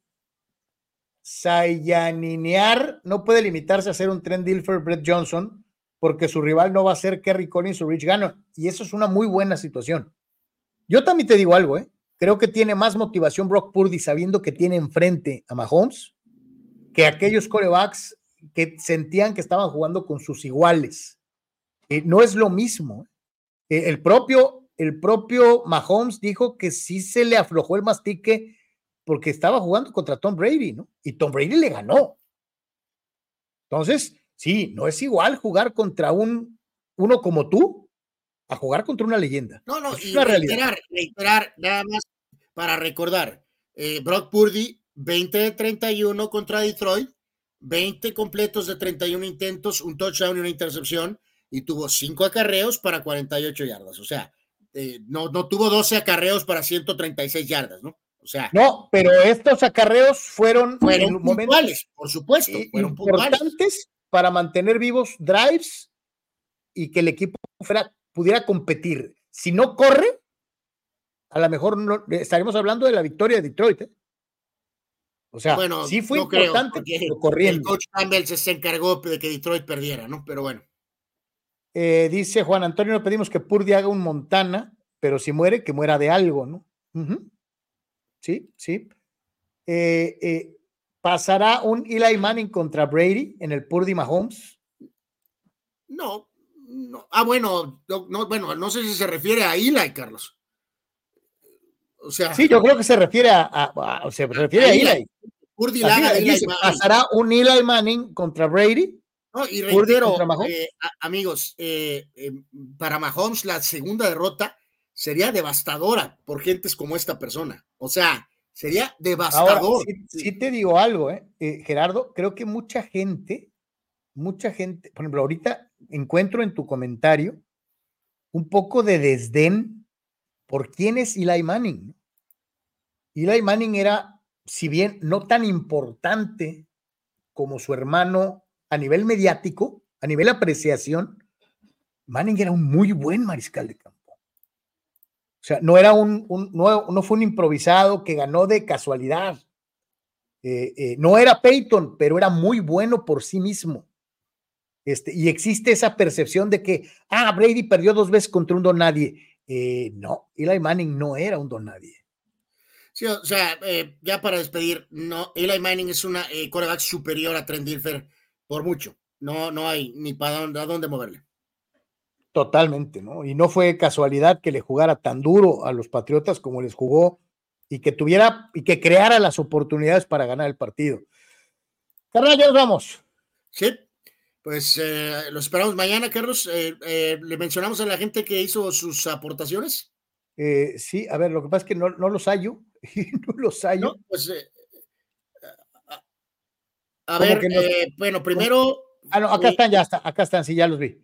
sayaninear, no puede limitarse a hacer un trend deal for Brett Johnson, porque su rival no va a ser Kerry Collins o Rich Gannon, y eso es una muy buena situación. Yo también te digo algo, ¿eh? Creo que tiene más motivación Brock Purdy sabiendo que tiene enfrente a Mahomes que aquellos corebacks que sentían que estaban jugando con sus iguales. Eh, no es lo mismo. Eh, el, propio, el propio Mahomes dijo que sí se le aflojó el mastique porque estaba jugando contra Tom Brady, ¿no? Y Tom Brady le ganó. Entonces, sí, no es igual jugar contra un uno como tú a jugar contra una leyenda. No, no, y reiterar, reiterar, nada más para recordar, eh, Brock Purdy 20 de 31 contra Detroit, 20 completos de 31 intentos, un touchdown y una intercepción, y tuvo 5 acarreos para 48 yardas. O sea, eh, no, no tuvo 12 acarreos para 136 yardas, ¿no? O sea. No, pero estos acarreos fueron, fueron puntuales, por supuesto. Fueron importantes para mantener vivos drives y que el equipo fuera, pudiera competir. Si no corre, a lo mejor no, estaremos hablando de la victoria de Detroit. ¿eh? O sea, sí fue importante corriendo. El coach Campbell se encargó de que Detroit perdiera, ¿no? Pero bueno. Eh, dice Juan Antonio, no pedimos que Purdy haga un Montana, pero si muere, que muera de algo, ¿no? Sí, sí. Eh, eh, ¿Pasará un Eli Manning contra Brady en el Purdy Mahomes? No, no. Ah, bueno, no, bueno, no sé si se refiere a Eli, Carlos. O sea, sí, yo creo que se refiere a, se refiere a, Eli. pasará un Eli Manning contra Brady. No, y reitero, eh, amigos, eh, para Mahomes la segunda derrota sería devastadora por gentes como esta persona. O sea, sería devastador. sí, te digo algo, Gerardo, creo que mucha gente, mucha gente, por ejemplo, ahorita encuentro en tu comentario un poco de desdén por quién es Eli Manning. Eli Manning era, si bien no tan importante como su hermano a nivel mediático, a nivel apreciación, Manning era un muy buen mariscal de campo. O sea, no era un, no, no, fue un improvisado que ganó de casualidad. Eh, eh, no era Peyton, pero era muy bueno por sí mismo. Este, y existe esa percepción de que, ah, Brady perdió dos veces contra un don nadie. Eh, no, Eli Manning no era un don nadie. Sí, o sea, ya para despedir, no, Eli Manning es una coreback superior a Trent Dilfer por mucho. No, no hay ni para dónde moverle. Totalmente, ¿no? Y no fue casualidad que le jugara tan duro a los Patriotas como les jugó y que tuviera y que creara las oportunidades para ganar el partido. Carnal, ya nos vamos. Sí, pues eh, lo esperamos mañana, Carlos. Eh, eh, ¿Le mencionamos a la gente que hizo sus aportaciones? sí, a ver, lo que pasa es que no, no los hallo. (laughs) no los hallo. pues, a ver, bueno, primero. Ah, no, acá están, ya está, acá están, sí, ya los vi.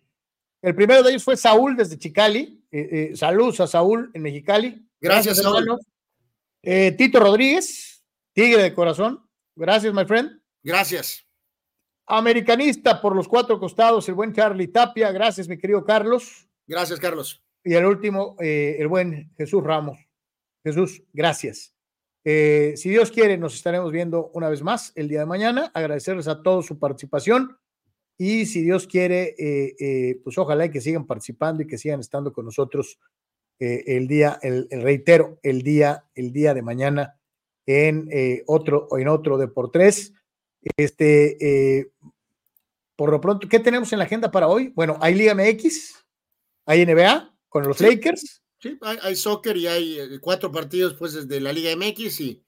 El primero de ellos fue Saúl desde Chicali. saludos a Saúl en Mexicali. Gracias, Saúl. Eh, Tito Rodríguez, Tigre de Corazón. Gracias, my friend. Gracias. Americanista por los cuatro costados, el buen Charlie Tapia. Gracias, mi querido Carlos. Gracias, Carlos. Y el último, eh, el buen Jesús Ramos. Jesús, gracias. Eh, si Dios quiere, nos estaremos viendo una vez más el día de mañana. Agradecerles a todos su participación. Y si Dios quiere, pues ojalá y que sigan participando y que sigan estando con nosotros eh, el día, el, reitero, el día, el día de mañana en eh, otro, en otro de por tres. Este, eh, por lo pronto, ¿qué tenemos en la agenda para hoy? Bueno, hay Liga MX, hay NBA con los Lakers. Sí, hay, soccer y hay cuatro partidos pues desde la Liga MX y,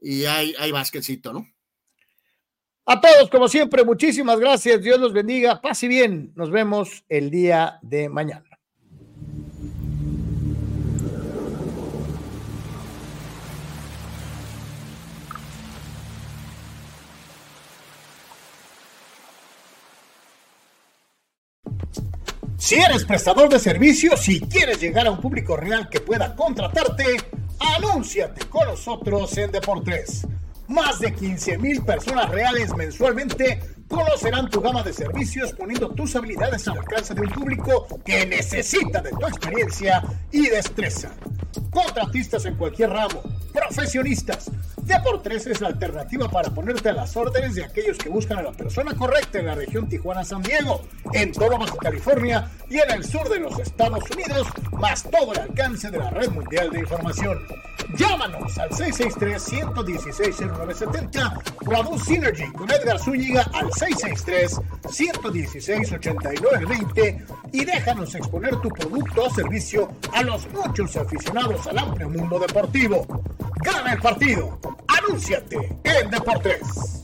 y hay, hay básquetcito, ¿no? A todos, como siempre, muchísimas gracias. Dios los bendiga. Pase bien. Nos vemos el día de mañana. Si eres prestador de servicios y quieres llegar a un público real que pueda contratarte, anúnciate con nosotros en Deportes. Más de 15 mil personas reales mensualmente conocerán tu gama de servicios poniendo tus habilidades al alcance de un público que necesita de tu experiencia y destreza. Contratistas en cualquier ramo, profesionistas. Deportes es la alternativa para ponerte a las órdenes de aquellos que buscan a la persona correcta en la región Tijuana-San Diego, en todo Baja California y en el sur de los Estados Unidos, más todo el alcance de la red mundial de información. Llámanos al 663-116-0970 o Synergy con Edgar Zúñiga al 663-116-8920 y déjanos exponer tu producto o servicio a los muchos aficionados al amplio mundo deportivo. Gana el partido. Anúnciate en Deportes.